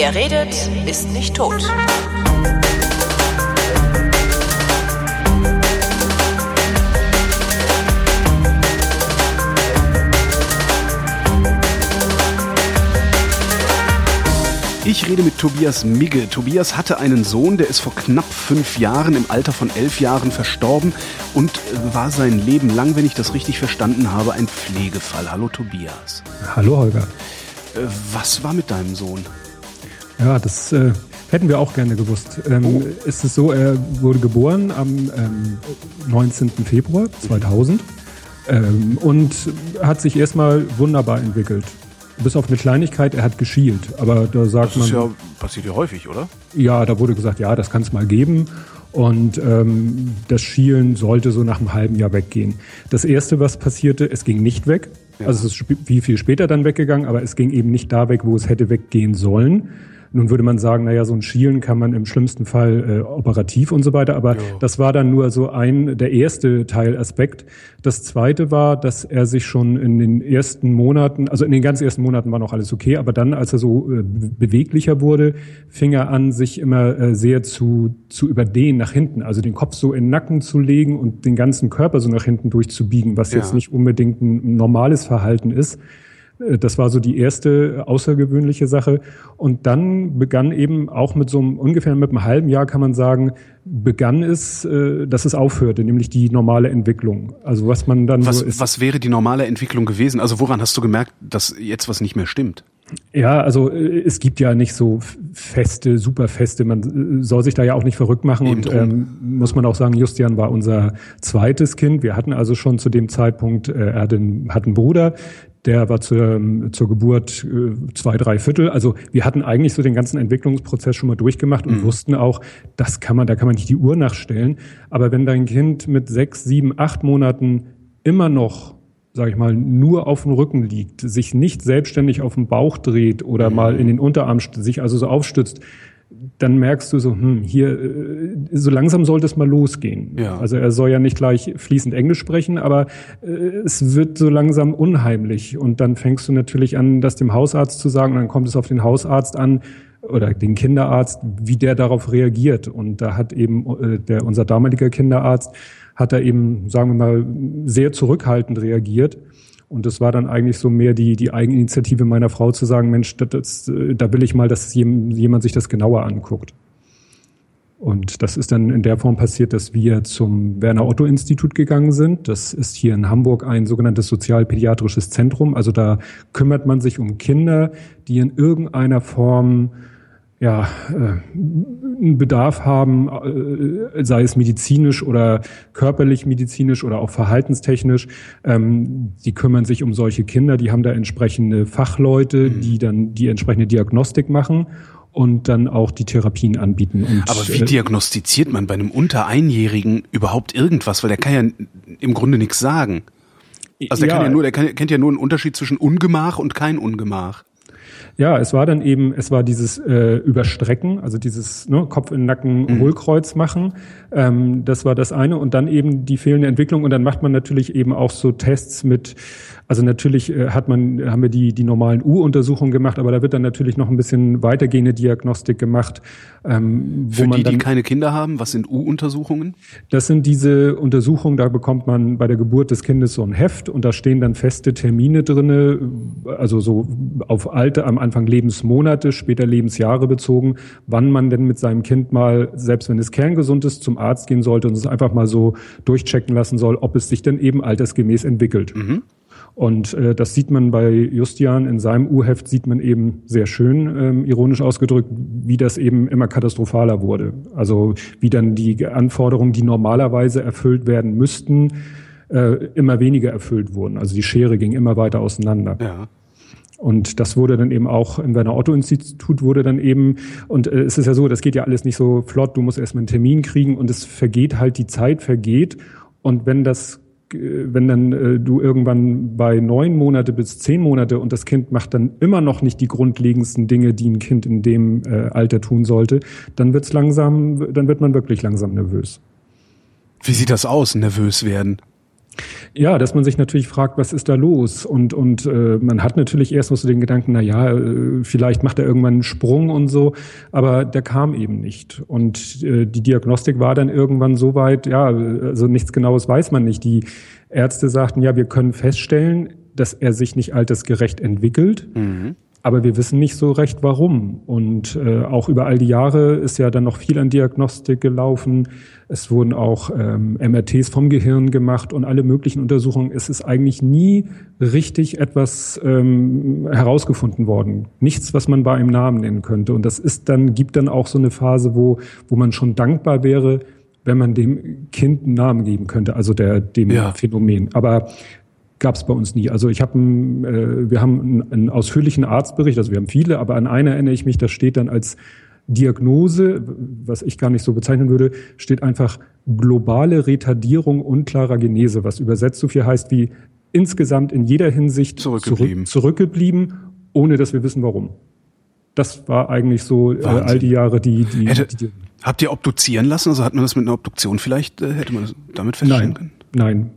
Wer redet, ist nicht tot. Ich rede mit Tobias Migge. Tobias hatte einen Sohn, der ist vor knapp fünf Jahren im Alter von elf Jahren verstorben und äh, war sein Leben lang, wenn ich das richtig verstanden habe, ein Pflegefall. Hallo Tobias. Hallo Holger. Äh, was war mit deinem Sohn? Ja, das äh, hätten wir auch gerne gewusst. Ähm, oh. Es ist so, er wurde geboren am ähm, 19. Februar 2000 ähm, und hat sich erstmal wunderbar entwickelt. Bis auf eine Kleinigkeit, er hat geschielt. Aber da sagt das man. Das ja, passiert ja häufig, oder? Ja, da wurde gesagt, ja, das kann es mal geben. Und ähm, das Schielen sollte so nach einem halben Jahr weggehen. Das erste, was passierte, es ging nicht weg. Ja. Also es ist wie viel später dann weggegangen, aber es ging eben nicht da weg, wo es hätte weggehen sollen. Nun würde man sagen, naja, so ein Schielen kann man im schlimmsten Fall äh, operativ und so weiter, aber ja. das war dann nur so ein, der erste Teilaspekt. Das zweite war, dass er sich schon in den ersten Monaten, also in den ganz ersten Monaten war noch alles okay, aber dann, als er so äh, beweglicher wurde, fing er an, sich immer äh, sehr zu, zu überdehnen nach hinten, also den Kopf so in den Nacken zu legen und den ganzen Körper so nach hinten durchzubiegen, was ja. jetzt nicht unbedingt ein normales Verhalten ist. Äh, das war so die erste außergewöhnliche Sache. Und dann begann eben auch mit so einem ungefähr mit einem halben Jahr kann man sagen, begann es, äh, dass es aufhörte, nämlich die normale Entwicklung. Also was man dann was, so ist, was wäre die normale Entwicklung gewesen? Also woran hast du gemerkt, dass jetzt was nicht mehr stimmt? Ja, also äh, es gibt ja nicht so feste, super feste. Man soll sich da ja auch nicht verrückt machen. Eben und ähm, muss man auch sagen, Justian war unser zweites Kind. Wir hatten also schon zu dem Zeitpunkt, äh, er hat einen, hat einen Bruder, der war zur, zur Geburt äh, zwei, drei Viertel. Also wir hatten eigentlich so den ganzen Entwicklungsprozess schon mal durchgemacht und mhm. wussten auch, das kann man, da kann man nicht die Uhr nachstellen. Aber wenn dein Kind mit sechs, sieben, acht Monaten immer noch sage ich mal, nur auf dem Rücken liegt, sich nicht selbstständig auf dem Bauch dreht oder mhm. mal in den Unterarm sich also so aufstützt, dann merkst du so, hm, hier, äh, so langsam sollte es mal losgehen. Ja. Also er soll ja nicht gleich fließend Englisch sprechen, aber äh, es wird so langsam unheimlich. Und dann fängst du natürlich an, das dem Hausarzt zu sagen, und dann kommt es auf den Hausarzt an oder den Kinderarzt, wie der darauf reagiert. Und da hat eben äh, der, unser damaliger Kinderarzt, hat er eben, sagen wir mal, sehr zurückhaltend reagiert und das war dann eigentlich so mehr die, die Eigeninitiative meiner Frau zu sagen, Mensch, das, das, da will ich mal, dass jemand sich das genauer anguckt. Und das ist dann in der Form passiert, dass wir zum Werner Otto Institut gegangen sind. Das ist hier in Hamburg ein sogenanntes sozialpädiatrisches Zentrum. Also da kümmert man sich um Kinder, die in irgendeiner Form ja, äh, einen Bedarf haben, äh, sei es medizinisch oder körperlich medizinisch oder auch verhaltenstechnisch. Ähm, die kümmern sich um solche Kinder, die haben da entsprechende Fachleute, mhm. die dann die entsprechende Diagnostik machen und dann auch die Therapien anbieten. Und, Aber wie äh, diagnostiziert man bei einem unter Einjährigen überhaupt irgendwas? Weil der kann ja im Grunde nichts sagen. Also der ja, kann ja nur, der kann, kennt ja nur einen Unterschied zwischen Ungemach und kein Ungemach. Ja, es war dann eben, es war dieses äh, Überstrecken, also dieses ne, Kopf in Nacken mhm. Hohlkreuz machen. Ähm, das war das eine und dann eben die fehlende Entwicklung und dann macht man natürlich eben auch so Tests mit also natürlich äh, hat man, haben wir die, die normalen U-Untersuchungen gemacht, aber da wird dann natürlich noch ein bisschen weitergehende Diagnostik gemacht. Ähm, wo Für man die, dann, die keine Kinder haben, was sind U-Untersuchungen? Das sind diese Untersuchungen, da bekommt man bei der Geburt des Kindes so ein Heft und da stehen dann feste Termine drinne, also so auf alte, am Anfang Lebensmonate, später Lebensjahre bezogen, wann man denn mit seinem Kind mal, selbst wenn es kerngesund ist, zum Arzt gehen sollte und es einfach mal so durchchecken lassen soll, ob es sich denn eben altersgemäß entwickelt. Mhm. Und äh, das sieht man bei Justian in seinem U-Heft, sieht man eben sehr schön, ähm, ironisch ausgedrückt, wie das eben immer katastrophaler wurde. Also wie dann die Anforderungen, die normalerweise erfüllt werden müssten, äh, immer weniger erfüllt wurden. Also die Schere ging immer weiter auseinander. Ja. Und das wurde dann eben auch im Werner Otto Institut wurde dann eben, und äh, es ist ja so, das geht ja alles nicht so flott, du musst erstmal einen Termin kriegen und es vergeht halt, die Zeit vergeht. Und wenn das wenn dann äh, du irgendwann bei neun Monate bis zehn Monate und das Kind macht dann immer noch nicht die grundlegendsten Dinge, die ein Kind in dem äh, Alter tun sollte, dann wird's langsam, dann wird man wirklich langsam nervös. Wie sieht das aus, nervös werden? Ja, dass man sich natürlich fragt, was ist da los? Und, und äh, man hat natürlich erst mal so den Gedanken, na ja, äh, vielleicht macht er irgendwann einen Sprung und so, aber der kam eben nicht. Und äh, die Diagnostik war dann irgendwann so weit, ja, also nichts Genaues weiß man nicht. Die Ärzte sagten, ja, wir können feststellen, dass er sich nicht altersgerecht entwickelt. Mhm. Aber wir wissen nicht so recht, warum. Und äh, auch über all die Jahre ist ja dann noch viel an Diagnostik gelaufen. Es wurden auch ähm, MRTs vom Gehirn gemacht und alle möglichen Untersuchungen. Es ist eigentlich nie richtig etwas ähm, herausgefunden worden. Nichts, was man bei einem Namen nennen könnte. Und das ist dann, gibt dann auch so eine Phase, wo, wo man schon dankbar wäre, wenn man dem Kind einen Namen geben könnte, also der, dem ja. Phänomen. Aber gab es bei uns nie. Also ich habe, äh, wir haben einen, einen ausführlichen Arztbericht, also wir haben viele, aber an einer erinnere ich mich, da steht dann als Diagnose, was ich gar nicht so bezeichnen würde, steht einfach globale Retardierung unklarer Genese, was übersetzt so viel heißt wie insgesamt in jeder Hinsicht zurückgeblieben, zurück, zurückgeblieben ohne dass wir wissen warum. Das war eigentlich so äh, all die Jahre die, die, Hätte, die, Habt ihr obduzieren lassen? Also hat man das mit einer Obduktion vielleicht, äh, hätte man das damit feststellen nein, können? Nein,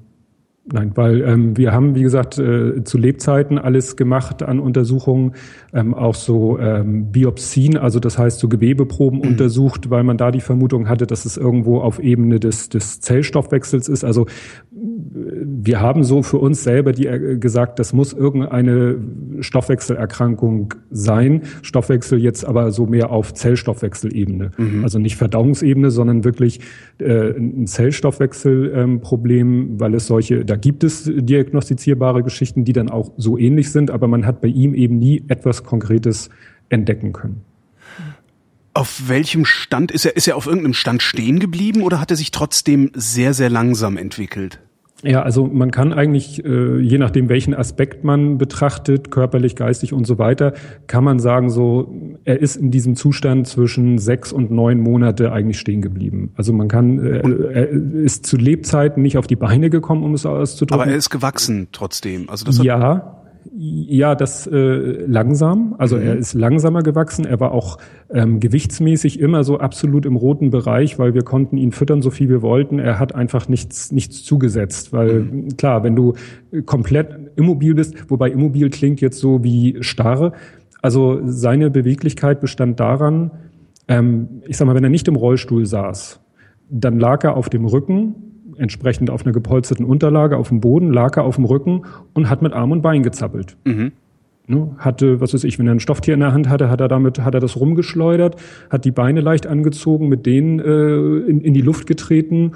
Nein, weil ähm, wir haben, wie gesagt, äh, zu Lebzeiten alles gemacht an Untersuchungen, ähm, auch so ähm, Biopsien, also das heißt so Gewebeproben mhm. untersucht, weil man da die Vermutung hatte, dass es irgendwo auf Ebene des, des Zellstoffwechsels ist. Also wir haben so für uns selber die äh, gesagt, das muss irgendeine Stoffwechselerkrankung sein. Stoffwechsel jetzt aber so mehr auf Zellstoffwechselebene. Mhm. Also nicht Verdauungsebene, sondern wirklich äh, ein Zellstoffwechselproblem, ähm, weil es solche, da gibt es diagnostizierbare Geschichten, die dann auch so ähnlich sind, aber man hat bei ihm eben nie etwas Konkretes entdecken können. Auf welchem Stand ist er? Ist er auf irgendeinem Stand stehen geblieben oder hat er sich trotzdem sehr, sehr langsam entwickelt? Ja, also man kann eigentlich, äh, je nachdem, welchen Aspekt man betrachtet, körperlich, geistig und so weiter, kann man sagen, so, er ist in diesem Zustand zwischen sechs und neun Monate eigentlich stehen geblieben. Also man kann, äh, er ist zu Lebzeiten nicht auf die Beine gekommen, um es auszudrücken. Aber er ist gewachsen trotzdem. Also das ja, ja, das äh, langsam. Also mhm. er ist langsamer gewachsen. Er war auch ähm, gewichtsmäßig immer so absolut im roten Bereich, weil wir konnten ihn füttern, so viel wir wollten. Er hat einfach nichts, nichts zugesetzt. Weil mhm. klar, wenn du komplett immobil bist, wobei immobil klingt jetzt so wie starre. Also seine Beweglichkeit bestand daran, ähm, ich sag mal, wenn er nicht im Rollstuhl saß, dann lag er auf dem Rücken entsprechend auf einer gepolsterten Unterlage auf dem Boden, lag er auf dem Rücken und hat mit Arm und Bein gezappelt. Mhm. Ne, hatte, was weiß ich, wenn er ein Stofftier in der Hand hatte, hat er damit, hat er das rumgeschleudert, hat die Beine leicht angezogen, mit denen äh, in, in die Luft getreten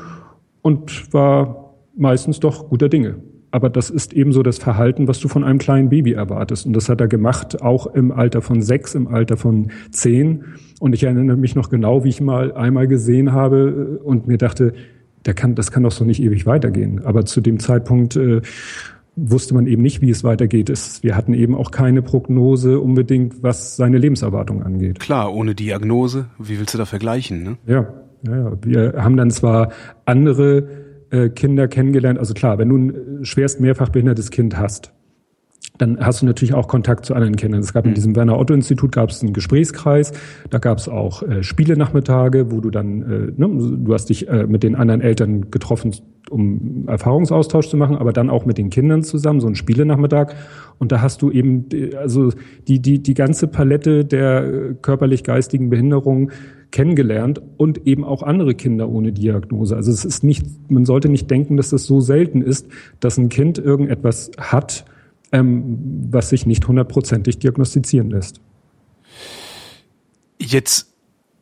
und war meistens doch guter Dinge. Aber das ist eben so das Verhalten, was du von einem kleinen Baby erwartest. Und das hat er gemacht, auch im Alter von sechs, im Alter von zehn. Und ich erinnere mich noch genau, wie ich mal einmal gesehen habe und mir dachte, der kann, das kann doch so nicht ewig weitergehen. Aber zu dem Zeitpunkt äh, wusste man eben nicht, wie es weitergeht. Es, wir hatten eben auch keine Prognose unbedingt, was seine Lebenserwartung angeht. Klar, ohne Diagnose, wie willst du da vergleichen? Ne? Ja, ja, ja. Wir haben dann zwar andere äh, Kinder kennengelernt. Also klar, wenn du ein schwerst mehrfach behindertes Kind hast, dann hast du natürlich auch Kontakt zu anderen Kindern. Es gab in mhm. diesem Werner Otto Institut gab es einen Gesprächskreis, da gab es auch äh, Spielenachmittage, wo du dann, äh, ne, du hast dich äh, mit den anderen Eltern getroffen, um Erfahrungsaustausch zu machen, aber dann auch mit den Kindern zusammen, so ein Spielenachmittag. Und da hast du eben also die die die ganze Palette der äh, körperlich-geistigen Behinderung kennengelernt und eben auch andere Kinder ohne Diagnose. Also es ist nicht, man sollte nicht denken, dass das so selten ist, dass ein Kind irgendetwas hat ähm, was sich nicht hundertprozentig diagnostizieren lässt. Jetzt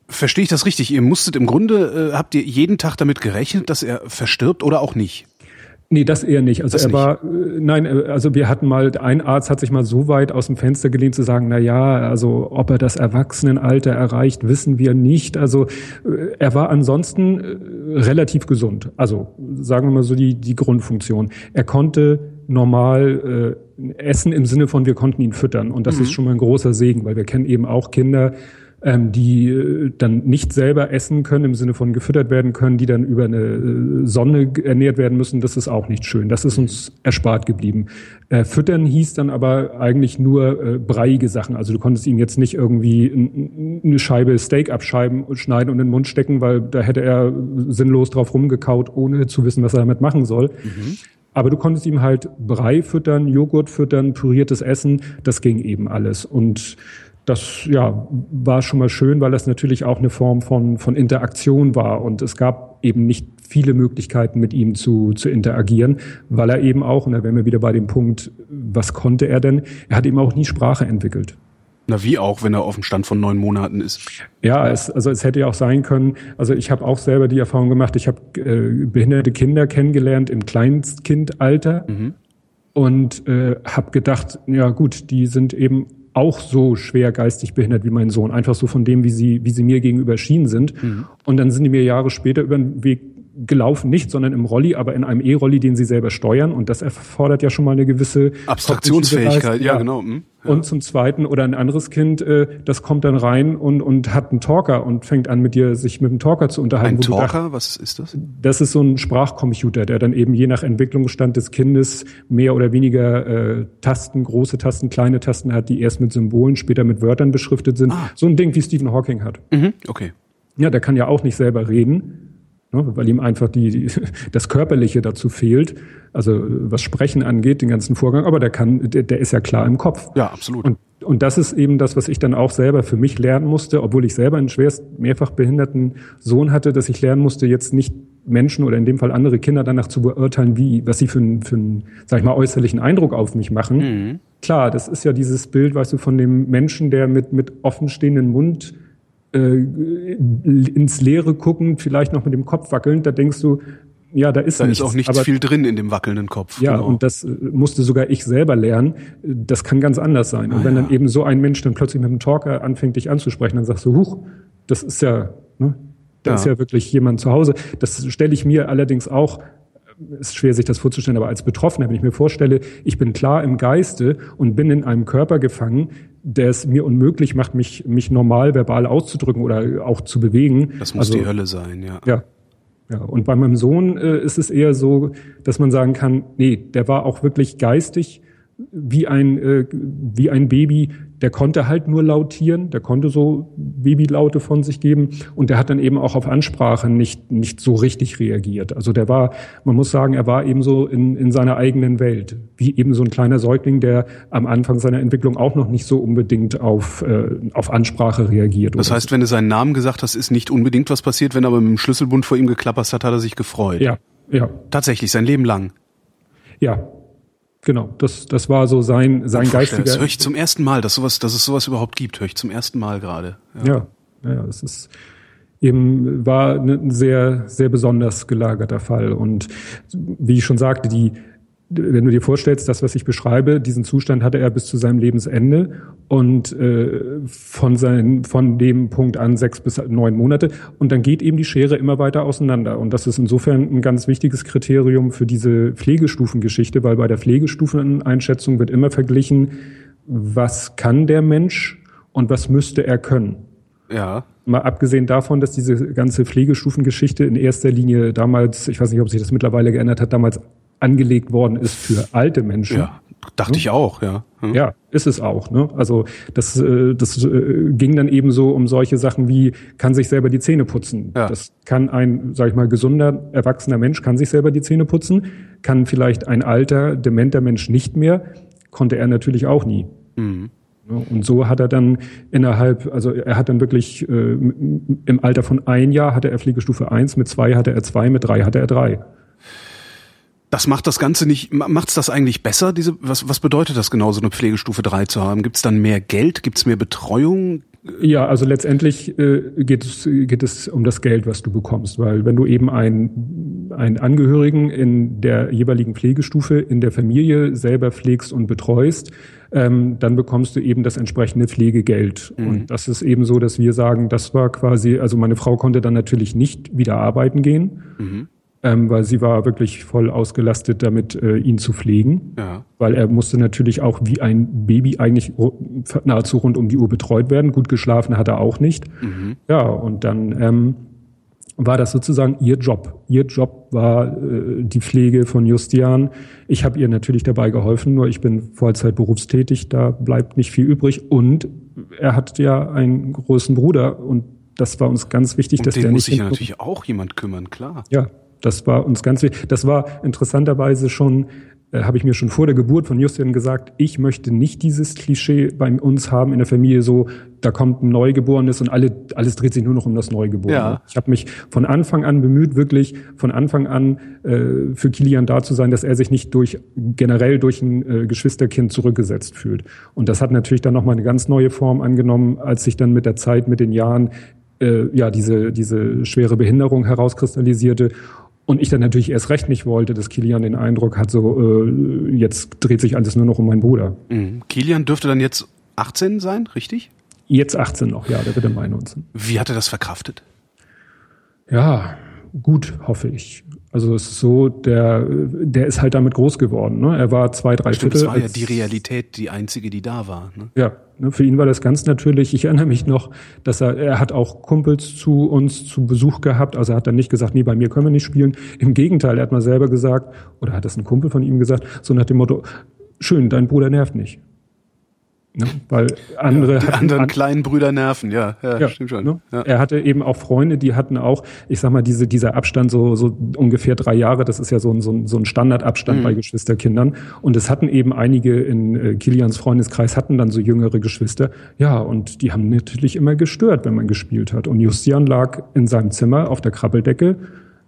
verstehe ich das richtig. Ihr musstet im Grunde, äh, habt ihr jeden Tag damit gerechnet, dass er verstirbt oder auch nicht? Nee, das eher nicht. Also das er war, äh, nein, äh, also wir hatten mal, ein Arzt hat sich mal so weit aus dem Fenster gelehnt zu sagen, na ja, also ob er das Erwachsenenalter erreicht, wissen wir nicht. Also äh, er war ansonsten relativ gesund. Also sagen wir mal so die, die Grundfunktion. Er konnte normal essen im Sinne von, wir konnten ihn füttern. Und das mhm. ist schon mal ein großer Segen, weil wir kennen eben auch Kinder, ähm, die äh, dann nicht selber essen können, im Sinne von gefüttert werden können, die dann über eine äh, Sonne ernährt werden müssen, das ist auch nicht schön. Das ist uns erspart geblieben. Äh, füttern hieß dann aber eigentlich nur äh, breiige Sachen. Also du konntest ihm jetzt nicht irgendwie eine Scheibe Steak abschreiben, schneiden und in den Mund stecken, weil da hätte er sinnlos drauf rumgekaut, ohne zu wissen, was er damit machen soll. Mhm. Aber du konntest ihm halt Brei füttern, Joghurt füttern, püriertes Essen, das ging eben alles. Und das ja, war schon mal schön, weil das natürlich auch eine Form von, von Interaktion war. Und es gab eben nicht viele Möglichkeiten, mit ihm zu, zu interagieren, weil er eben auch, und da wären wir wieder bei dem Punkt, was konnte er denn? Er hat eben auch nie Sprache entwickelt. Na, wie auch, wenn er auf dem Stand von neun Monaten ist. Ja, es, also es hätte ja auch sein können, also ich habe auch selber die Erfahrung gemacht, ich habe äh, behinderte Kinder kennengelernt im Kleinstkindalter mhm. und äh, habe gedacht, ja gut, die sind eben auch so schwer geistig behindert wie mein Sohn, einfach so von dem, wie sie, wie sie mir gegenüber erschienen sind. Mhm. Und dann sind die mir Jahre später über den Weg gelaufen nicht, sondern im Rolli, aber in einem E-Rolli, den sie selber steuern. Und das erfordert ja schon mal eine gewisse Abstraktionsfähigkeit. Ja, ja, genau. Hm. Ja. Und zum Zweiten oder ein anderes Kind, äh, das kommt dann rein und, und hat einen Talker und fängt an, mit dir sich mit dem Talker zu unterhalten. Ein Talker? Dacht, Was ist das? Das ist so ein Sprachcomputer, der dann eben je nach Entwicklungsstand des Kindes mehr oder weniger äh, Tasten, große Tasten, kleine Tasten hat, die erst mit Symbolen, später mit Wörtern beschriftet sind. Ah. So ein Ding, wie Stephen Hawking hat. Mhm, okay. Ja, der kann ja auch nicht selber reden weil ihm einfach die, die, das Körperliche dazu fehlt, also was Sprechen angeht, den ganzen Vorgang, aber der kann, der, der ist ja klar im Kopf. Ja, absolut. Und, und das ist eben das, was ich dann auch selber für mich lernen musste, obwohl ich selber einen schwerst mehrfach behinderten Sohn hatte, dass ich lernen musste, jetzt nicht Menschen oder in dem Fall andere Kinder danach zu beurteilen, wie, was sie für einen, für einen sag ich mal, äußerlichen Eindruck auf mich machen. Mhm. Klar, das ist ja dieses Bild, weißt du, von dem Menschen, der mit, mit offenstehenden Mund äh, ins Leere gucken, vielleicht noch mit dem Kopf wackeln, da denkst du, ja, da ist da nichts. ist auch nicht aber, viel drin in dem wackelnden Kopf. Ja, genau. und das äh, musste sogar ich selber lernen. Das kann ganz anders sein. Und ah, wenn ja. dann eben so ein Mensch dann plötzlich mit einem Talker anfängt, dich anzusprechen, dann sagst du, huch, das ist ja, ne, da ja. ist ja wirklich jemand zu Hause. Das stelle ich mir allerdings auch ist schwer sich das vorzustellen, aber als Betroffener, wenn ich mir vorstelle, ich bin klar im Geiste und bin in einem Körper gefangen, der es mir unmöglich macht, mich, mich normal verbal auszudrücken oder auch zu bewegen. Das muss also, die Hölle sein, ja. Ja. Ja, und bei meinem Sohn äh, ist es eher so, dass man sagen kann, nee, der war auch wirklich geistig wie ein, äh, wie ein Baby, der konnte halt nur lautieren, der konnte so Babylaute von sich geben und der hat dann eben auch auf Ansprache nicht, nicht so richtig reagiert. Also der war, man muss sagen, er war eben so in, in seiner eigenen Welt, wie eben so ein kleiner Säugling, der am Anfang seiner Entwicklung auch noch nicht so unbedingt auf, äh, auf Ansprache reagiert. Das heißt, wenn du seinen Namen gesagt hast, ist nicht unbedingt was passiert, wenn er mit dem Schlüsselbund vor ihm geklappert hat, hat er sich gefreut. Ja, ja. Tatsächlich, sein Leben lang. Ja, Genau, das, das war so sein, sein geistiger. Das höre ich zum ersten Mal, dass sowas, dass es sowas überhaupt gibt, höre ich zum ersten Mal gerade. Ja, ja, ja, es ist eben, war ein sehr, sehr besonders gelagerter Fall. Und wie ich schon sagte, die, wenn du dir vorstellst, das, was ich beschreibe, diesen Zustand hatte er bis zu seinem Lebensende und äh, von, sein, von dem Punkt an sechs bis neun Monate. Und dann geht eben die Schere immer weiter auseinander. Und das ist insofern ein ganz wichtiges Kriterium für diese Pflegestufengeschichte, weil bei der Pflegestufeneinschätzung wird immer verglichen, was kann der Mensch und was müsste er können. Ja. Mal abgesehen davon, dass diese ganze Pflegestufengeschichte in erster Linie damals, ich weiß nicht, ob sich das mittlerweile geändert hat, damals angelegt worden ist für alte Menschen. Ja, dachte hm? ich auch, ja. Hm. Ja, ist es auch. Ne? Also das, äh, das äh, ging dann eben so um solche Sachen wie, kann sich selber die Zähne putzen. Ja. Das kann ein, sag ich mal, gesunder, erwachsener Mensch, kann sich selber die Zähne putzen, kann vielleicht ein alter, dementer Mensch nicht mehr, konnte er natürlich auch nie. Mhm. Ne? Und so hat er dann innerhalb, also er hat dann wirklich äh, im Alter von ein Jahr hatte er Pflegestufe eins, mit zwei hatte er zwei, mit drei hatte er drei. Das macht das Ganze nicht, macht's das eigentlich besser? Diese, was, was bedeutet das genau, so eine Pflegestufe 3 zu haben? Gibt es dann mehr Geld? Gibt es mehr Betreuung? Ja, also letztendlich äh, geht, es, geht es um das Geld, was du bekommst, weil wenn du eben einen, einen Angehörigen in der jeweiligen Pflegestufe in der Familie selber pflegst und betreust, ähm, dann bekommst du eben das entsprechende Pflegegeld. Mhm. Und das ist eben so, dass wir sagen, das war quasi, also meine Frau konnte dann natürlich nicht wieder arbeiten gehen. Mhm ähm, weil sie war wirklich voll ausgelastet damit, äh, ihn zu pflegen. Ja. Weil er musste natürlich auch wie ein Baby eigentlich nahezu rund um die Uhr betreut werden. Gut geschlafen hat er auch nicht. Mhm. Ja, und dann ähm, war das sozusagen ihr Job. Ihr Job war äh, die Pflege von Justian. Ich habe ihr natürlich dabei geholfen, nur ich bin Vollzeit berufstätig, da bleibt nicht viel übrig. Und er hat ja einen großen Bruder und das war uns ganz wichtig, um dass den der muss nicht. sich ja natürlich auch jemand kümmern, klar. Ja, Das war uns ganz wichtig. Das war interessanterweise schon äh, habe ich mir schon vor der Geburt von Justian gesagt, ich möchte nicht dieses Klischee bei uns haben in der Familie so, da kommt ein Neugeborenes und alle, alles dreht sich nur noch um das Neugeborene. Ja. Ich habe mich von Anfang an bemüht, wirklich von Anfang an äh, für Kilian da zu sein, dass er sich nicht durch generell durch ein äh, Geschwisterkind zurückgesetzt fühlt. Und das hat natürlich dann nochmal eine ganz neue Form angenommen, als sich dann mit der Zeit, mit den Jahren äh, ja diese, diese schwere Behinderung herauskristallisierte und ich dann natürlich erst recht nicht wollte, dass Kilian den Eindruck hat, so äh, jetzt dreht sich alles nur noch um meinen Bruder. Mhm. Kilian dürfte dann jetzt 18 sein, richtig? Jetzt 18 noch, ja, der wird im Mai 19. Wie hat er das verkraftet? Ja, gut, hoffe ich. Also es ist so, der, der ist halt damit groß geworden. Ne? Er war zwei, drei Stimmt, Viertel. Das war ja die Realität, die einzige, die da war. Ne? Ja, ne, für ihn war das ganz natürlich. Ich erinnere mich noch, dass er, er hat auch Kumpels zu uns zu Besuch gehabt. Also er hat dann nicht gesagt, nee, bei mir können wir nicht spielen. Im Gegenteil, er hat mal selber gesagt, oder hat das ein Kumpel von ihm gesagt, so nach dem Motto, schön, dein Bruder nervt nicht. Ne? Weil andere ja, die anderen an, kleinen Brüder nerven, ja, ja, ja stimmt schon. Ne? Ja. Er hatte eben auch Freunde, die hatten auch, ich sag mal, diese, dieser Abstand so, so ungefähr drei Jahre, das ist ja so ein, so ein, so ein Standardabstand mhm. bei Geschwisterkindern. Und es hatten eben einige in äh, Kilians Freundeskreis hatten dann so jüngere Geschwister. Ja, und die haben natürlich immer gestört, wenn man gespielt hat. Und Justian lag in seinem Zimmer auf der Krabbeldecke,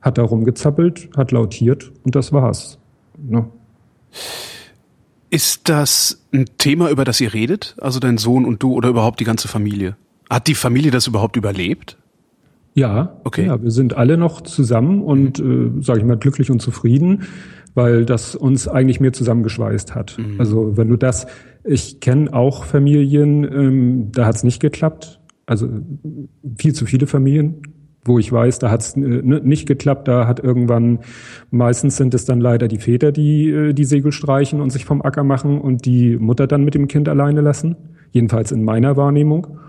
hat da rumgezappelt, hat lautiert und das war's. Ne? Ist das ein Thema, über das ihr redet? Also dein Sohn und du oder überhaupt die ganze Familie? Hat die Familie das überhaupt überlebt? Ja, okay. Ja, wir sind alle noch zusammen und, mhm. äh, sage ich mal, glücklich und zufrieden, weil das uns eigentlich mehr zusammengeschweißt hat. Mhm. Also wenn du das, ich kenne auch Familien, ähm, da hat es nicht geklappt. Also viel zu viele Familien, wo ich weiß, da hat es äh, ne, nicht geklappt, da hat irgendwann, meistens sind es dann leider die Väter, die äh, die Segel streichen und sich vom Acker machen und die Mutter dann mit dem Kind alleine lassen, jedenfalls in meiner Wahrnehmung.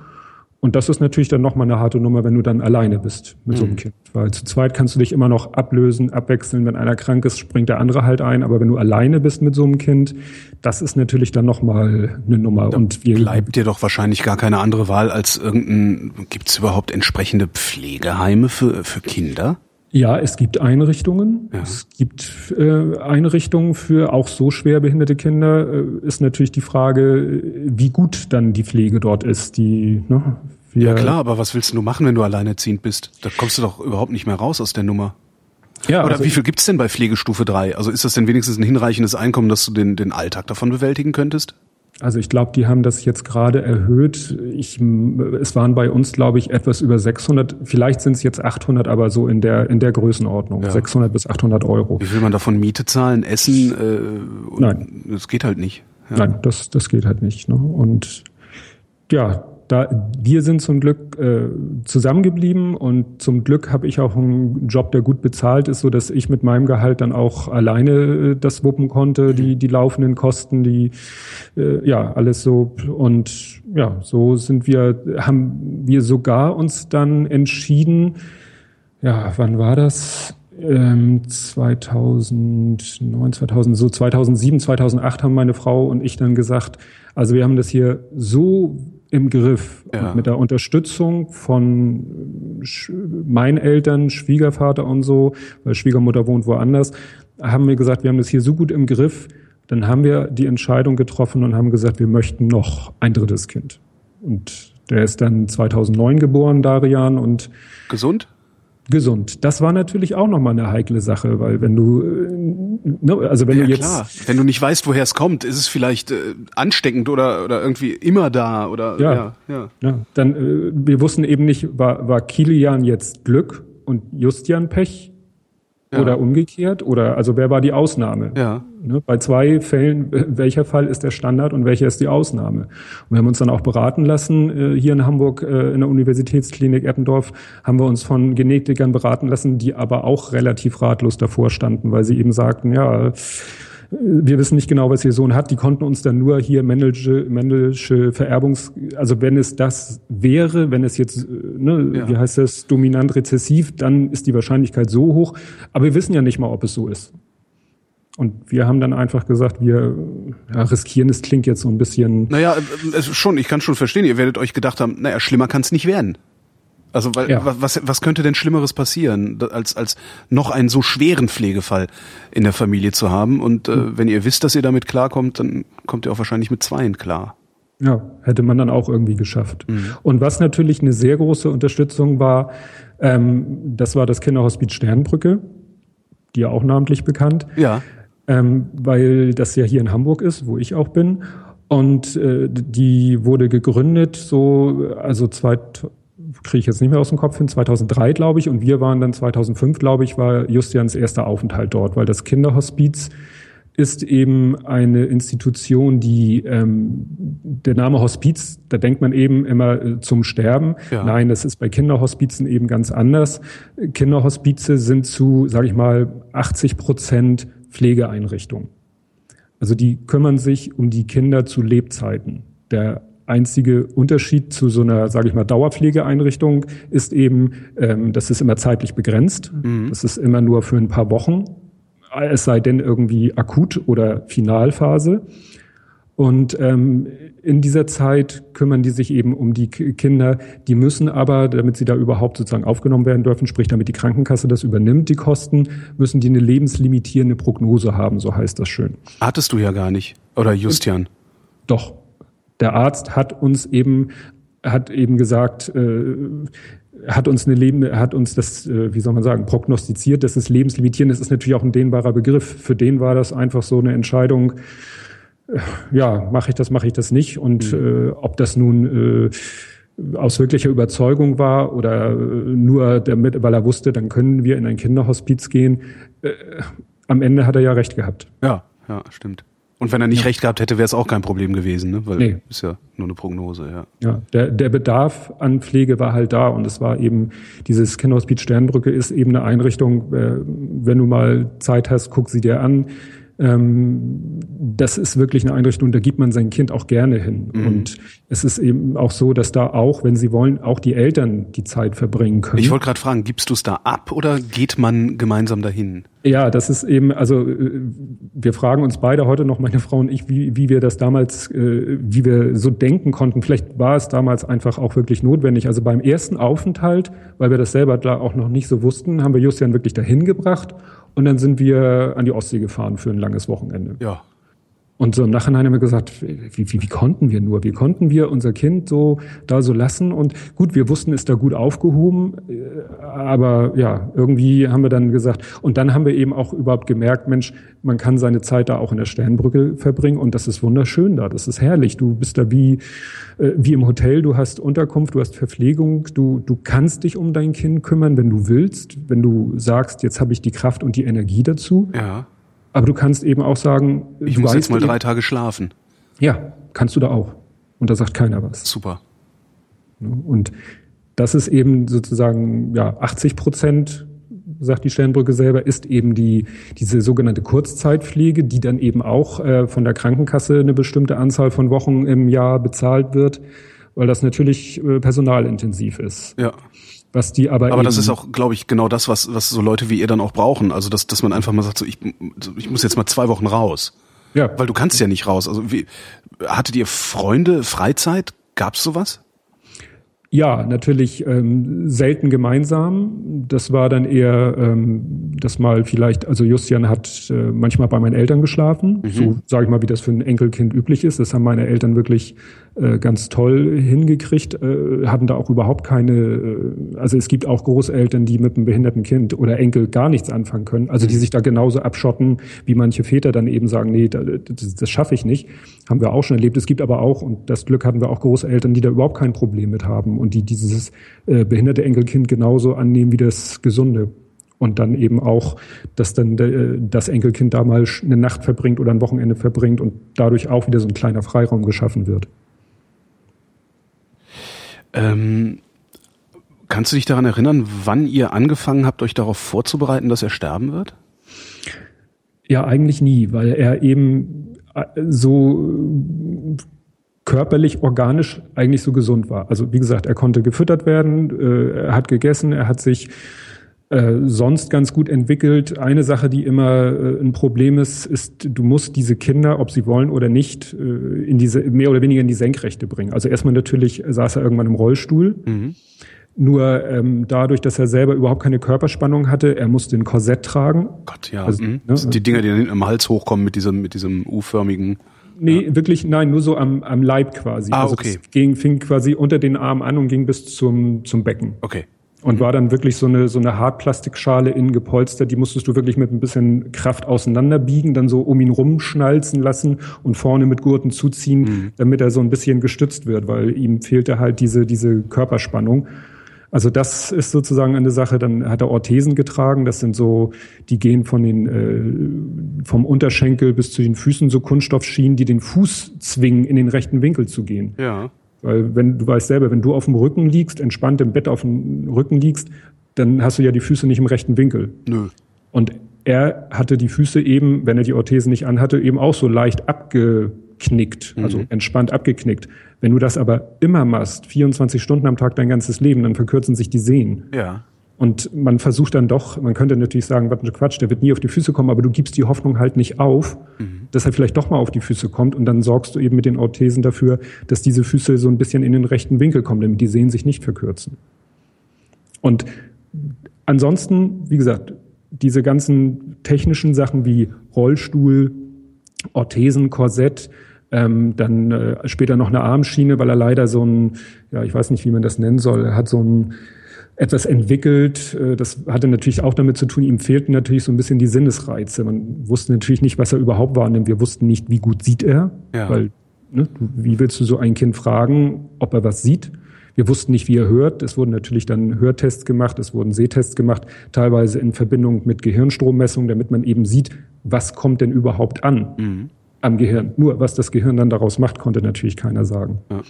Und das ist natürlich dann nochmal eine harte Nummer, wenn du dann alleine bist mit mhm. so einem mhm. Kind. Weil zu zweit kannst du dich immer noch ablösen, abwechseln. Wenn einer krank ist, springt der andere halt ein. Aber wenn du alleine bist mit so einem Kind, das ist natürlich dann nochmal eine Nummer. Da und wir bleibt dir doch wahrscheinlich gar keine andere Wahl als irgendein, gibt es überhaupt entsprechende Pflegeheime für, für Kinder? Ja, es gibt Einrichtungen. Ja. Es gibt äh, Einrichtungen für auch so schwer behinderte Kinder. Äh, ist natürlich die Frage, wie gut dann die Pflege dort ist. Die, ne, ja klar, aber was willst du machen, wenn du alleinerziehend bist? Da kommst du doch überhaupt nicht mehr raus aus der Nummer. Ja, Oder also wie viel gibt's denn bei Pflegestufe 3? Also ist das denn wenigstens ein hinreichendes Einkommen, dass du den, den Alltag davon bewältigen könntest? Also ich glaube, die haben das jetzt gerade erhöht. Ich, es waren bei uns, glaube ich, etwas über 600. Vielleicht sind es jetzt 800, aber so in der in der Größenordnung, ja. 600 bis 800 Euro. Wie will man davon Miete zahlen, Essen? Äh, Nein, das geht halt nicht. Ja. Nein, das das geht halt nicht. Ne? Und ja, da wir sind zum Glück äh, zusammengeblieben und zum Glück habe ich auch einen Job, der gut bezahlt ist, so dass ich mit meinem Gehalt dann auch alleine äh, das wuppen konnte, die die laufenden Kosten, die äh, ja alles so und ja so sind wir haben wir sogar uns dann entschieden, ja wann war das? 2009, 2000, so 2007, 2008 haben meine Frau und ich dann gesagt, also wir haben das hier so im Griff. Ja. Und mit der Unterstützung von meinen Eltern, Schwiegervater und so, weil Schwiegermutter wohnt woanders, haben wir gesagt, wir haben das hier so gut im Griff. Dann haben wir die Entscheidung getroffen und haben gesagt, wir möchten noch ein drittes Kind. Und der ist dann 2009 geboren, Darian, und gesund? Gesund. Das war natürlich auch nochmal eine heikle Sache, weil wenn du, äh, ne, also wenn ja, du jetzt, klar. wenn du nicht weißt, woher es kommt, ist es vielleicht äh, ansteckend oder oder irgendwie immer da oder ja, ja, ja. ja dann äh, wir wussten eben nicht, war war Kilian jetzt Glück und Justian Pech ja. oder umgekehrt oder also wer war die Ausnahme? Ja. Ne, bei zwei Fällen, welcher Fall ist der Standard und welcher ist die Ausnahme? Und wir haben uns dann auch beraten lassen äh, hier in Hamburg äh, in der Universitätsklinik Eppendorf haben wir uns von Genetikern beraten lassen, die aber auch relativ ratlos davor standen, weil sie eben sagten, ja wir wissen nicht genau, was ihr Sohn hat. Die konnten uns dann nur hier männliche, männliche Vererbungs, also wenn es das wäre, wenn es jetzt, ne, ja. wie heißt das, dominant rezessiv, dann ist die Wahrscheinlichkeit so hoch. Aber wir wissen ja nicht mal, ob es so ist. Und wir haben dann einfach gesagt, wir ja, riskieren, es klingt jetzt so ein bisschen. Naja, es schon, ich kann schon verstehen, ihr werdet euch gedacht haben, naja, schlimmer kann es nicht werden. Also weil, ja. was, was könnte denn Schlimmeres passieren, als, als noch einen so schweren Pflegefall in der Familie zu haben? Und äh, mhm. wenn ihr wisst, dass ihr damit klarkommt, dann kommt ihr auch wahrscheinlich mit zweien klar. Ja, hätte man dann auch irgendwie geschafft. Mhm. Und was natürlich eine sehr große Unterstützung war, ähm, das war das Kinderhospiz Sternbrücke, die ja auch namentlich bekannt. Ja. Ähm, weil das ja hier in Hamburg ist, wo ich auch bin. Und äh, die wurde gegründet, so, also zweit, kriege ich jetzt nicht mehr aus dem Kopf hin, 2003, glaube ich. Und wir waren dann 2005, glaube ich, war Justians erster Aufenthalt dort, weil das Kinderhospiz ist eben eine Institution, die ähm, der Name Hospiz, da denkt man eben immer äh, zum Sterben. Ja. Nein, das ist bei Kinderhospizen eben ganz anders. Kinderhospize sind zu, sage ich mal, 80 Prozent Pflegeeinrichtungen. Also die kümmern sich um die Kinder zu Lebzeiten. Der einzige Unterschied zu so einer, sage ich mal, Dauerpflegeeinrichtung ist eben, ähm, das ist immer zeitlich begrenzt. Mhm. Das ist immer nur für ein paar Wochen es sei denn irgendwie akut oder Finalphase. Und ähm, in dieser Zeit kümmern die sich eben um die Kinder. Die müssen aber, damit sie da überhaupt sozusagen aufgenommen werden dürfen, sprich damit die Krankenkasse das übernimmt, die Kosten, müssen die eine lebenslimitierende Prognose haben, so heißt das schön. Hattest du ja gar nicht. Oder Justian? Doch. Der Arzt hat uns eben, hat eben gesagt, äh, hat uns eine Leben, hat uns das, äh, wie soll man sagen, prognostiziert, das ist lebenslimitierend, das ist natürlich auch ein dehnbarer Begriff. Für den war das einfach so eine Entscheidung, äh, ja, mache ich das, mache ich das nicht. Und mhm. äh, ob das nun äh, aus wirklicher Überzeugung war oder äh, nur damit, weil er wusste, dann können wir in ein Kinderhospiz gehen. Äh, am Ende hat er ja recht gehabt. Ja, ja, stimmt. Und wenn er nicht ja. recht gehabt hätte, wäre es auch kein Problem gewesen, ne? Weil nee. ist ja nur eine Prognose, ja. Ja, der, der Bedarf an Pflege war halt da und es war eben, dieses Kinderhospiz Sternbrücke ist eben eine Einrichtung, äh, wenn du mal Zeit hast, guck sie dir an. Ähm, das ist wirklich eine Einrichtung, da gibt man sein Kind auch gerne hin. Mhm. Und es ist eben auch so, dass da auch, wenn sie wollen, auch die Eltern die Zeit verbringen können. Ich wollte gerade fragen, gibst du es da ab oder geht man gemeinsam dahin? Ja, das ist eben, also äh, wir fragen uns beide heute noch, meine Frau und ich, wie, wie wir das damals, äh, wie wir so denken konnten. Vielleicht war es damals einfach auch wirklich notwendig. Also beim ersten Aufenthalt, weil wir das selber da auch noch nicht so wussten, haben wir Justian wirklich dahin gebracht und dann sind wir an die Ostsee gefahren für ein langes Wochenende. Ja. Und so im Nachhinein haben wir gesagt, wie, wie, wie konnten wir nur? Wie konnten wir unser Kind so da so lassen? Und gut, wir wussten, ist da gut aufgehoben, äh, aber ja, irgendwie haben wir dann gesagt, und dann haben wir eben auch überhaupt gemerkt, Mensch, man kann seine Zeit da auch in der Sternbrücke verbringen und das ist wunderschön da, das ist herrlich. Du bist da wie, äh, wie im Hotel, du hast Unterkunft, du hast Verpflegung, du, du kannst dich um dein Kind kümmern, wenn du willst, wenn du sagst, jetzt habe ich die Kraft und die Energie dazu. Ja. Aber du kannst eben auch sagen, ich muss jetzt mal drei Tage schlafen. Ja, kannst du da auch. Und da sagt keiner was. Super. Und das ist eben sozusagen, ja, 80 Prozent, sagt die Sternbrücke selber, ist eben die, diese sogenannte Kurzzeitpflege, die dann eben auch äh, von der Krankenkasse eine bestimmte Anzahl von Wochen im Jahr bezahlt wird, weil das natürlich äh, personalintensiv ist. Ja. Was die aber aber das ist auch, glaube ich, genau das, was, was so Leute wie ihr dann auch brauchen. Also, dass, dass man einfach mal sagt, so, ich, ich muss jetzt mal zwei Wochen raus. Ja. Weil du kannst ja nicht raus. Also, wie, hattet ihr Freunde, Freizeit? Gab's sowas? Ja, natürlich ähm, selten gemeinsam. Das war dann eher ähm, das mal vielleicht, also Justian hat äh, manchmal bei meinen Eltern geschlafen, mhm. so sage ich mal, wie das für ein Enkelkind üblich ist. Das haben meine Eltern wirklich ganz toll hingekriegt, äh, hatten da auch überhaupt keine, äh, also es gibt auch Großeltern, die mit einem behinderten Kind oder Enkel gar nichts anfangen können, also die mhm. sich da genauso abschotten, wie manche Väter dann eben sagen, nee, das, das schaffe ich nicht. Haben wir auch schon erlebt. Es gibt aber auch, und das Glück hatten wir auch Großeltern, die da überhaupt kein Problem mit haben und die dieses äh, behinderte Enkelkind genauso annehmen wie das gesunde und dann eben auch, dass dann das Enkelkind da mal eine Nacht verbringt oder ein Wochenende verbringt und dadurch auch wieder so ein kleiner Freiraum geschaffen wird. Ähm, kannst du dich daran erinnern, wann ihr angefangen habt, euch darauf vorzubereiten, dass er sterben wird? Ja, eigentlich nie, weil er eben äh, so körperlich, organisch eigentlich so gesund war. Also wie gesagt, er konnte gefüttert werden, äh, er hat gegessen, er hat sich äh, sonst ganz gut entwickelt. Eine Sache, die immer äh, ein Problem ist, ist, du musst diese Kinder, ob sie wollen oder nicht, äh, in diese mehr oder weniger in die Senkrechte bringen. Also erstmal natürlich saß er irgendwann im Rollstuhl. Mhm. Nur ähm, dadurch, dass er selber überhaupt keine Körperspannung hatte, er musste ein Korsett tragen. Gott, ja. Also, mhm. ne? die Dinger, die dann am Hals hochkommen mit diesem, mit diesem U-förmigen. Nee, ja. wirklich, nein, nur so am, am Leib quasi. Ah, also okay. ging, fing quasi unter den Arm an und ging bis zum, zum Becken. Okay. Und war dann wirklich so eine, so eine Hartplastikschale innen gepolstert, die musstest du wirklich mit ein bisschen Kraft auseinanderbiegen, dann so um ihn rumschnalzen lassen und vorne mit Gurten zuziehen, mhm. damit er so ein bisschen gestützt wird, weil ihm fehlte halt diese, diese Körperspannung. Also das ist sozusagen eine Sache. Dann hat er Orthesen getragen. Das sind so, die gehen von den äh, vom Unterschenkel bis zu den Füßen so Kunststoffschienen, die den Fuß zwingen, in den rechten Winkel zu gehen. Ja. Weil wenn du weißt selber, wenn du auf dem Rücken liegst, entspannt im Bett auf dem Rücken liegst, dann hast du ja die Füße nicht im rechten Winkel. Nö. Und er hatte die Füße eben, wenn er die Orthesen nicht anhatte, eben auch so leicht abgeknickt, also mhm. entspannt abgeknickt. Wenn du das aber immer machst, 24 Stunden am Tag dein ganzes Leben, dann verkürzen sich die Sehnen. Ja. Und man versucht dann doch, man könnte natürlich sagen, was ein Quatsch, der wird nie auf die Füße kommen, aber du gibst die Hoffnung halt nicht auf, mhm. dass er vielleicht doch mal auf die Füße kommt und dann sorgst du eben mit den Orthesen dafür, dass diese Füße so ein bisschen in den rechten Winkel kommen, damit die Sehnen sich nicht verkürzen. Und ansonsten, wie gesagt, diese ganzen technischen Sachen wie Rollstuhl, Orthesen, Korsett, ähm, dann äh, später noch eine Armschiene, weil er leider so ein, ja, ich weiß nicht, wie man das nennen soll, er hat so ein etwas entwickelt. Äh, das hatte natürlich auch damit zu tun, ihm fehlten natürlich so ein bisschen die Sinnesreize. Man wusste natürlich nicht, was er überhaupt wahrnimmt. Wir wussten nicht, wie gut sieht er, ja. weil ne, wie willst du so ein Kind fragen, ob er was sieht? Wir wussten nicht, wie er hört. Es wurden natürlich dann Hörtests gemacht, es wurden Sehtests gemacht, teilweise in Verbindung mit Gehirnstrommessungen, damit man eben sieht, was kommt denn überhaupt an. Mhm am Gehirn. Nur was das Gehirn dann daraus macht, konnte natürlich keiner sagen. Ja.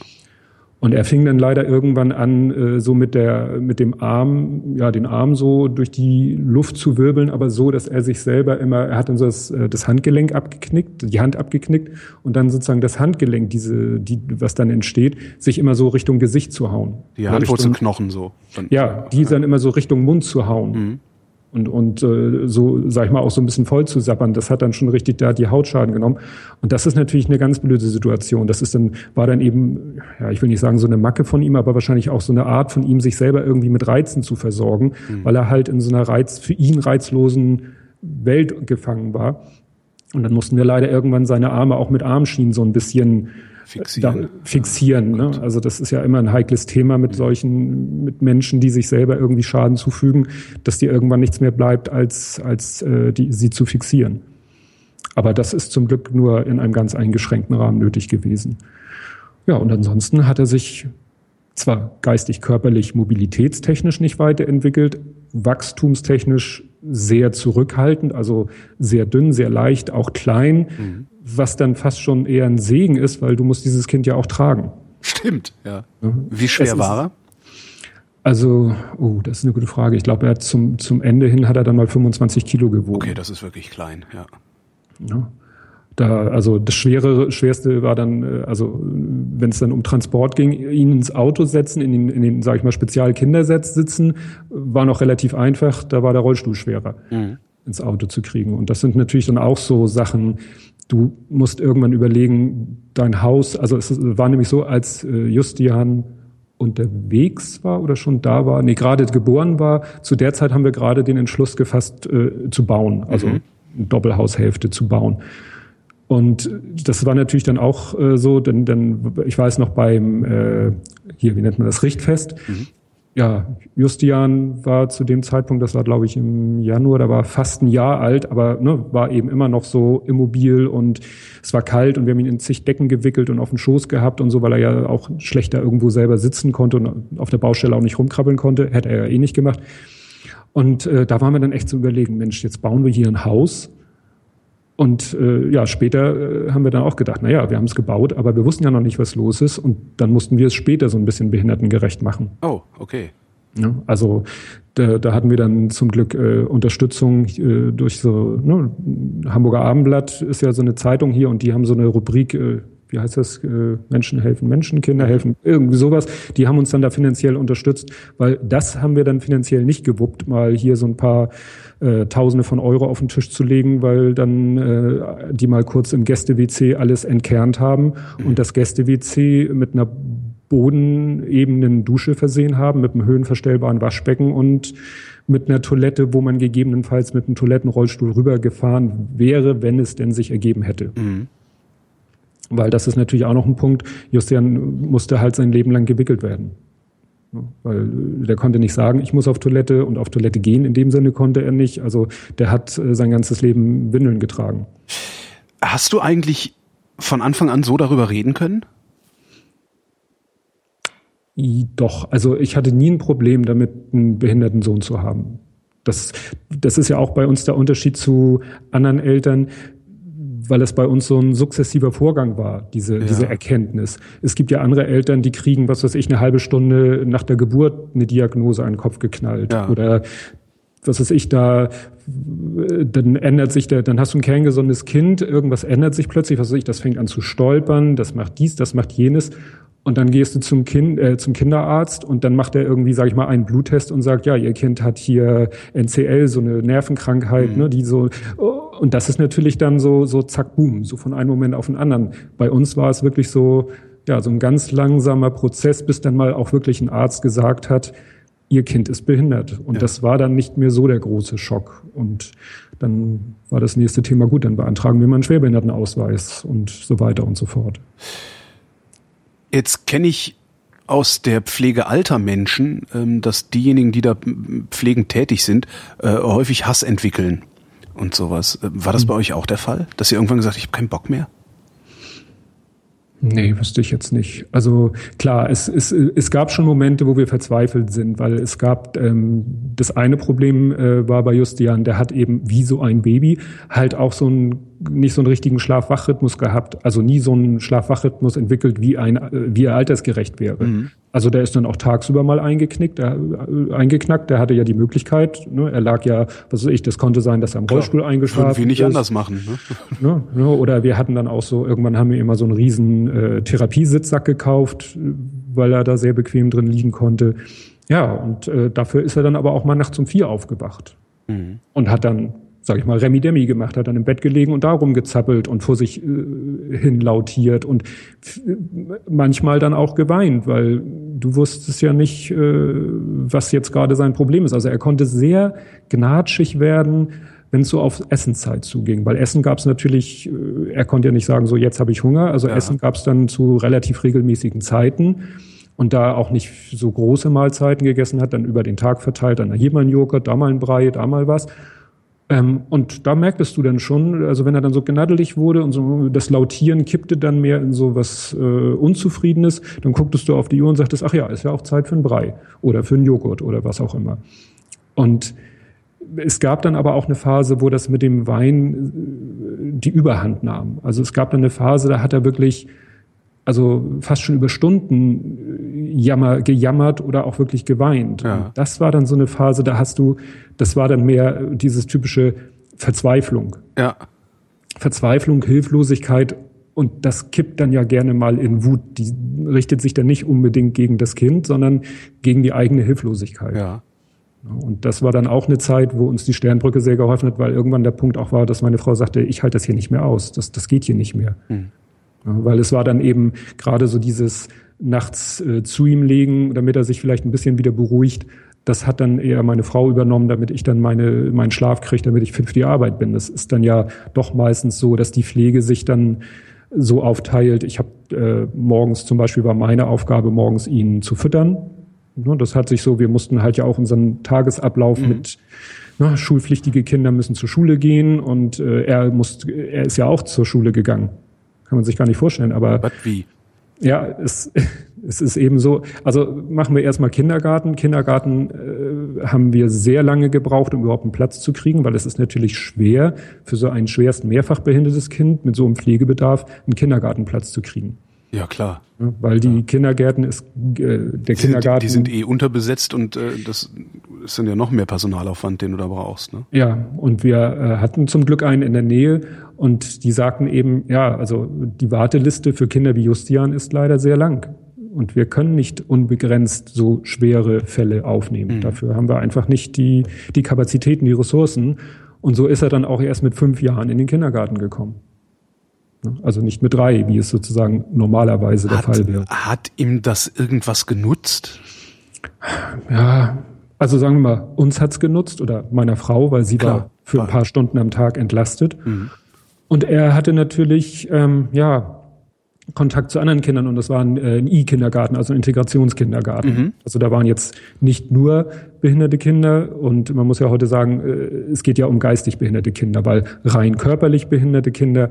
Und er fing dann leider irgendwann an, äh, so mit der, mit dem Arm, ja, den Arm so durch die Luft zu wirbeln, aber so, dass er sich selber immer, er hat dann so das, äh, das Handgelenk abgeknickt, die Hand abgeknickt und dann sozusagen das Handgelenk, diese, die, was dann entsteht, sich immer so Richtung Gesicht zu hauen. Die Handwurzelknochen so. Ja, die dann immer so Richtung Mund zu hauen. Mhm und, und äh, so, sag ich mal, auch so ein bisschen voll zu sappern, das hat dann schon richtig da die Hautschaden genommen. Und das ist natürlich eine ganz blöde Situation. Das ist dann, war dann eben, ja, ich will nicht sagen so eine Macke von ihm, aber wahrscheinlich auch so eine Art von ihm, sich selber irgendwie mit Reizen zu versorgen, mhm. weil er halt in so einer Reiz, für ihn reizlosen Welt gefangen war. Und dann mussten wir leider irgendwann seine Arme auch mit Armschienen so ein bisschen fixieren. Fixieren ne? Also das ist ja immer ein heikles Thema mit solchen, mit Menschen, die sich selber irgendwie Schaden zufügen, dass dir irgendwann nichts mehr bleibt, als, als äh, die, sie zu fixieren. Aber das ist zum Glück nur in einem ganz eingeschränkten Rahmen nötig gewesen. Ja, und ansonsten hat er sich zwar geistig, körperlich, mobilitätstechnisch nicht weiterentwickelt, wachstumstechnisch sehr zurückhaltend, also sehr dünn, sehr leicht, auch klein. Mhm was dann fast schon eher ein Segen ist, weil du musst dieses Kind ja auch tragen. Stimmt, ja. Wie schwer es war er? Also, oh, das ist eine gute Frage. Ich glaube, er hat zum, zum Ende hin hat er dann mal 25 Kilo gewogen. Okay, das ist wirklich klein, ja. ja. Da, also das Schwere, Schwerste war dann, äh, also wenn es dann um Transport ging, ihn ins Auto setzen, in den, in den sage ich mal, Spezialkindersitz sitzen, war noch relativ einfach. Da war der Rollstuhl schwerer, mhm. ins Auto zu kriegen. Und das sind natürlich dann auch so Sachen, Du musst irgendwann überlegen, dein Haus, also es war nämlich so, als äh, Justian unterwegs war oder schon da war, nee, gerade geboren war, zu der Zeit haben wir gerade den Entschluss gefasst, äh, zu bauen, also mhm. eine Doppelhaushälfte zu bauen. Und das war natürlich dann auch äh, so, denn, denn ich weiß noch beim, äh, hier, wie nennt man das, Richtfest, mhm ja, Justian war zu dem Zeitpunkt, das war glaube ich im Januar, da war fast ein Jahr alt, aber ne, war eben immer noch so immobil und es war kalt und wir haben ihn in zig Decken gewickelt und auf den Schoß gehabt und so, weil er ja auch schlechter irgendwo selber sitzen konnte und auf der Baustelle auch nicht rumkrabbeln konnte, hätte er ja eh nicht gemacht. Und äh, da waren wir dann echt zu überlegen, Mensch, jetzt bauen wir hier ein Haus und äh, ja, später äh, haben wir dann auch gedacht, na ja, wir haben es gebaut, aber wir wussten ja noch nicht, was los ist. Und dann mussten wir es später so ein bisschen behindertengerecht machen. Oh, okay. Ja, also da, da hatten wir dann zum Glück äh, Unterstützung äh, durch so, ne, Hamburger Abendblatt ist ja so eine Zeitung hier und die haben so eine Rubrik, äh, wie heißt das, äh, Menschen helfen Menschen, Kinder helfen, irgendwie sowas. Die haben uns dann da finanziell unterstützt, weil das haben wir dann finanziell nicht gewuppt, mal hier so ein paar äh, Tausende von Euro auf den Tisch zu legen, weil dann äh, die mal kurz im Gäste-WC alles entkernt haben und das Gäste-WC mit einer bodenebenen Dusche versehen haben, mit einem höhenverstellbaren Waschbecken und mit einer Toilette, wo man gegebenenfalls mit einem Toilettenrollstuhl rübergefahren wäre, wenn es denn sich ergeben hätte. Mhm. Weil das ist natürlich auch noch ein Punkt. Justian musste halt sein Leben lang gewickelt werden. Weil der konnte nicht sagen, ich muss auf Toilette und auf Toilette gehen. In dem Sinne konnte er nicht. Also der hat äh, sein ganzes Leben Windeln getragen. Hast du eigentlich von Anfang an so darüber reden können? Doch, also ich hatte nie ein Problem damit, einen behinderten Sohn zu haben. Das, das ist ja auch bei uns der Unterschied zu anderen Eltern weil es bei uns so ein sukzessiver Vorgang war, diese, ja. diese Erkenntnis. Es gibt ja andere Eltern, die kriegen, was weiß ich, eine halbe Stunde nach der Geburt eine Diagnose an den Kopf geknallt. Ja. Oder was weiß ich, da dann ändert sich der, dann hast du ein kerngesundes Kind, irgendwas ändert sich plötzlich, was weiß ich, das fängt an zu stolpern, das macht dies, das macht jenes. Und dann gehst du zum Kind, äh, zum Kinderarzt und dann macht er irgendwie, sage ich mal, einen Bluttest und sagt, ja, ihr Kind hat hier NCL, so eine Nervenkrankheit, mhm. ne, die so. Und das ist natürlich dann so, so zack, boom, so von einem Moment auf den anderen. Bei uns war es wirklich so, ja, so ein ganz langsamer Prozess, bis dann mal auch wirklich ein Arzt gesagt hat, ihr Kind ist behindert. Und ja. das war dann nicht mehr so der große Schock. Und dann war das nächste Thema gut, dann beantragen wir mal einen Schwerbehindertenausweis und so weiter und so fort. Jetzt kenne ich aus der Pflege alter Menschen, ähm, dass diejenigen, die da pflegend tätig sind, äh, häufig Hass entwickeln und sowas. War das hm. bei euch auch der Fall, dass ihr irgendwann gesagt, habt, ich habe keinen Bock mehr? Nee, wüsste ich jetzt nicht. Also klar, es, es, es gab schon Momente, wo wir verzweifelt sind, weil es gab ähm, das eine Problem äh, war bei Justian, der hat eben wie so ein Baby halt auch so ein nicht so einen richtigen Schlaf-Wach-Rhythmus gehabt, also nie so einen Schlaf-Wach-Rhythmus entwickelt, wie ein äh, wie er altersgerecht wäre. Mhm. Also der ist dann auch tagsüber mal eingeknickt, der, äh, eingeknackt. Der hatte ja die Möglichkeit. Ne, er lag ja, was weiß ich, das konnte sein, dass er im Rollstuhl Klar, eingeschlafen ist. wir nicht anders machen. Ne? Ne, ne? Oder wir hatten dann auch so, irgendwann haben wir immer so einen riesen äh, Therapiesitzsack gekauft, weil er da sehr bequem drin liegen konnte. Ja, und äh, dafür ist er dann aber auch mal nachts um vier aufgewacht. Mhm. Und hat dann sag ich mal, Remi Demi gemacht hat, dann im Bett gelegen und darum gezappelt und vor sich äh, hin lautiert und manchmal dann auch geweint, weil du wusstest ja nicht, äh, was jetzt gerade sein Problem ist. Also er konnte sehr gnatschig werden, wenn es so auf Essenszeit zuging. Weil Essen gab es natürlich, äh, er konnte ja nicht sagen, so jetzt habe ich Hunger. Also ja. Essen gab es dann zu relativ regelmäßigen Zeiten. Und da auch nicht so große Mahlzeiten gegessen hat, dann über den Tag verteilt, dann hier mal ein Joghurt, da mal ein Brei, da mal was. Ähm, und da merktest du dann schon, also wenn er dann so gnaddelig wurde und so das Lautieren kippte dann mehr in so was äh, Unzufriedenes, dann gucktest du auf die Uhr und sagtest, ach ja, ist ja auch Zeit für einen Brei oder für einen Joghurt oder was auch immer. Und es gab dann aber auch eine Phase, wo das mit dem Wein äh, die Überhand nahm. Also es gab dann eine Phase, da hat er wirklich also fast schon über Stunden äh, jammer, gejammert oder auch wirklich geweint. Ja. Das war dann so eine Phase, da hast du, das war dann mehr dieses typische Verzweiflung. Ja. Verzweiflung, Hilflosigkeit und das kippt dann ja gerne mal in Wut. Die richtet sich dann nicht unbedingt gegen das Kind, sondern gegen die eigene Hilflosigkeit. Ja. Und das war dann auch eine Zeit, wo uns die Sternbrücke sehr geholfen hat, weil irgendwann der Punkt auch war, dass meine Frau sagte, ich halte das hier nicht mehr aus, das, das geht hier nicht mehr. Hm. Weil es war dann eben gerade so dieses nachts äh, zu ihm legen, damit er sich vielleicht ein bisschen wieder beruhigt. Das hat dann eher meine Frau übernommen, damit ich dann meine, meinen Schlaf kriege, damit ich fit für die Arbeit bin. Das ist dann ja doch meistens so, dass die Pflege sich dann so aufteilt. Ich habe äh, morgens zum Beispiel war meine Aufgabe, morgens ihn zu füttern. Ne, das hat sich so, wir mussten halt ja auch unseren Tagesablauf mhm. mit na, ne, schulpflichtige Kinder müssen zur Schule gehen und äh, er muss, er ist ja auch zur Schule gegangen. Kann man sich gar nicht vorstellen, aber. Was wie? Ja, es, es ist eben so. Also machen wir erstmal Kindergarten. Kindergarten äh, haben wir sehr lange gebraucht, um überhaupt einen Platz zu kriegen, weil es ist natürlich schwer, für so ein schwerst mehrfach behindertes Kind mit so einem Pflegebedarf einen Kindergartenplatz zu kriegen. Ja, klar. Ja, weil die ja. Kindergärten ist, äh, der die Kindergarten. Sind, die sind eh unterbesetzt und äh, das ist dann ja noch mehr Personalaufwand, den du da brauchst. Ne? Ja, und wir äh, hatten zum Glück einen in der Nähe und die sagten eben, ja, also die Warteliste für Kinder wie Justian ist leider sehr lang. Und wir können nicht unbegrenzt so schwere Fälle aufnehmen. Mhm. Dafür haben wir einfach nicht die, die Kapazitäten, die Ressourcen. Und so ist er dann auch erst mit fünf Jahren in den Kindergarten gekommen. Ne? Also nicht mit drei, wie es sozusagen normalerweise hat, der Fall wäre. Hat ihm das irgendwas genutzt? Ja, also sagen wir mal, uns hat's genutzt oder meiner Frau, weil sie Klar, war für ein paar Stunden am Tag entlastet. Mhm. Und er hatte natürlich, ähm, ja, Kontakt zu anderen Kindern und das war ein, äh, ein I-Kindergarten, also ein Integrationskindergarten. Mhm. Also da waren jetzt nicht nur behinderte Kinder und man muss ja heute sagen, äh, es geht ja um geistig behinderte Kinder, weil rein körperlich behinderte Kinder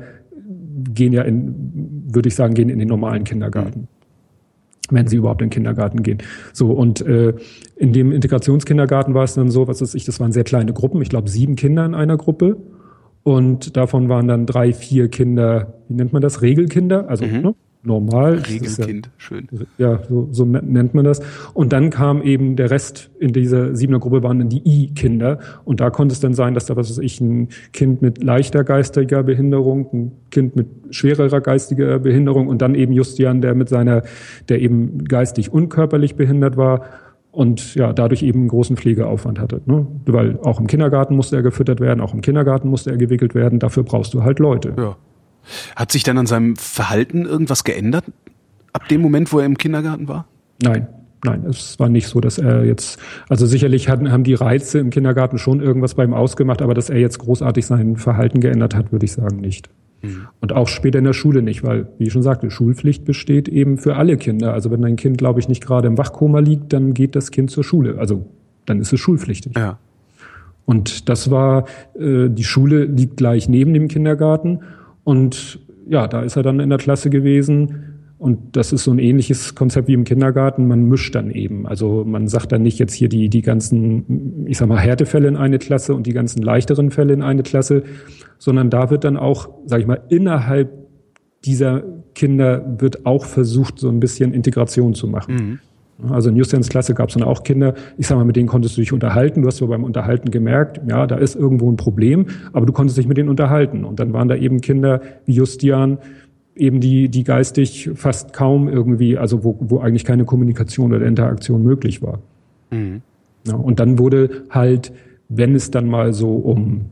gehen ja in, würde ich sagen, gehen in den normalen Kindergarten. Mhm wenn sie überhaupt in den Kindergarten gehen. So, und äh, in dem Integrationskindergarten war es dann so, was weiß ich, das waren sehr kleine Gruppen, ich glaube sieben Kinder in einer Gruppe. Und davon waren dann drei, vier Kinder, wie nennt man das? Regelkinder, also mhm. ne? normal. Regelkind, ja, schön. Ja, so, so nennt man das. Und dann kam eben der Rest in dieser siebener Gruppe waren dann die I-Kinder. Und da konnte es dann sein, dass da, was weiß ich, ein Kind mit leichter geistiger Behinderung, ein Kind mit schwererer geistiger Behinderung und dann eben Justian, der mit seiner, der eben geistig und körperlich behindert war und ja, dadurch eben einen großen Pflegeaufwand hatte. Ne? Weil auch im Kindergarten musste er gefüttert werden, auch im Kindergarten musste er gewickelt werden. Dafür brauchst du halt Leute. Ja. Hat sich dann an seinem Verhalten irgendwas geändert? Ab dem Moment, wo er im Kindergarten war? Nein. Nein, es war nicht so, dass er jetzt, also sicherlich hatten, haben die Reize im Kindergarten schon irgendwas bei ihm ausgemacht, aber dass er jetzt großartig sein Verhalten geändert hat, würde ich sagen nicht. Mhm. Und auch später in der Schule nicht, weil, wie ich schon sagte, Schulpflicht besteht eben für alle Kinder. Also wenn ein Kind, glaube ich, nicht gerade im Wachkoma liegt, dann geht das Kind zur Schule. Also dann ist es schulpflichtig. Ja. Und das war, äh, die Schule liegt gleich neben dem Kindergarten und ja, da ist er dann in der Klasse gewesen. Und das ist so ein ähnliches Konzept wie im Kindergarten. Man mischt dann eben. Also man sagt dann nicht jetzt hier die, die ganzen, ich sag mal, Härtefälle in eine Klasse und die ganzen leichteren Fälle in eine Klasse, sondern da wird dann auch, sag ich mal, innerhalb dieser Kinder wird auch versucht, so ein bisschen Integration zu machen. Mhm. Also in Justians Klasse gab es dann auch Kinder, ich sag mal, mit denen konntest du dich unterhalten. Du hast zwar beim Unterhalten gemerkt, ja, da ist irgendwo ein Problem, aber du konntest dich mit denen unterhalten. Und dann waren da eben Kinder wie Justian, eben die, die geistig fast kaum irgendwie, also wo, wo eigentlich keine Kommunikation oder Interaktion möglich war. Mhm. Ja, und dann wurde halt, wenn es dann mal so um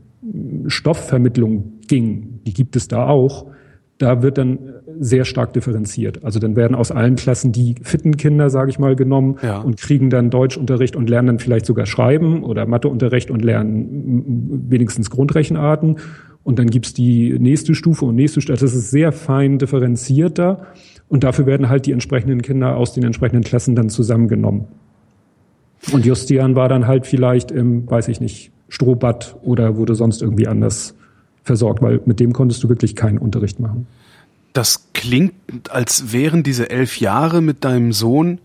Stoffvermittlung ging, die gibt es da auch, da wird dann sehr stark differenziert. Also dann werden aus allen Klassen die fitten Kinder, sage ich mal, genommen ja. und kriegen dann Deutschunterricht und lernen dann vielleicht sogar Schreiben oder Matheunterricht und lernen wenigstens Grundrechenarten. Und dann gibt's die nächste Stufe und nächste Stufe. Das ist sehr fein differenzierter. Und dafür werden halt die entsprechenden Kinder aus den entsprechenden Klassen dann zusammengenommen. Und Justian war dann halt vielleicht im, weiß ich nicht, Strohbad oder wurde sonst irgendwie anders versorgt, weil mit dem konntest du wirklich keinen Unterricht machen. Das klingt, als wären diese elf Jahre mit deinem Sohn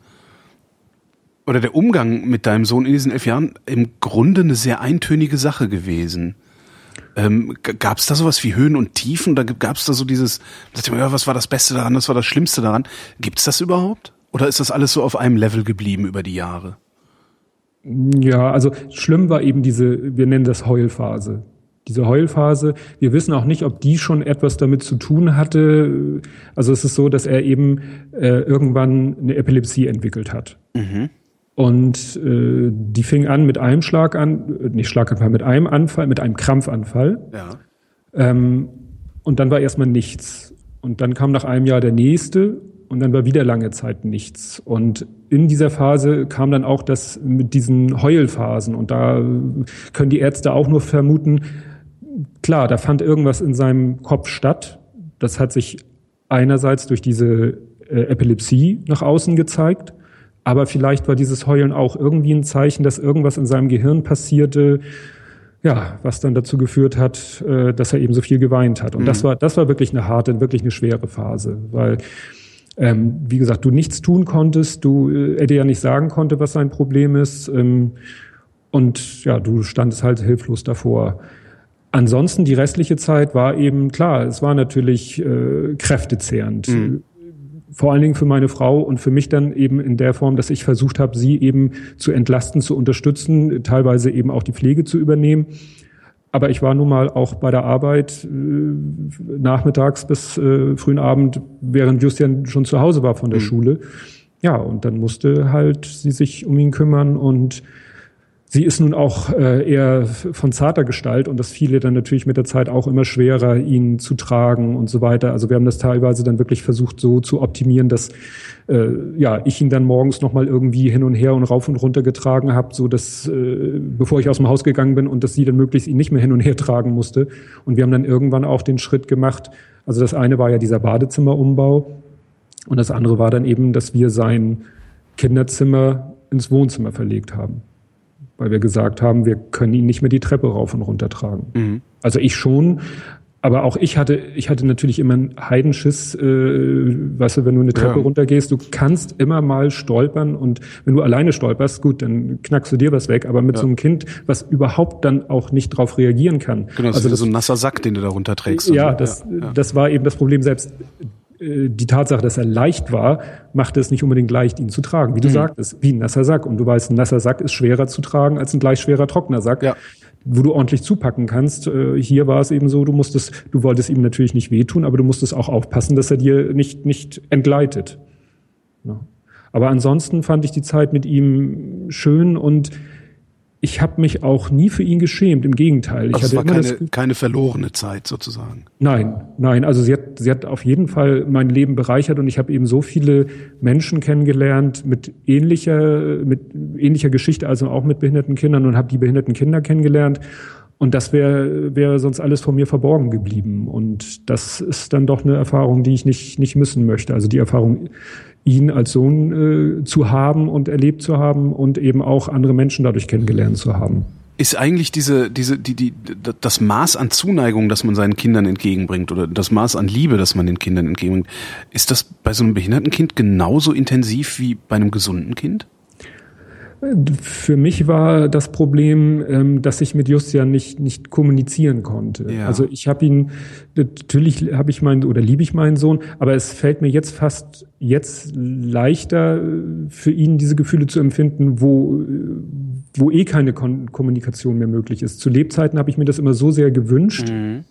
oder der Umgang mit deinem Sohn in diesen elf Jahren im Grunde eine sehr eintönige Sache gewesen. Ähm, gab es da sowas wie Höhen und Tiefen? Oder gab es da so dieses, ja, was war das Beste daran, was war das Schlimmste daran? Gibt es das überhaupt? Oder ist das alles so auf einem Level geblieben über die Jahre? Ja, also schlimm war eben diese, wir nennen das Heulphase diese Heulphase. Wir wissen auch nicht, ob die schon etwas damit zu tun hatte. Also es ist so, dass er eben äh, irgendwann eine Epilepsie entwickelt hat. Mhm. Und äh, die fing an mit einem Schlag an, nicht Schlaganfall, mit einem Anfall, mit einem Krampfanfall. Ja. Ähm, und dann war erstmal nichts. Und dann kam nach einem Jahr der nächste und dann war wieder lange Zeit nichts. Und in dieser Phase kam dann auch das mit diesen Heulphasen. Und da können die Ärzte auch nur vermuten, klar, da fand irgendwas in seinem Kopf statt. Das hat sich einerseits durch diese äh, Epilepsie nach außen gezeigt, aber vielleicht war dieses Heulen auch irgendwie ein Zeichen, dass irgendwas in seinem Gehirn passierte, ja, was dann dazu geführt hat, äh, dass er eben so viel geweint hat. Und mhm. das war, das war wirklich eine harte, wirklich eine schwere Phase, weil ähm, wie gesagt, du nichts tun konntest, du äh, er dir ja nicht sagen konnte, was sein Problem ist, ähm, und ja, du standest halt hilflos davor. Ansonsten die restliche Zeit war eben klar, es war natürlich äh, kräftezehrend. Mhm. Vor allen Dingen für meine Frau und für mich dann eben in der Form, dass ich versucht habe, sie eben zu entlasten, zu unterstützen, teilweise eben auch die Pflege zu übernehmen. Aber ich war nun mal auch bei der Arbeit äh, nachmittags bis äh, frühen Abend, während Justian schon zu Hause war von der mhm. Schule. Ja, und dann musste halt sie sich um ihn kümmern und Sie ist nun auch äh, eher von zarter Gestalt und das fiel ihr dann natürlich mit der Zeit auch immer schwerer, ihn zu tragen und so weiter. Also wir haben das teilweise dann wirklich versucht so zu optimieren, dass äh, ja ich ihn dann morgens nochmal irgendwie hin und her und rauf und runter getragen habe, so dass äh, bevor ich aus dem Haus gegangen bin und dass sie dann möglichst ihn nicht mehr hin und her tragen musste. Und wir haben dann irgendwann auch den Schritt gemacht. Also das eine war ja dieser Badezimmerumbau und das andere war dann eben, dass wir sein Kinderzimmer ins Wohnzimmer verlegt haben weil wir gesagt haben, wir können ihn nicht mehr die Treppe rauf und runter tragen. Mhm. Also ich schon, aber auch ich hatte, ich hatte natürlich immer einen Heidenschiss, äh, weißt du, wenn du eine Treppe ja. runtergehst, du kannst immer mal stolpern und wenn du alleine stolperst, gut, dann knackst du dir was weg, aber mit ja. so einem Kind, was überhaupt dann auch nicht drauf reagieren kann. Genau, das also ist das, so ein nasser Sack, den du da runterträgst. Ja, so. das, ja, das war eben das Problem selbst die Tatsache, dass er leicht war, machte es nicht unbedingt leicht, ihn zu tragen. Wie du mhm. sagtest, wie ein nasser Sack. Und du weißt, ein nasser Sack ist schwerer zu tragen als ein gleich schwerer trockener Sack, ja. wo du ordentlich zupacken kannst. Äh, hier war es eben so, du musstest, du wolltest ihm natürlich nicht wehtun, aber du musstest auch aufpassen, dass er dir nicht, nicht entgleitet. Ja. Aber ansonsten fand ich die Zeit mit ihm schön und ich habe mich auch nie für ihn geschämt. Im Gegenteil. Ich also hatte es war keine, keine verlorene Zeit sozusagen. Nein, nein. Also sie hat, sie hat auf jeden Fall mein Leben bereichert und ich habe eben so viele Menschen kennengelernt mit ähnlicher, mit ähnlicher Geschichte, also auch mit behinderten Kindern und habe die behinderten Kinder kennengelernt. Und das wäre wäre sonst alles von mir verborgen geblieben. Und das ist dann doch eine Erfahrung, die ich nicht nicht missen möchte. Also die Erfahrung ihn als Sohn äh, zu haben und erlebt zu haben und eben auch andere Menschen dadurch kennengelernt zu haben. Ist eigentlich diese, diese, die, die, das Maß an Zuneigung, das man seinen Kindern entgegenbringt oder das Maß an Liebe, das man den Kindern entgegenbringt, ist das bei so einem behinderten Kind genauso intensiv wie bei einem gesunden Kind? Für mich war das Problem, ähm, dass ich mit Justian nicht nicht kommunizieren konnte. Ja. Also ich habe ihn natürlich habe ich meinen oder liebe ich meinen Sohn, aber es fällt mir jetzt fast jetzt leichter für ihn diese Gefühle zu empfinden, wo wo eh keine Kon Kommunikation mehr möglich ist. Zu Lebzeiten habe ich mir das immer so sehr gewünscht. Mhm.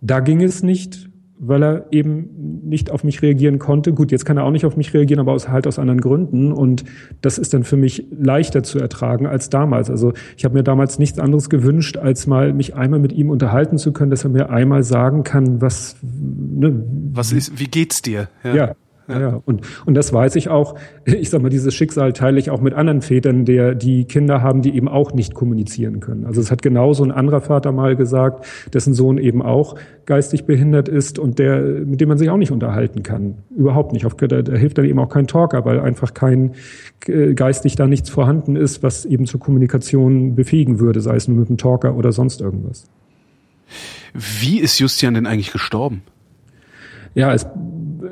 Da ging es nicht weil er eben nicht auf mich reagieren konnte. Gut, jetzt kann er auch nicht auf mich reagieren, aber aus, halt aus anderen Gründen. Und das ist dann für mich leichter zu ertragen als damals. Also ich habe mir damals nichts anderes gewünscht, als mal mich einmal mit ihm unterhalten zu können, dass er mir einmal sagen kann, was, ne, was ist, wie geht's dir? Ja. ja. Ja. ja, und, und das weiß ich auch. Ich sag mal, dieses Schicksal teile ich auch mit anderen Vätern, der, die Kinder haben, die eben auch nicht kommunizieren können. Also es hat genauso ein anderer Vater mal gesagt, dessen Sohn eben auch geistig behindert ist und der, mit dem man sich auch nicht unterhalten kann. Überhaupt nicht. Da, da hilft dann eben auch kein Talker, weil einfach kein äh, geistig da nichts vorhanden ist, was eben zur Kommunikation befähigen würde, sei es nur mit einem Talker oder sonst irgendwas. Wie ist Justian denn eigentlich gestorben? Ja, es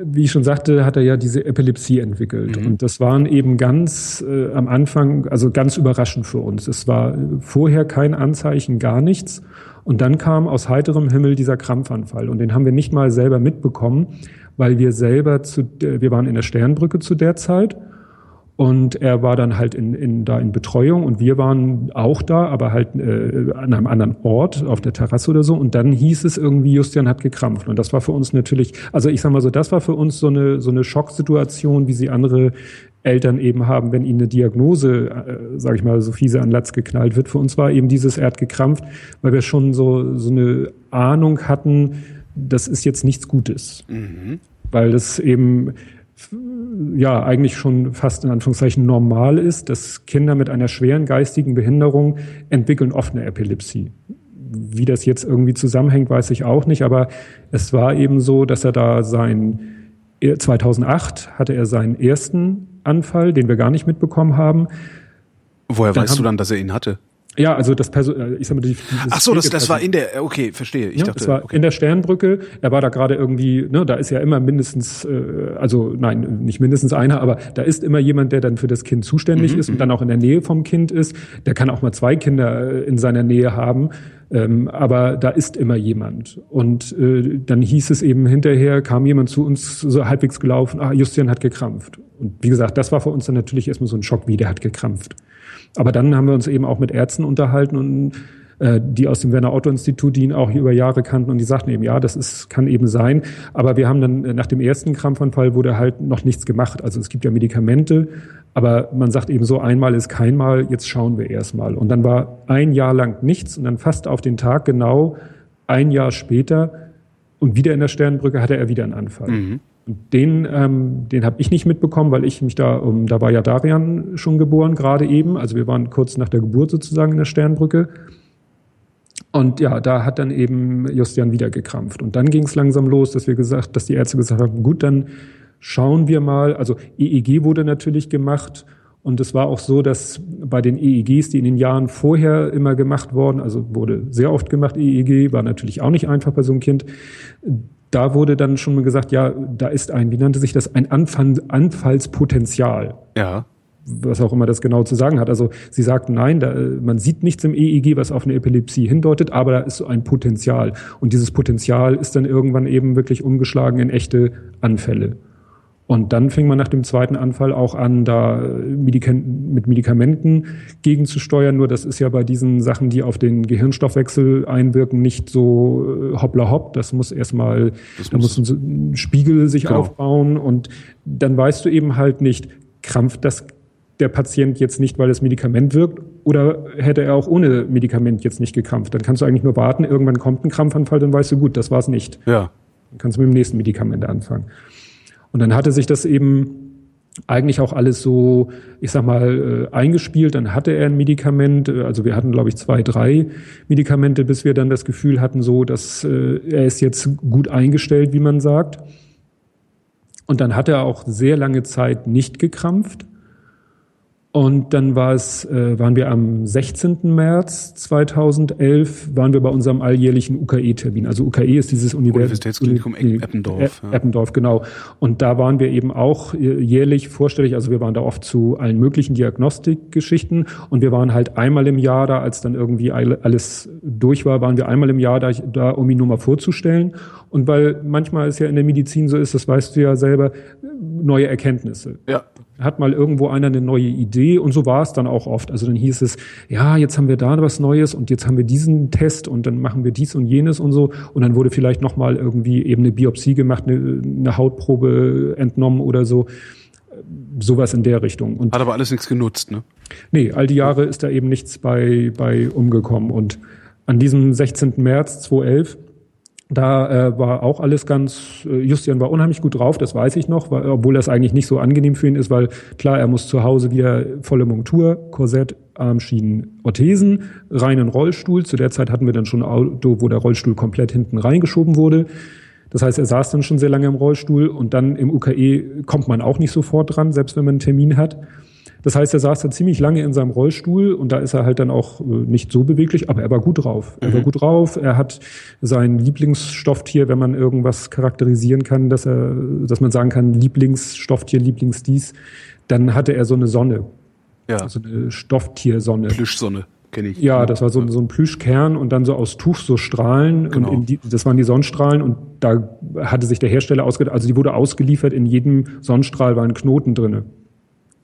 wie ich schon sagte, hat er ja diese Epilepsie entwickelt. Mhm. Und das waren eben ganz äh, am Anfang, also ganz überraschend für uns. Es war vorher kein Anzeichen, gar nichts. Und dann kam aus heiterem Himmel dieser Krampfanfall. Und den haben wir nicht mal selber mitbekommen, weil wir selber zu, wir waren in der Sternbrücke zu der Zeit und er war dann halt in, in, da in Betreuung und wir waren auch da, aber halt äh, an einem anderen Ort, auf der Terrasse oder so. Und dann hieß es irgendwie, Justian hat gekrampft. Und das war für uns natürlich, also ich sag mal so, das war für uns so eine, so eine Schocksituation, wie sie andere Eltern eben haben, wenn ihnen eine Diagnose, äh, sage ich mal, so fiese an Latz geknallt wird. Für uns war eben dieses Erd gekrampft, weil wir schon so, so eine Ahnung hatten, das ist jetzt nichts Gutes. Mhm. Weil das eben ja eigentlich schon fast in Anführungszeichen normal ist, dass Kinder mit einer schweren geistigen Behinderung entwickeln oft eine Epilepsie. Wie das jetzt irgendwie zusammenhängt, weiß ich auch nicht, aber es war eben so, dass er da sein 2008 hatte er seinen ersten Anfall, den wir gar nicht mitbekommen haben. Woher dann weißt du dann, dass er ihn hatte? Ja, also das Person, äh, ich sag mal, die, Ach so, das, das war in der, okay, verstehe. Ich ja, dachte, das war okay. in der Sternbrücke. Er war da gerade irgendwie, ne, da ist ja immer mindestens, äh, also nein, nicht mindestens einer, aber da ist immer jemand, der dann für das Kind zuständig mhm, ist und mhm. dann auch in der Nähe vom Kind ist. Der kann auch mal zwei Kinder äh, in seiner Nähe haben, ähm, aber da ist immer jemand. Und äh, dann hieß es eben hinterher, kam jemand zu uns so halbwegs gelaufen, ah, Justian hat gekrampft. Und wie gesagt, das war für uns dann natürlich erstmal so ein Schock, wie der hat gekrampft. Aber dann haben wir uns eben auch mit Ärzten unterhalten und äh, die aus dem Werner Otto Institut, die ihn auch über Jahre kannten und die sagten eben, ja, das ist, kann eben sein. Aber wir haben dann äh, nach dem ersten Krampfanfall wurde halt noch nichts gemacht. Also es gibt ja Medikamente, aber man sagt eben so, einmal ist kein Mal, jetzt schauen wir erstmal. Und dann war ein Jahr lang nichts und dann fast auf den Tag genau ein Jahr später und wieder in der Sternenbrücke hatte er wieder einen Anfall. Mhm. Den, ähm, den habe ich nicht mitbekommen, weil ich mich da, um, da war ja Darian schon geboren, gerade eben. Also wir waren kurz nach der Geburt sozusagen in der Sternbrücke. Und ja, da hat dann eben Justian wieder gekrampft. Und dann ging es langsam los, dass wir gesagt, dass die Ärzte gesagt haben, gut, dann schauen wir mal. Also EEG wurde natürlich gemacht. Und es war auch so, dass bei den EEGs, die in den Jahren vorher immer gemacht wurden, also wurde sehr oft gemacht, EEG, war natürlich auch nicht einfach bei so einem Kind, da wurde dann schon mal gesagt, ja, da ist ein, wie nannte sich das, ein Anfall, Anfallspotenzial. Ja. Was auch immer das genau zu sagen hat. Also sie sagten, nein, da, man sieht nichts im EEG, was auf eine Epilepsie hindeutet, aber da ist so ein Potenzial. Und dieses Potenzial ist dann irgendwann eben wirklich umgeschlagen in echte Anfälle. Und dann fing man nach dem zweiten Anfall auch an, da mit Medikamenten gegenzusteuern. Nur das ist ja bei diesen Sachen, die auf den Gehirnstoffwechsel einwirken, nicht so äh, hoppla hopp. Das muss erstmal, da muss ein Spiegel sich genau. aufbauen und dann weißt du eben halt nicht, krampft das der Patient jetzt nicht, weil das Medikament wirkt, oder hätte er auch ohne Medikament jetzt nicht gekrampft? Dann kannst du eigentlich nur warten, irgendwann kommt ein Krampfanfall, dann weißt du, gut, das war es nicht. Ja. Dann kannst du mit dem nächsten Medikament anfangen. Und dann hatte sich das eben eigentlich auch alles so, ich sag mal, äh, eingespielt. Dann hatte er ein Medikament, äh, also wir hatten, glaube ich, zwei, drei Medikamente, bis wir dann das Gefühl hatten, so, dass äh, er ist jetzt gut eingestellt, wie man sagt. Und dann hat er auch sehr lange Zeit nicht gekrampft. Und dann war es, äh, waren wir am 16. März 2011, waren wir bei unserem alljährlichen UKE-Termin. Also UKE ist dieses Universitätsklinikum Uni Eppendorf. Ja. Eppendorf, genau. Und da waren wir eben auch äh, jährlich vorstellig. Also wir waren da oft zu allen möglichen Diagnostikgeschichten. Und wir waren halt einmal im Jahr da, als dann irgendwie alles durch war, waren wir einmal im Jahr da, da um ihn nur mal vorzustellen. Und weil manchmal es ja in der Medizin so ist, das weißt du ja selber, neue Erkenntnisse. Ja hat mal irgendwo einer eine neue Idee und so war es dann auch oft. Also dann hieß es, ja, jetzt haben wir da was Neues und jetzt haben wir diesen Test und dann machen wir dies und jenes und so und dann wurde vielleicht noch mal irgendwie eben eine Biopsie gemacht, eine, eine Hautprobe entnommen oder so. Sowas in der Richtung. Und Hat aber alles nichts genutzt, ne? Nee, all die Jahre ist da eben nichts bei, bei umgekommen. Und an diesem 16. März 2011 da äh, war auch alles ganz, äh, Justian war unheimlich gut drauf, das weiß ich noch, weil, obwohl das eigentlich nicht so angenehm für ihn ist, weil klar, er muss zu Hause wieder volle Montur, Korsett, Armschienen, Orthesen, reinen Rollstuhl. Zu der Zeit hatten wir dann schon ein Auto, wo der Rollstuhl komplett hinten reingeschoben wurde. Das heißt, er saß dann schon sehr lange im Rollstuhl und dann im UKE kommt man auch nicht sofort dran, selbst wenn man einen Termin hat. Das heißt, er saß da ziemlich lange in seinem Rollstuhl und da ist er halt dann auch äh, nicht so beweglich, aber er war gut drauf. Er mhm. war gut drauf. Er hat sein Lieblingsstofftier, wenn man irgendwas charakterisieren kann, dass er, dass man sagen kann, Lieblingsstofftier, Lieblingsdies, dann hatte er so eine Sonne. Ja. So eine Stofftiersonne. Plüschsonne. Kenne ich. Ja, das war so, so ein Plüschkern und dann so aus Tuch so Strahlen genau. und die, das waren die Sonnenstrahlen und da hatte sich der Hersteller ausgedacht, also die wurde ausgeliefert, in jedem Sonnenstrahl war ein Knoten drinne.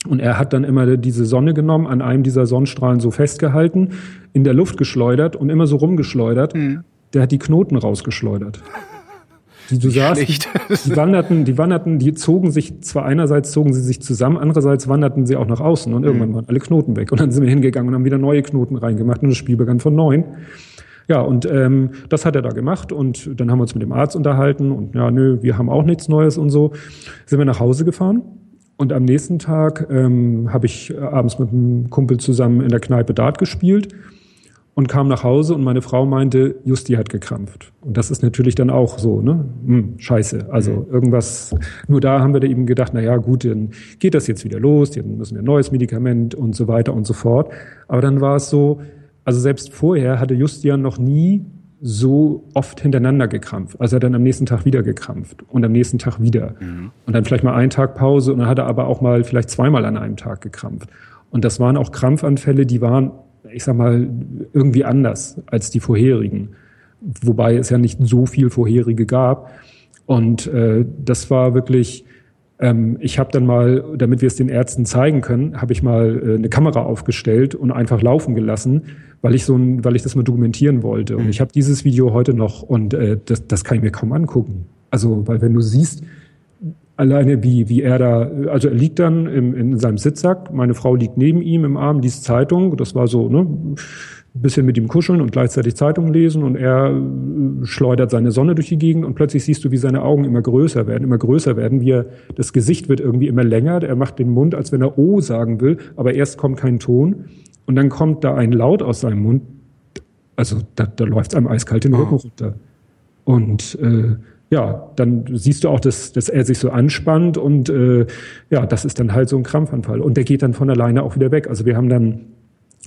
Und er hat dann immer diese Sonne genommen, an einem dieser Sonnenstrahlen so festgehalten, in der Luft geschleudert und immer so rumgeschleudert. Mhm. Der hat die Knoten rausgeschleudert. Die du sahst, die wanderten, die wanderten, die zogen sich, zwar einerseits zogen sie sich zusammen, andererseits wanderten sie auch nach außen und irgendwann mhm. waren alle Knoten weg. Und dann sind wir hingegangen und haben wieder neue Knoten reingemacht und das Spiel begann von neun. Ja, und ähm, das hat er da gemacht und dann haben wir uns mit dem Arzt unterhalten und ja, nö, wir haben auch nichts Neues und so. Sind wir nach Hause gefahren und am nächsten Tag ähm, habe ich äh, abends mit einem Kumpel zusammen in der Kneipe Dart gespielt und kam nach Hause und meine Frau meinte, Justi hat gekrampft. Und das ist natürlich dann auch so, ne? Hm, scheiße. Also mhm. irgendwas, nur da haben wir da eben gedacht, na ja, gut, dann geht das jetzt wieder los, dann müssen wir ein neues Medikament und so weiter und so fort. Aber dann war es so, also selbst vorher hatte Justian noch nie so oft hintereinander gekrampft. Also er hat dann am nächsten Tag wieder gekrampft und am nächsten Tag wieder. Mhm. Und dann vielleicht mal einen Tag Pause und dann hat er aber auch mal vielleicht zweimal an einem Tag gekrampft. Und das waren auch Krampfanfälle, die waren, ich sag mal, irgendwie anders als die vorherigen. Wobei es ja nicht so viel vorherige gab. Und äh, das war wirklich, Ähm, ich habe dann mal, damit wir es den Ärzten zeigen können, habe ich mal äh, eine Kamera aufgestellt und einfach laufen gelassen, weil ich so ein, weil ich das mal dokumentieren wollte. Und mhm. ich habe dieses Video heute noch und äh, das, das kann ich mir kaum angucken. Also, weil wenn du siehst, alleine wie, wie er da, also er liegt dann im, in seinem Sitzsack, meine Frau liegt neben ihm im Arm, liest Zeitung, das war so, ne, bisschen mit ihm kuscheln und gleichzeitig Zeitung lesen und er äh, schleudert seine Sonne durch die Gegend und plötzlich siehst du, wie seine Augen immer größer werden, immer größer werden, wie er, das Gesicht wird irgendwie immer länger, er macht den Mund, als wenn er O sagen will, aber erst kommt kein Ton und dann kommt da ein Laut aus seinem Mund, also da, da läuft es einem eiskalt den Rücken runter. Und äh, ja, dann siehst du auch, dass, dass er sich so anspannt und äh, ja, das ist dann halt so ein Krampfanfall. Und der geht dann von alleine auch wieder weg. Also wir haben dann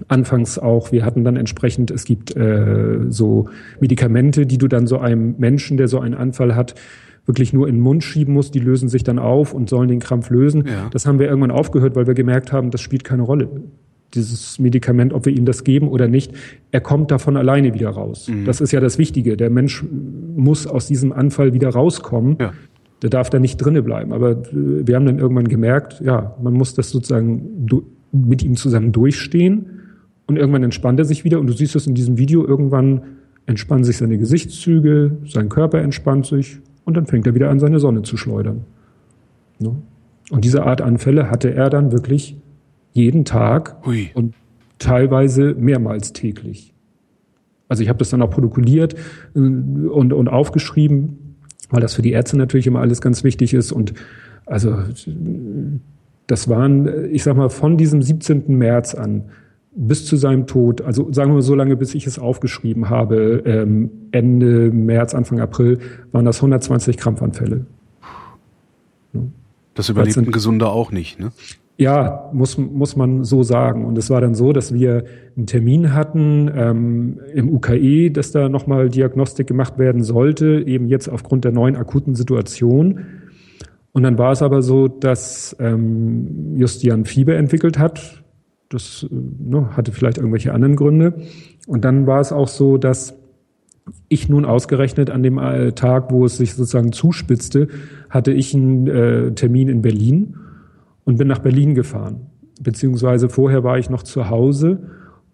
anfangs auch, wir hatten dann entsprechend, es gibt äh, so Medikamente, die du dann so einem Menschen, der so einen Anfall hat, wirklich nur in den Mund schieben musst, die lösen sich dann auf und sollen den Krampf lösen. Ja. Das haben wir irgendwann aufgehört, weil wir gemerkt haben, das spielt keine Rolle. Dieses Medikament, ob wir ihm das geben oder nicht, er kommt davon alleine wieder raus. Mhm. Das ist ja das Wichtige. Der Mensch muss aus diesem Anfall wieder rauskommen. Ja. Der darf da nicht drinnen bleiben. Aber äh, wir haben dann irgendwann gemerkt, ja, man muss das sozusagen mit ihm zusammen durchstehen und irgendwann entspannt er sich wieder und du siehst es in diesem Video, irgendwann entspannen sich seine Gesichtszüge, sein Körper entspannt sich und dann fängt er wieder an, seine Sonne zu schleudern. Ne? Und diese Art Anfälle hatte er dann wirklich jeden Tag Hui. und teilweise mehrmals täglich. Also ich habe das dann auch protokolliert äh, und, und aufgeschrieben, weil das für die Ärzte natürlich immer alles ganz wichtig ist. Und also das waren, ich sag mal, von diesem 17. März an bis zu seinem Tod, also sagen wir mal so lange, bis ich es aufgeschrieben habe, ähm, Ende März, Anfang April, waren das 120 Krampfanfälle. Das überlebt ein Gesunder auch nicht, ne? Ja, muss, muss man so sagen. Und es war dann so, dass wir einen Termin hatten ähm, im UKE, dass da nochmal Diagnostik gemacht werden sollte, eben jetzt aufgrund der neuen akuten Situation. Und dann war es aber so, dass ähm, Justian Fieber entwickelt hat, das ne, hatte vielleicht irgendwelche anderen Gründe. Und dann war es auch so, dass ich nun ausgerechnet an dem äh, Tag, wo es sich sozusagen zuspitzte, hatte ich einen äh, Termin in Berlin und bin nach Berlin gefahren. Beziehungsweise vorher war ich noch zu Hause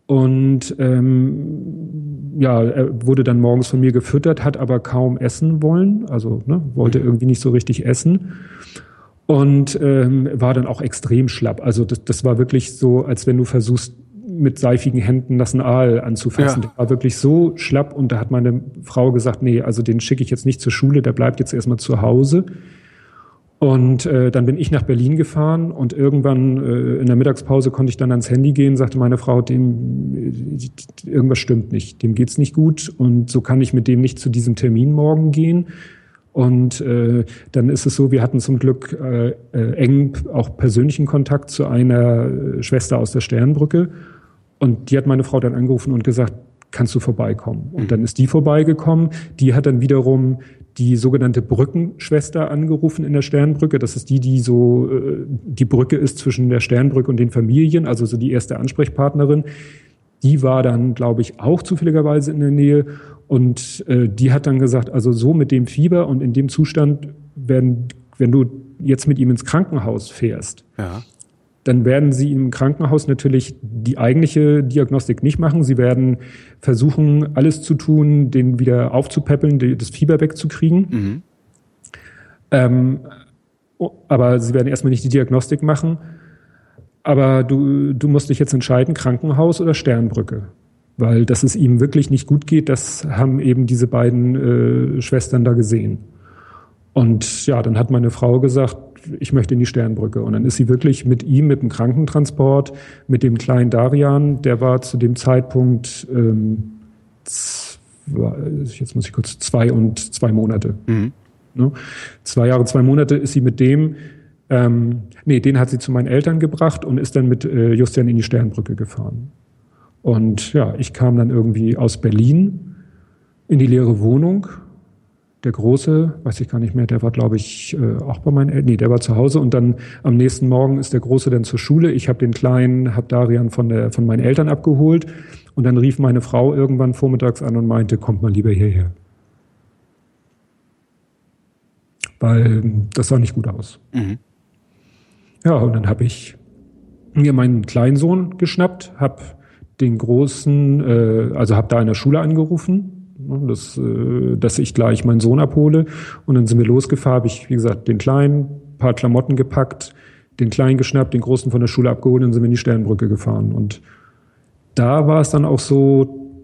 und ähm, ja, er wurde dann morgens von mir gefüttert, hat aber kaum essen wollen, also ne, wollte irgendwie nicht so richtig essen und ähm, war dann auch extrem schlapp. Also das, das war wirklich so, als wenn du versuchst, mit seifigen Händen nassen Aal anzufassen. Ja. Der war wirklich so schlapp und da hat meine Frau gesagt, nee, also den schicke ich jetzt nicht zur Schule, der bleibt jetzt erstmal zu Hause. Und äh, dann bin ich nach Berlin gefahren und irgendwann äh, in der Mittagspause konnte ich dann ans Handy gehen, sagte meine Frau, dem äh, irgendwas stimmt nicht, dem geht's nicht gut und so kann ich mit dem nicht zu diesem Termin morgen gehen. Und äh, dann ist es so, wir hatten zum Glück äh, äh, eng auch persönlichen Kontakt zu einer äh, Schwester aus der Sternbrücke. Und die hat meine Frau dann angerufen und gesagt, kannst du vorbeikommen? Und dann ist die vorbeigekommen. Die hat dann wiederum die sogenannte Brückenschwester angerufen in der Sternbrücke. Das ist die, die so äh, die Brücke ist zwischen der Sternbrücke und den Familien, also so die erste Ansprechpartnerin. Die war dann, glaube ich, auch zufälligerweise in der Nähe und äh, die hat dann gesagt, also so mit dem Fieber und in dem Zustand, wenn, wenn du jetzt mit ihm ins Krankenhaus fährst, ja. dann werden sie im Krankenhaus natürlich die eigentliche Diagnostik nicht machen. Sie werden versuchen, alles zu tun, den wieder aufzupäppeln, das Fieber wegzukriegen. Mhm. Ähm, aber sie werden erstmal nicht die Diagnostik machen. Aber du, du musst dich jetzt entscheiden, Krankenhaus oder Sternbrücke weil dass es ihm wirklich nicht gut geht, das haben eben diese beiden äh, Schwestern da gesehen. Und ja, dann hat meine Frau gesagt, ich möchte in die Sternbrücke. Und dann ist sie wirklich mit ihm, mit dem Krankentransport, mit dem kleinen Darian, der war zu dem Zeitpunkt, ähm, jetzt muss ich kurz, zwei und zwei Monate. Mhm. Ne? Zwei Jahre, zwei Monate ist sie mit dem, ähm, nee, den hat sie zu meinen Eltern gebracht und ist dann mit äh, Justian in die Sternbrücke gefahren. Und ja, ich kam dann irgendwie aus Berlin in die leere Wohnung. Der Große, weiß ich gar nicht mehr, der war, glaube ich, äh, auch bei meinen Eltern. Nee, der war zu Hause. Und dann am nächsten Morgen ist der Große dann zur Schule. Ich habe den Kleinen, habe Darian von, der, von meinen Eltern abgeholt. Und dann rief meine Frau irgendwann vormittags an und meinte, kommt mal lieber hierher. weil das sah nicht gut aus. Mhm. Ja, und dann habe ich mir meinen kleinen Sohn geschnappt, habe den großen, äh, also habe da in der Schule angerufen, ne, dass, äh, dass ich gleich meinen Sohn abhole. Und dann sind wir losgefahren, habe ich, wie gesagt, den kleinen, paar Klamotten gepackt, den kleinen geschnappt, den großen von der Schule abgeholt und sind wir in die Sternbrücke gefahren. Und da war es dann auch so,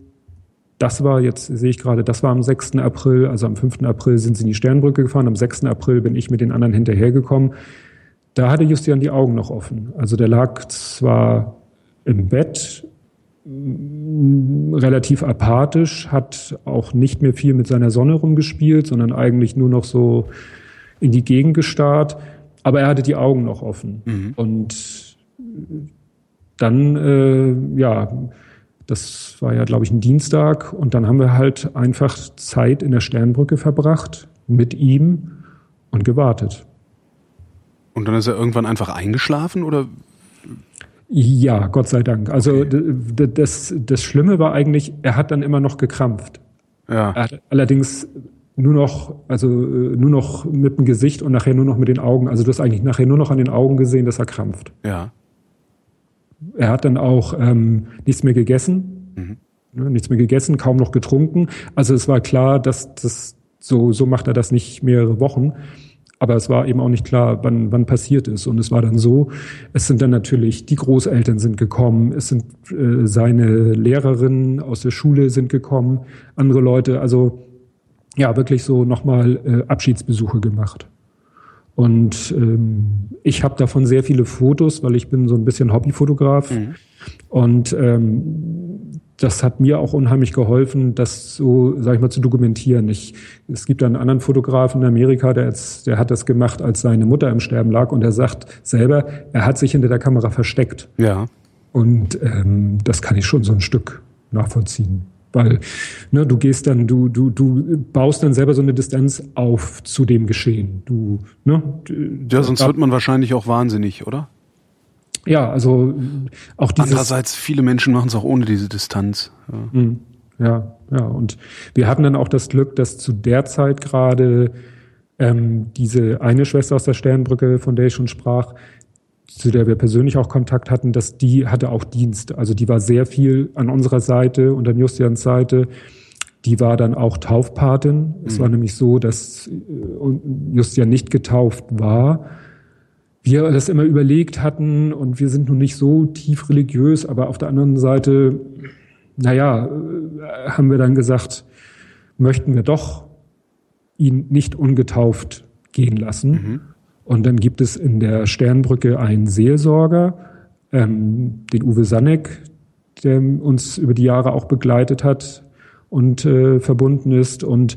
das war jetzt, sehe ich gerade, das war am 6. April, also am 5. April sind sie in die Sternbrücke gefahren, am 6. April bin ich mit den anderen hinterhergekommen. Da hatte Justian die Augen noch offen. Also der lag zwar im Bett, mm, relativ apathisch, hat auch nicht mehr viel mit seiner Sonne rumgespielt, sondern eigentlich nur noch so in die Gegend gestarrt. Aber er hatte die Augen noch offen. Mhm. Und dann, äh, ja, das war ja, glaube ich, ein Dienstag. Und dann haben wir halt einfach Zeit in der Sternbrücke verbracht mit ihm und gewartet. Und dann ist er irgendwann einfach eingeschlafen oder? Ja, Gott sei Dank. Also okay. das, das Schlimme war eigentlich, er hat dann immer noch gekrampft. Ja. Er hat allerdings nur noch, also äh, nur noch mit dem Gesicht und nachher nur noch mit den Augen. Also du hast eigentlich nachher nur noch an den Augen gesehen, dass er krampft. Ja. Er hat dann auch ähm, nichts mehr gegessen, mhm. ne, nichts mehr gegessen, kaum noch getrunken. Also es war klar, dass das so so macht er das nicht mehrere Wochen. Aber es war eben auch nicht klar, wann, wann passiert ist. Und es war dann so, es sind dann natürlich, die Großeltern sind gekommen, es sind äh, seine Lehrerinnen aus der Schule sind gekommen, andere Leute, also ja, wirklich so nochmal äh, Abschiedsbesuche gemacht. Und ähm, ich habe davon sehr viele Fotos, weil ich bin so ein bisschen Hobbyfotograf. Mhm. Und ähm, das hat mir auch unheimlich geholfen, das so, sag ich mal, zu dokumentieren. Ich, es gibt einen anderen Fotografen in Amerika, der, jetzt, der hat das gemacht, als seine Mutter im Sterben lag und er sagt selber, er hat sich hinter der Kamera versteckt. Ja. Und ähm, das kann ich schon so ein Stück nachvollziehen. Weil ne, du gehst dann, du, du, du baust dann selber so eine Distanz auf zu dem Geschehen. Du, ne, ja, sonst wird man wahrscheinlich auch wahnsinnig, oder? Ja, also auch dieses. Andererseits, viele Menschen machen es auch ohne diese Distanz. Ja. Hm, ja, ja. Und wir hatten dann auch das Glück, dass zu der Zeit gerade ähm, diese eine Schwester aus der Sternbrücke, von der ich schon sprach, zu der wir persönlich auch Kontakt hatten, dass die hatte auch Dienst. Also die war sehr viel an unserer Seite und an Justians Seite. Die war dann auch Taufpatin. Mhm. Es war nämlich so, dass äh, Justian nicht getauft war. Wir das immer überlegt hatten und wir sind nun nicht so tief religiös, aber auf der anderen Seite, naja, äh, haben wir dann gesagt, möchten wir doch ihn nicht ungetauft gehen lassen. Mhm. Und dann gibt es in der Sternbrücke einen Seelsorger, ähm, den Uwe Sanneck, der uns über die Jahre auch begleitet hat und äh, verbunden ist. Und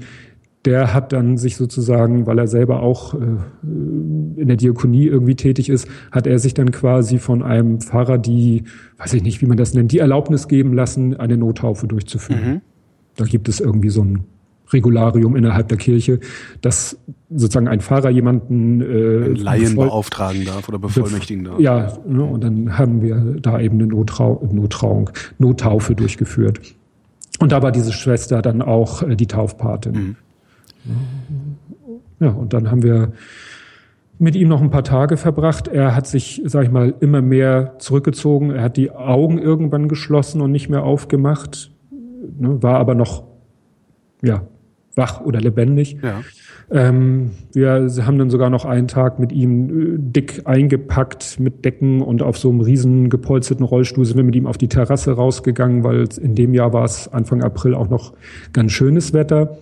der hat dann sich sozusagen, weil er selber auch äh, in der Diakonie irgendwie tätig ist, hat er sich dann quasi von einem Pfarrer die, weiß ich nicht, wie man das nennt, die Erlaubnis geben lassen, eine Nottaufe durchzuführen. Mhm. Da gibt es irgendwie so ein Regularium innerhalb der Kirche, dass sozusagen ein Pfarrer jemanden äh, Laien beauftragen darf oder bevollmächtigen darf. Ja, ne, und dann haben wir da eben eine Nottrau Nottrauung, Nottaufe durchgeführt. Und da war diese Schwester dann auch äh, die Taufpatin. Mhm. Ja, und dann haben wir mit ihm noch ein paar Tage verbracht. Er hat sich, sag ich mal, immer mehr zurückgezogen. Er hat die Augen irgendwann geschlossen und nicht mehr aufgemacht, ne, war aber noch ja, wach oder lebendig. Ja. Ähm, wir haben dann sogar noch einen Tag mit ihm äh, dick eingepackt mit Decken und auf so einem riesen gepolsterten Rollstuhl sind wir mit ihm auf die Terrasse rausgegangen, weil in dem Jahr war es Anfang April auch noch ganz schönes Wetter.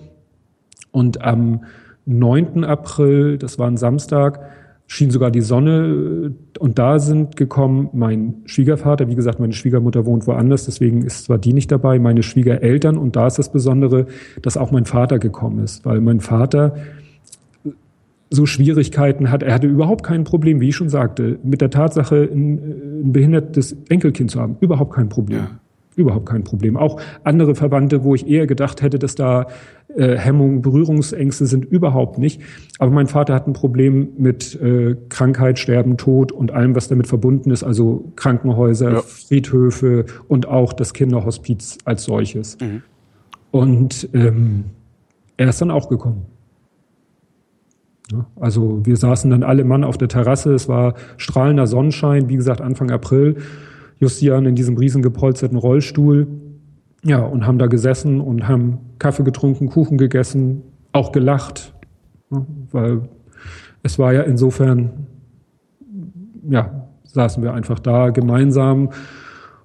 Und am 9. April, das war ein Samstag, schien sogar die Sonne und da sind gekommen mein Schwiegervater, wie gesagt, meine Schwiegermutter wohnt woanders, deswegen ist zwar die nicht dabei, meine Schwiegereltern und da ist das Besondere, dass auch mein Vater gekommen ist, weil mein Vater so Schwierigkeiten hat. Er hatte überhaupt kein Problem, wie ich schon sagte, mit der Tatsache, ein, ein behindertes Enkelkind zu haben. Überhaupt kein Problem. Ja. Überhaupt kein Problem. Auch andere Verwandte, wo ich eher gedacht hätte, dass da äh, Hemmungen, Berührungsängste sind, überhaupt nicht. Aber mein Vater hat ein Problem mit äh, Krankheit, Sterben, Tod und allem, was damit verbunden ist, also Krankenhäuser, ja. Friedhöfe und auch das Kinderhospiz als solches. Mhm. Und ähm, er ist dann auch gekommen. Also wir saßen dann alle Mann auf der Terrasse, es war strahlender Sonnenschein, wie gesagt Anfang April. Justian in diesem riesen gepolsterten Rollstuhl. Ja, und haben da gesessen und haben Kaffee getrunken, Kuchen gegessen, auch gelacht, weil es war ja insofern, ja, saßen wir einfach da gemeinsam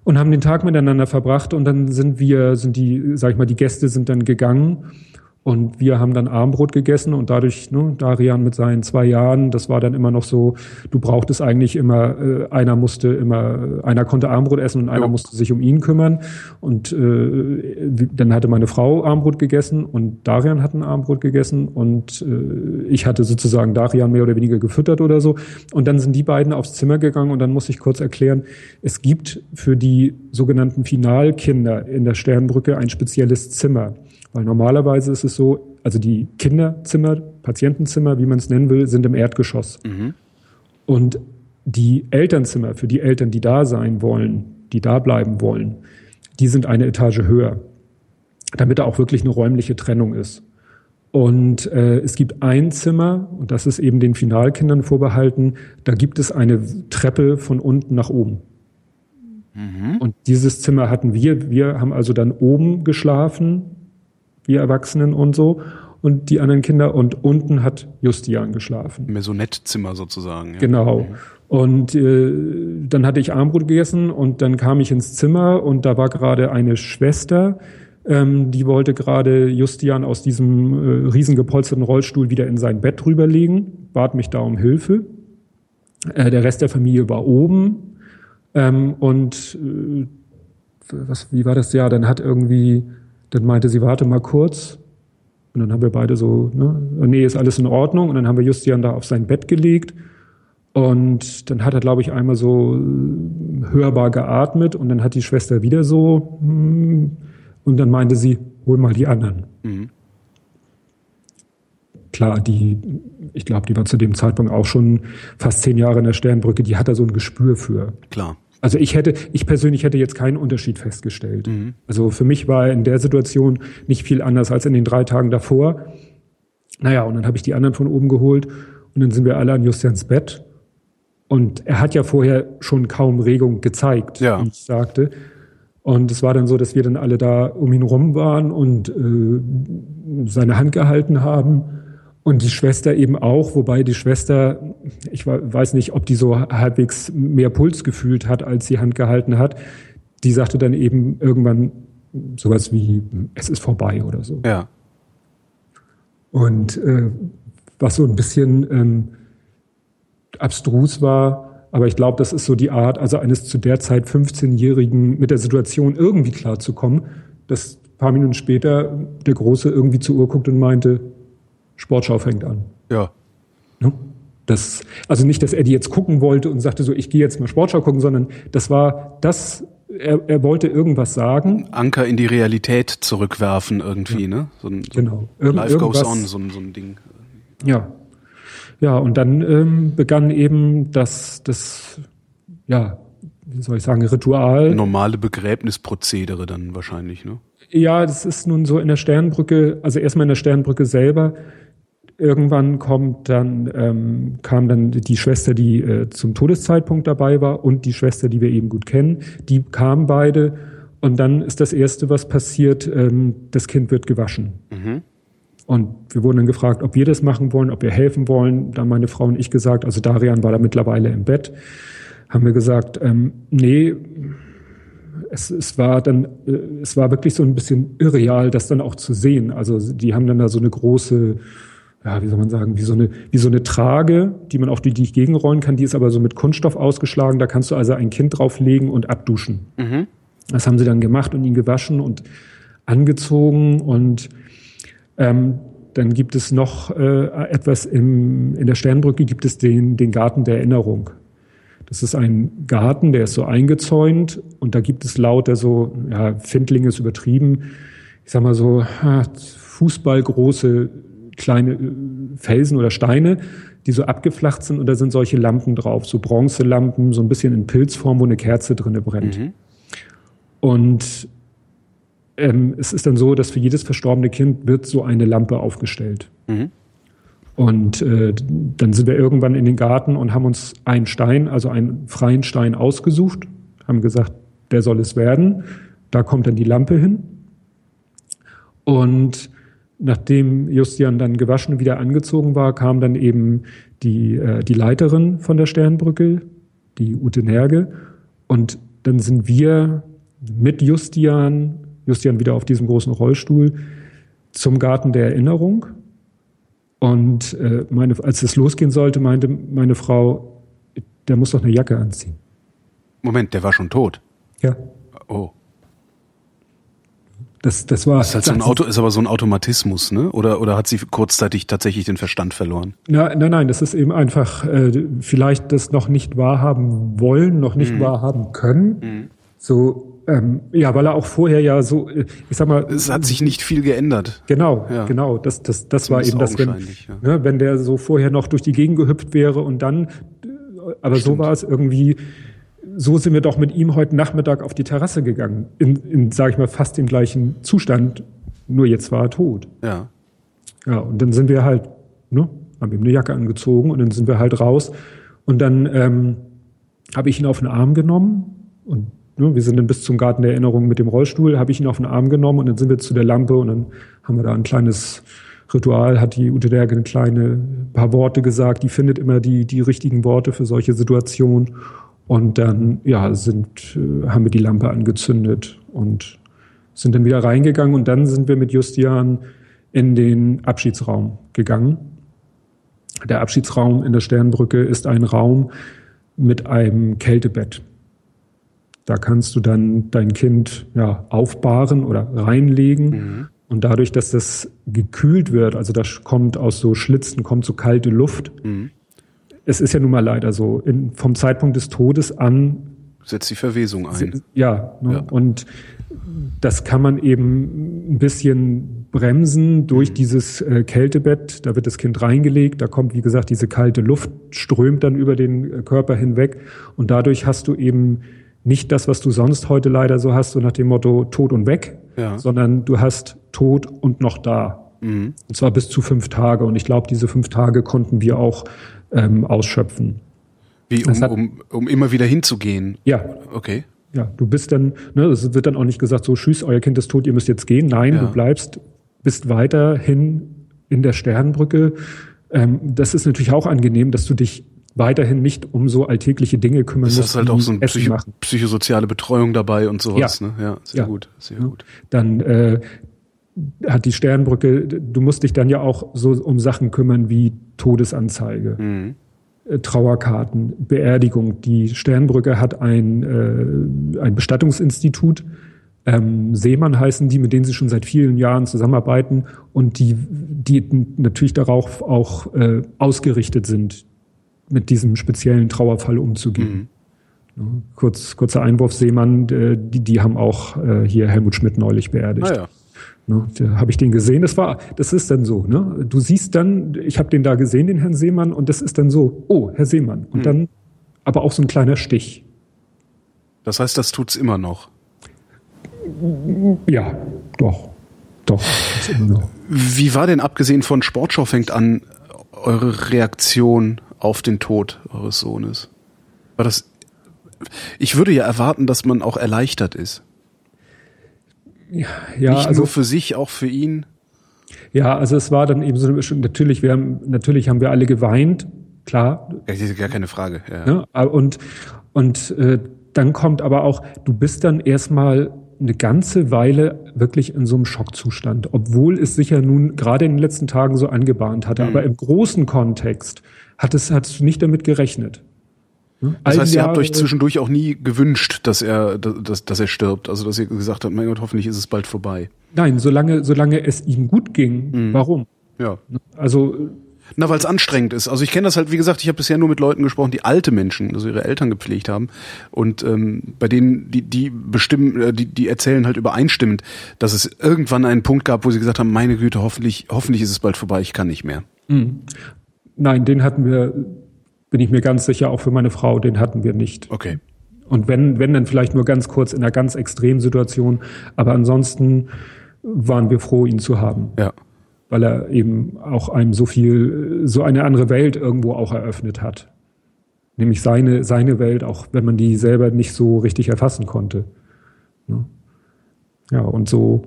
und haben den Tag miteinander verbracht und dann sind wir, sind die, sag ich mal, die Gäste sind dann gegangen und wir haben dann Armbrot gegessen und dadurch, ne, Darian mit seinen zwei Jahren, das war dann immer noch so, du brauchtest eigentlich immer, äh, einer musste immer, einer konnte Armbrot essen und einer ja. musste sich um ihn kümmern. Und äh, dann hatte meine Frau Armbrot gegessen und Darian hat ein Armbrot gegessen und äh, ich hatte sozusagen Darian mehr oder weniger gefüttert oder so. Und dann sind die beiden aufs Zimmer gegangen und dann muss ich kurz erklären, es gibt für die sogenannten Finalkinder in der Sternbrücke ein spezielles Zimmer. Weil normalerweise ist es so, also die Kinderzimmer, Patientenzimmer, wie man es nennen will, sind im Erdgeschoss. Mhm. Und die Elternzimmer für die Eltern, die da sein wollen, die da bleiben wollen, die sind eine Etage höher, damit da auch wirklich eine räumliche Trennung ist. Und äh, es gibt ein Zimmer, und das ist eben den Finalkindern vorbehalten, da gibt es eine Treppe von unten nach oben. Mhm. Und dieses Zimmer hatten wir. Wir haben also dann oben geschlafen, wir Erwachsenen und so. Und die anderen Kinder und unten hat Justian geschlafen. Maisonettzimmer sozusagen. Ja. Genau. Mhm. Und äh, dann hatte ich Armbrot gegessen und dann kam ich ins Zimmer und da war gerade eine Schwester, ähm, die wollte gerade Justian aus diesem äh, riesen gepolsterten Rollstuhl wieder in sein Bett rüberlegen, bat mich da um Hilfe. Äh, der Rest der Familie war oben ähm, und äh, was, wie war das? Ja, dann hat irgendwie dann meinte sie, warte mal kurz. Und dann haben wir beide so, ne, nee, ist alles in Ordnung. Und dann haben wir Justian da auf sein Bett gelegt. Und dann hat er, glaube ich, einmal so äh, hörbar geatmet. Und dann hat die Schwester wieder so, hm, und dann meinte sie, hol mal die anderen. Mhm. Klar, die, ich glaube, die war zu dem Zeitpunkt auch schon fast zehn Jahre in der Sternbrücke, die hat da so ein Gespür für. Klar. Also ich hätte, ich persönlich hätte jetzt keinen Unterschied festgestellt. Mhm. Also für mich war er in der Situation nicht viel anders als in den drei Tagen davor. Naja, und dann habe ich die anderen von oben geholt und dann sind wir alle an Justians Bett. Und er hat ja vorher schon kaum Regung gezeigt, ja. wie ich sagte. Und es war dann so, dass wir dann alle da um ihn rum waren und äh, seine Hand gehalten haben. Und die Schwester eben auch, wobei die Schwester, ich weiß nicht, ob die so halbwegs mehr Puls gefühlt hat, als sie Hand gehalten hat. Die sagte dann eben irgendwann sowas wie, es ist vorbei oder so. Ja. Und äh, was so ein bisschen ähm, abstrus war, aber ich glaube, das ist so die Art, also eines zu der Zeit 15-Jährigen mit der Situation irgendwie klarzukommen, dass ein paar Minuten später der Große irgendwie zur Uhr guckt und meinte, Sportschau fängt an. Ja. Ne? Das, also nicht, dass er die jetzt gucken wollte und sagte so, ich gehe jetzt mal Sportschau gucken, sondern das war das, er, er wollte irgendwas sagen. Anker in die Realität zurückwerfen irgendwie, ja. ne? So ein, so genau. Irgend, Life goes on, so ein, so ein Ding. Ja. Ja, und dann ähm, begann eben das, das, ja, wie soll ich sagen, Ritual. Normale Begräbnisprozedere dann wahrscheinlich, ne? Ja, das ist nun so in der Sternbrücke, also erstmal in der Sternbrücke selber, Irgendwann kommt dann, ähm, kam dann die Schwester, die äh, zum Todeszeitpunkt dabei war und die Schwester, die wir eben gut kennen. Die kamen beide und dann ist das Erste, was passiert, ähm, das Kind wird gewaschen. Mhm. Und wir wurden dann gefragt, ob wir das machen wollen, ob wir helfen wollen. Da meine Frau und ich gesagt, also Darian war da mittlerweile im Bett, haben wir gesagt, ähm, nee, es, es war dann, äh, es war wirklich so ein bisschen irreal, das dann auch zu sehen. Also die haben dann da so eine große ja, wie soll man sagen, wie so eine, wie so eine Trage, die man auch durch die gegenrollen kann, die ist aber so mit Kunststoff ausgeschlagen. Da kannst du also ein Kind drauflegen und abduschen. Mhm. Das haben sie dann gemacht und ihn gewaschen und angezogen und ähm, dann gibt es noch äh, etwas im, in der Sternbrücke gibt es den, den Garten der Erinnerung. Das ist ein Garten, der ist so eingezäunt und da gibt es lauter so, ja, Findling ist übertrieben, ich sag mal so, fußballgroße kleine äh, Felsen oder Steine, die so abgeflacht sind und da sind solche Lampen drauf, so Bronzelampen, so ein bisschen in Pilzform, wo eine Kerze drinne brennt. Mhm. Und ähm, es ist dann so, dass für jedes verstorbene Kind wird so eine Lampe aufgestellt. Mhm. Und äh, dann sind wir irgendwann in den Garten und haben uns einen Stein, also einen freien Stein ausgesucht, haben gesagt, der soll es werden. Da kommt dann die Lampe hin. Und nachdem Justian dann gewaschen und wieder angezogen war, kam dann eben die, äh, die Leiterin von der Sternbrücke, die Ute Nerge. Und dann sind wir mit Justian, Justian wieder auf diesem großen Rollstuhl, zum Garten der Erinnerung. Und äh, meine, als es losgehen sollte, meinte meine Frau, der muss doch eine Jacke anziehen. Moment, der war schon tot. Ja. Oh. Das, das war. Das ist, halt so ein Auto, ist aber so ein Automatismus, ne? Oder, oder hat sie kurzzeitig tatsächlich den Verstand verloren? Na, nein, nein, das ist eben einfach äh, vielleicht das noch nicht wahrhaben wollen, noch nicht mhm. wahrhaben können. Mhm. So, ähm, ja, weil er auch vorher ja so, äh, ich sag mal. Es hat sich nicht viel geändert. Genau, ja. genau. Das, das, das war eben das, wenn, ja. ne, wenn der so vorher noch durch die Gegend gehüpft wäre und dann, äh, aber Stimmt. so war es irgendwie so sind wir doch mit ihm heute Nachmittag auf die Terrasse gegangen. In, in sage ich mal, fast dem gleichen Zustand. Nur jetzt war er tot. Ja. Ja, und dann sind wir halt, ne, haben ihm eine Jacke angezogen und dann sind wir halt raus. Und dann ähm, habe ich ihn auf den Arm genommen und ne, wir sind dann bis zum Garten der Erinnerung mit dem Rollstuhl, habe ich ihn auf den Arm genommen und dann sind wir zu der Lampe und dann haben wir da ein kleines Ritual, hat die Ute Derge ein kleine paar Worte gesagt, die findet immer die, die richtigen Worte für solche Situationen. Und dann, ja, sind, äh, haben wir die Lampe angezündet und sind dann wieder reingegangen und dann sind wir mit Justian in den Abschiedsraum gegangen. Der Abschiedsraum in der Sternbrücke ist ein Raum mit einem Kältebett. Da kannst du dann dein Kind ja, aufbahren oder reinlegen. Mhm. Und dadurch, dass das gekühlt wird, also das kommt aus so Schlitzen, kommt so kalte Luft, mhm es ist ja nun mal leider so, in, vom Zeitpunkt des Todes an setzt die Verwesung ein. Ja, ne? ja, und das kann man eben ein bisschen bremsen durch mhm. dieses äh, Kältebett. Da wird das Kind reingelegt, da kommt, wie gesagt, diese kalte Luft, strömt dann über den äh, Körper hinweg und dadurch hast du eben nicht das, was du sonst heute leider so hast, so nach dem Motto tot und weg, ja. sondern du hast tot und noch da. Mhm. Und zwar bis zu fünf Tage. Und ich glaube, diese fünf Tage konnten wir auch ähm, ausschöpfen. Wie, um, hat, um, um immer wieder hinzugehen? Ja. Okay. Ja, du bist dann, ne, es wird dann auch nicht gesagt, so, tschüss, euer Kind ist tot, ihr müsst jetzt gehen. Nein, ja. du bleibst, bist weiterhin in der Sternbrücke. Ähm, das ist natürlich auch angenehm, dass du dich weiterhin nicht um so alltägliche Dinge kümmern musst. Das ist halt auch so eine Psycho psychosoziale Betreuung dabei und sowas. Ja, ne? ja sehr ja. gut, sehr ja. gut. Dann äh, hat die Sternbrücke, du musst dich dann ja auch so um Sachen kümmern wie Todesanzeige, mhm. Äh, Trauerkarten, Beerdigung. Die Sternbrücke hat ein, äh, ein Bestattungsinstitut, ähm, Seemann heißen die, mit denen sie schon seit vielen Jahren zusammenarbeiten und die, die natürlich darauf auch äh, ausgerichtet sind, mit diesem speziellen Trauerfall umzugehen. Mhm. Kurz, kurzer Einwurf, Seemann, äh, die, die haben auch äh, hier Helmut Schmidt neulich beerdigt. Ah ja. Ne, da habe ich den gesehen. Das war, das ist dann so. Ne? Du siehst dann, ich habe den da gesehen, den Herrn Seemann, und das ist dann so. Oh, Herr Seemann. Und hm. dann aber auch so ein kleiner Stich. Das heißt, das tut's immer noch. Ja, doch, doch. Immer noch. Wie war denn abgesehen von Sportschau fängt an eure Reaktion auf den Tod eures Sohnes? War das? Ich würde ja erwarten, dass man auch erleichtert ist. Ja, Nicht also, nur für sich, auch für ihn. Ja, also es war dann eben so, natürlich, wir haben, natürlich haben wir alle geweint, klar. Ja, gar keine Frage. Ja. ja und und äh, dann kommt aber auch, du bist dann erstmal eine ganze Weile wirklich in so einem Schockzustand, obwohl es sich ja nun gerade in den letzten Tagen so angebahnt hatte. Mhm. Aber im großen Kontext hat es, hattest du nicht damit gerechnet. Hm? Das heißt, ihr habt euch zwischendurch auch nie gewünscht, dass er, dass, dass er stirbt. Also, dass ihr gesagt habt, mein Gott, hoffentlich ist es bald vorbei. Nein, solange, solange es ihm gut ging. Mhm. Warum? Ja. Also. Na, weil es anstrengend ist. Also ich kenne das halt, wie gesagt, ich habe bisher nur mit Leuten gesprochen, die alte Menschen, also ihre Eltern gepflegt haben. Und ähm, bei denen, die, die bestimmen, äh, die, die erzählen halt übereinstimmend, dass es irgendwann einen Punkt gab, wo sie gesagt haben, meine Güte, hoffentlich, hoffentlich ist es bald vorbei, ich kann nicht mehr. Mhm. Nein, den hatten wir bin ich mir ganz sicher, auch für meine Frau, den hatten wir nicht. Okay. Und wenn, wenn dann vielleicht nur ganz kurz in einer ganz extremen Situation, aber ansonsten waren wir froh, ihn zu haben. Ja. weil er eben auch einem so viel, so eine andere Welt irgendwo auch eröffnet hat. Nämlich seine, seine Welt, auch wenn man die selber nicht so richtig erfassen konnte. Ne? Ja, und so,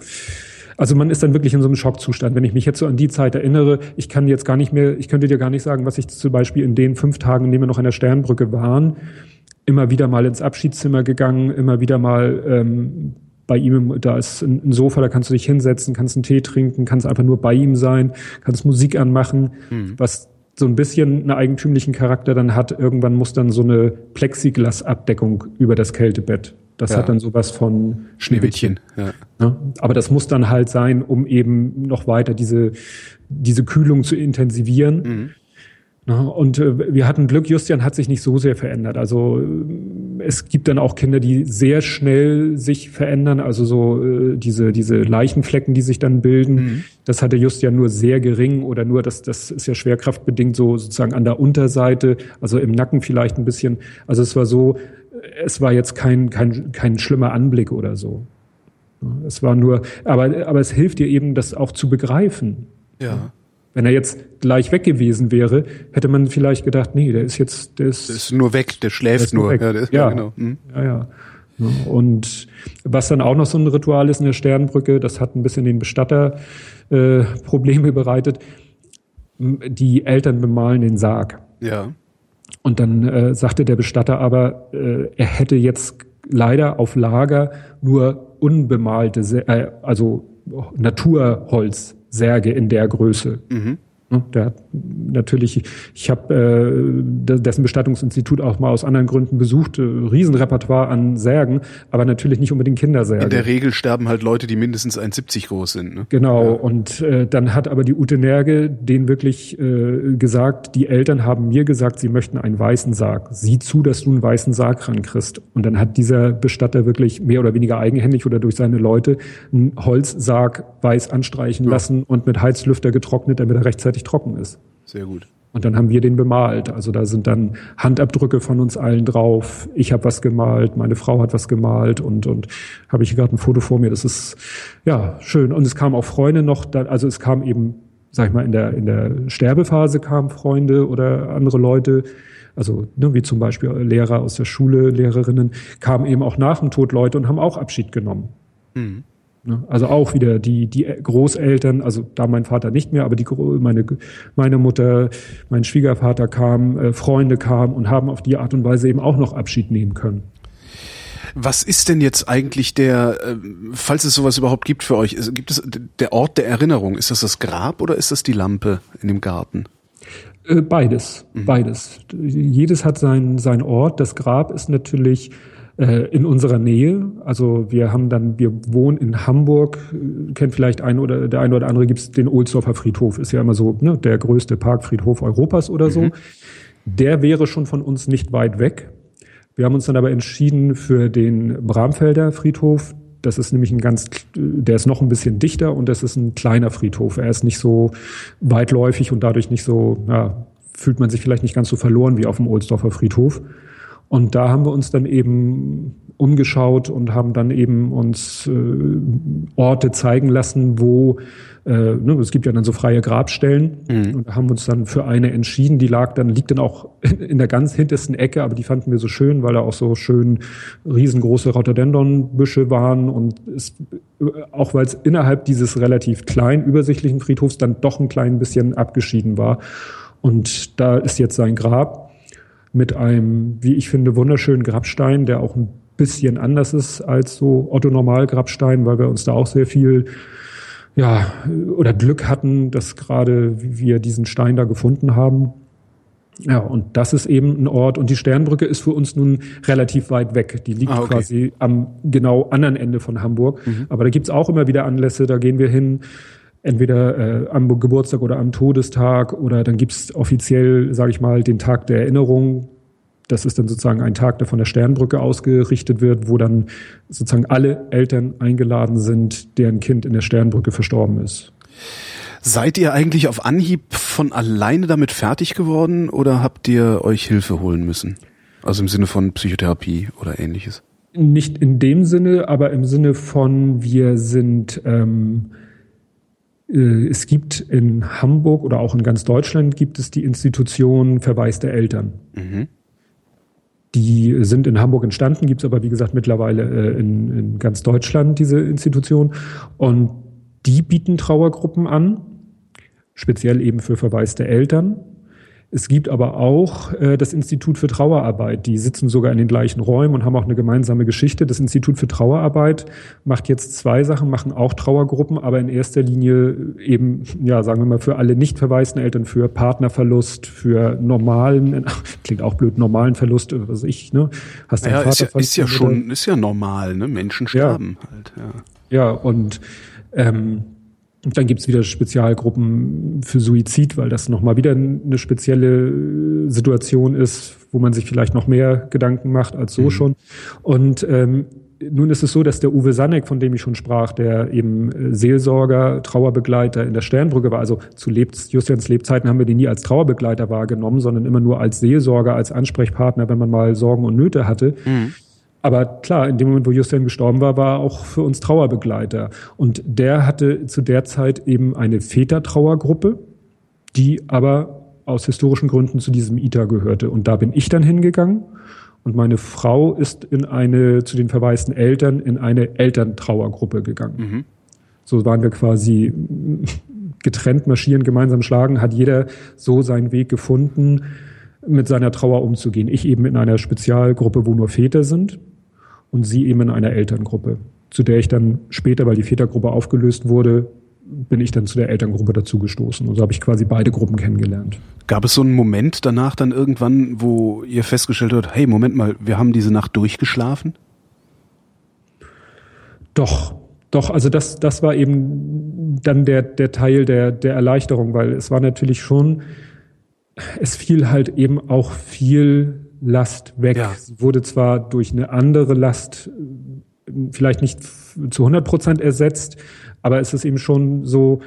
also man ist dann wirklich in so einem Schockzustand. Wenn ich mich jetzt so an die Zeit erinnere, ich kann jetzt gar nicht mehr, ich könnte dir gar nicht sagen, was ich zum Beispiel in den fünf Tagen, in denen wir noch an der Sternbrücke waren, immer wieder mal ins Abschiedszimmer gegangen, immer wieder mal ähm, bei ihm, da ist ein Sofa, da kannst du dich hinsetzen, kannst einen Tee trinken, kannst einfach nur bei ihm sein, kannst Musik anmachen, mhm. was so ein bisschen einen eigentümlichen Charakter dann hat. Irgendwann muss dann so eine Plexiglasabdeckung über das Kältebett. Das ja. hat dann sowas von Schneewittchen. Ja. ja. Aber das muss dann halt sein, um eben noch weiter diese, diese Kühlung zu intensivieren. Mhm. Und äh, wir hatten Glück, Justian hat sich nicht so sehr verändert. Also äh, es gibt dann auch Kinder, die sehr schnell sich verändern, also so äh, diese, diese Leichenflecken, die sich dann bilden. Mhm. Das hatte Justian nur sehr gering oder nur, das, das ist ja schwerkraftbedingt so sozusagen an der Unterseite, also im Nacken vielleicht ein bisschen. Also es war so, es war jetzt kein, kein, kein schlimmer Anblick oder so. Es war nur, aber, aber es hilft dir eben, das auch zu begreifen. Ja. Wenn er jetzt gleich weg gewesen wäre, hätte man vielleicht gedacht, nee, der ist jetzt, der ist, der ist nur weg, der schläft der nur. nur. Ja, ist, ja, genau. Hm. ja, ja. Und was dann auch noch so ein Ritual ist in der Sternbrücke, das hat ein bisschen den Bestatter äh, Probleme bereitet. Die Eltern bemalen den Sarg. Ja. Und dann äh, sagte der Bestatter aber, äh, er hätte jetzt leider auf Lager nur unbemalte, äh, also Naturholz Särge in der Größe. Mhm. Ne, der hat natürlich, ich habe äh, dessen Bestattungsinstitut auch mal aus anderen Gründen besucht, äh, Riesenrepertoire an Särgen, aber natürlich nicht unbedingt Kindersärge. In der Regel sterben halt Leute, die mindestens 1,70 groß sind. Ne? Genau, ja. und äh, dann hat aber die Ute Nerge den wirklich äh, gesagt, die Eltern haben mir gesagt, sie möchten einen weißen Sarg. Sieh zu, dass du einen weißen Sarg rankriegst. Und dann hat dieser Bestatter wirklich mehr oder weniger eigenhändig oder durch seine Leute einen Holzsarg weiß anstreichen ja. lassen und mit Heizlüfter getrocknet, damit er rechtzeitig trocken ist. Sehr gut. Und dann haben wir den bemalt. Also da sind dann Handabdrücke von uns allen drauf. Ich habe was gemalt, meine Frau hat was gemalt und und habe ich gerade ein Foto vor mir. Das ist ja schön. Und es kamen auch Freunde noch. Da, also es kam eben, sag ich mal, in der in der Sterbephase kamen Freunde oder andere Leute. Also ne, wie zum Beispiel Lehrer aus der Schule, Lehrerinnen, kamen eben auch nach dem Tod Leute und haben auch Abschied genommen. Mhm. Ne? Also auch wieder die, die Großeltern, also da mein Vater nicht mehr, aber die, meine, meine Mutter, mein Schwiegervater kam, äh, Freunde kamen und haben auf die Art und Weise eben auch noch Abschied nehmen können. Was ist denn jetzt eigentlich der, äh, falls es sowas überhaupt gibt für euch, gibt es der Ort der Erinnerung? Ist das das Grab oder ist das die Lampe in dem Garten? Äh, beides, mhm. beides. Jedes hat seinen, seinen Ort. Das Grab ist natürlich in unserer Nähe. Also wir haben dann, wir wohnen in Hamburg, kennt vielleicht ein oder der eine oder andere gibt es den Ohlsdorfer Friedhof, ist ja immer so ne, der größte Parkfriedhof Europas oder so. Mhm. Der wäre schon von uns nicht weit weg. Wir haben uns dann aber entschieden für den Bramfelder Friedhof. Das ist nämlich ein ganz, der ist noch ein bisschen dichter und das ist ein kleiner Friedhof. Er ist nicht so weitläufig und dadurch nicht so, ja, fühlt man sich vielleicht nicht ganz so verloren wie auf dem Ohlsdorfer Friedhof. Und da haben wir uns dann eben umgeschaut und haben dann eben uns äh, Orte zeigen lassen, wo äh, ne, es gibt ja dann so freie Grabstellen mhm. und haben uns dann für eine entschieden. Die lag dann liegt dann auch in der ganz hintersten Ecke, aber die fanden wir so schön, weil da auch so schön riesengroße Rhododendronbüsche waren und es, auch weil es innerhalb dieses relativ kleinen übersichtlichen Friedhofs dann doch ein klein bisschen abgeschieden war. Und da ist jetzt sein Grab mit einem, wie ich finde, wunderschönen Grabstein, der auch ein bisschen anders ist als so Otto Normal Grabstein, weil wir uns da auch sehr viel ja oder Glück hatten, dass gerade wir diesen Stein da gefunden haben. Ja, und das ist eben ein Ort und die Sternbrücke ist für uns nun relativ weit weg. Die liegt ah, okay. quasi am genau anderen Ende von Hamburg. Mhm. Aber da gibt's auch immer wieder Anlässe, da gehen wir hin entweder äh, am Geburtstag oder am Todestag oder dann gibt's offiziell, sage ich mal, den Tag der Erinnerung. Das ist dann sozusagen ein Tag, der von der Sternbrücke ausgerichtet wird, wo dann sozusagen alle Eltern eingeladen sind, deren Kind in der Sternbrücke verstorben ist. Seid ihr eigentlich auf Anhieb von alleine damit fertig geworden oder habt ihr euch Hilfe holen müssen? Also im Sinne von Psychotherapie oder ähnliches? Nicht in dem Sinne, aber im Sinne von, wir sind ähm, Äh, es gibt in Hamburg oder auch in ganz Deutschland gibt es die Institution verwaiste Eltern. Mhm. Die sind in Hamburg entstanden, gibt es aber wie gesagt mittlerweile äh, in, in ganz Deutschland diese Institution. Und die bieten Trauergruppen an, speziell eben für verwaiste Eltern. Es gibt aber auch äh, das Institut für Trauerarbeit. Die sitzen sogar in den gleichen Räumen und haben auch eine gemeinsame Geschichte. Das Institut für Trauerarbeit macht jetzt zwei Sachen, machen auch Trauergruppen, aber in erster Linie eben, ja, sagen wir mal, für alle nicht verwaisten Eltern, für Partnerverlust, für normalen, klingt auch blöd, normalen Verlust, was ich, ne? Hast ja, ist ja, ist ja schon, ist ja normal, ne? Menschen sterben ja. halt, ja. Ja, und ähm, und dann gibt's wieder Spezialgruppen für Suizid, weil das nochmal wieder eine spezielle Situation ist, wo man sich vielleicht noch mehr Gedanken macht als so mhm. schon. Und ähm, nun ist es so, dass der Uwe Sannek, von dem ich schon sprach, der eben äh, Seelsorger, Trauerbegleiter in der Sternbrücke war, also zu Lebs Justians Lebzeiten haben wir den nie als Trauerbegleiter wahrgenommen, sondern immer nur als Seelsorger, als Ansprechpartner, wenn man mal Sorgen und Nöte hatte. Mhm. Aber klar, in dem Moment, wo Justin gestorben war, war er auch für uns Trauerbegleiter. Und der hatte zu der Zeit eben eine Vätertrauergruppe, die aber aus historischen Gründen zu diesem ITA gehörte. Und da bin ich dann hingegangen. Und meine Frau ist in eine, zu den verwaisten Eltern, in eine Elterntrauergruppe gegangen. Mhm. So waren wir quasi getrennt marschieren, gemeinsam schlagen, hat jeder so seinen Weg gefunden, mit seiner Trauer umzugehen. Ich eben in einer Spezialgruppe, wo nur Väter sind und sie eben in einer Elterngruppe, zu der ich dann später, weil die Vätergruppe aufgelöst wurde, bin ich dann zu der Elterngruppe dazugestoßen. Und so habe ich quasi beide Gruppen kennengelernt. Gab es so einen Moment danach dann irgendwann, wo ihr festgestellt habt, hey, Moment mal, wir haben diese Nacht durchgeschlafen? Doch, doch, also das, das war eben dann der, der Teil der, der Erleichterung, weil es war natürlich schon, es fiel halt eben auch viel Last weg. Ja. Sie wurde zwar durch eine andere Last äh, vielleicht nicht zu 100 Prozent ersetzt, aber es ist eben schon so,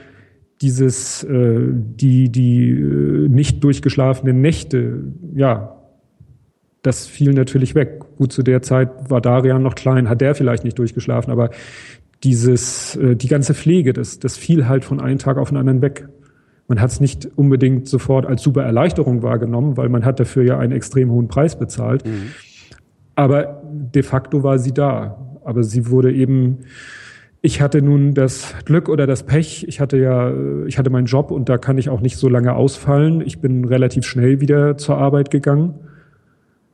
dieses, äh, die, die äh, nicht durchgeschlafenen Nächte, ja, das fiel natürlich weg. Gut, zu der Zeit war Darian noch klein, hat der vielleicht nicht durchgeschlafen, aber dieses, äh, die ganze Pflege, das, das fiel halt von einem Tag auf den anderen weg. Man hat es nicht unbedingt sofort als super Erleichterung wahrgenommen, weil man hat dafür ja einen extrem hohen Preis bezahlt. Mhm. Aber de facto war sie da. Aber sie wurde eben, ich hatte nun das Glück oder das Pech. Ich hatte ja, ich hatte meinen Job und da kann ich auch nicht so lange ausfallen. Ich bin relativ schnell wieder zur Arbeit gegangen.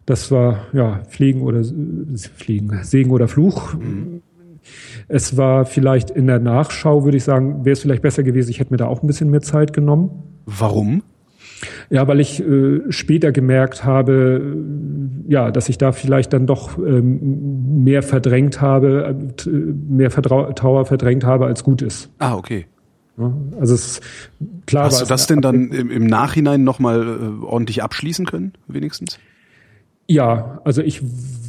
Das war ja Pflegen oder Pflegen, Segen oder Fluch. Mhm. Es war vielleicht in der Nachschau, würde ich sagen, wäre es vielleicht besser gewesen, ich hätte mir da auch ein bisschen mehr Zeit genommen. Warum? Ja, weil ich äh, später gemerkt habe, äh, ja, dass ich da vielleicht dann doch ähm, mehr verdrängt habe, äh, mehr Vertrau Trauer verdrängt habe, als gut ist. Ah, okay. Ja, also es klar. Hast du das denn dann im, im Nachhinein nochmal äh, ordentlich abschließen können, wenigstens? Ja, also ich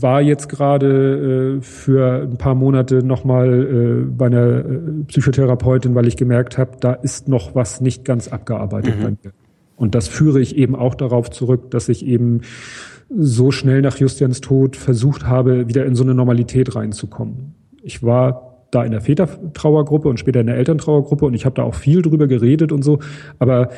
war jetzt gerade äh, für ein paar Monate nochmal äh, bei einer äh, Psychotherapeutin, weil ich gemerkt habe, da ist noch was nicht ganz abgearbeitet mhm. bei mir. Und das führe ich eben auch darauf zurück, dass ich eben so schnell nach Justians Tod versucht habe, wieder in so eine Normalität reinzukommen. Ich war da in der Vätertrauergruppe und später in der Elterntrauergruppe und ich habe da auch viel drüber geredet und so, aber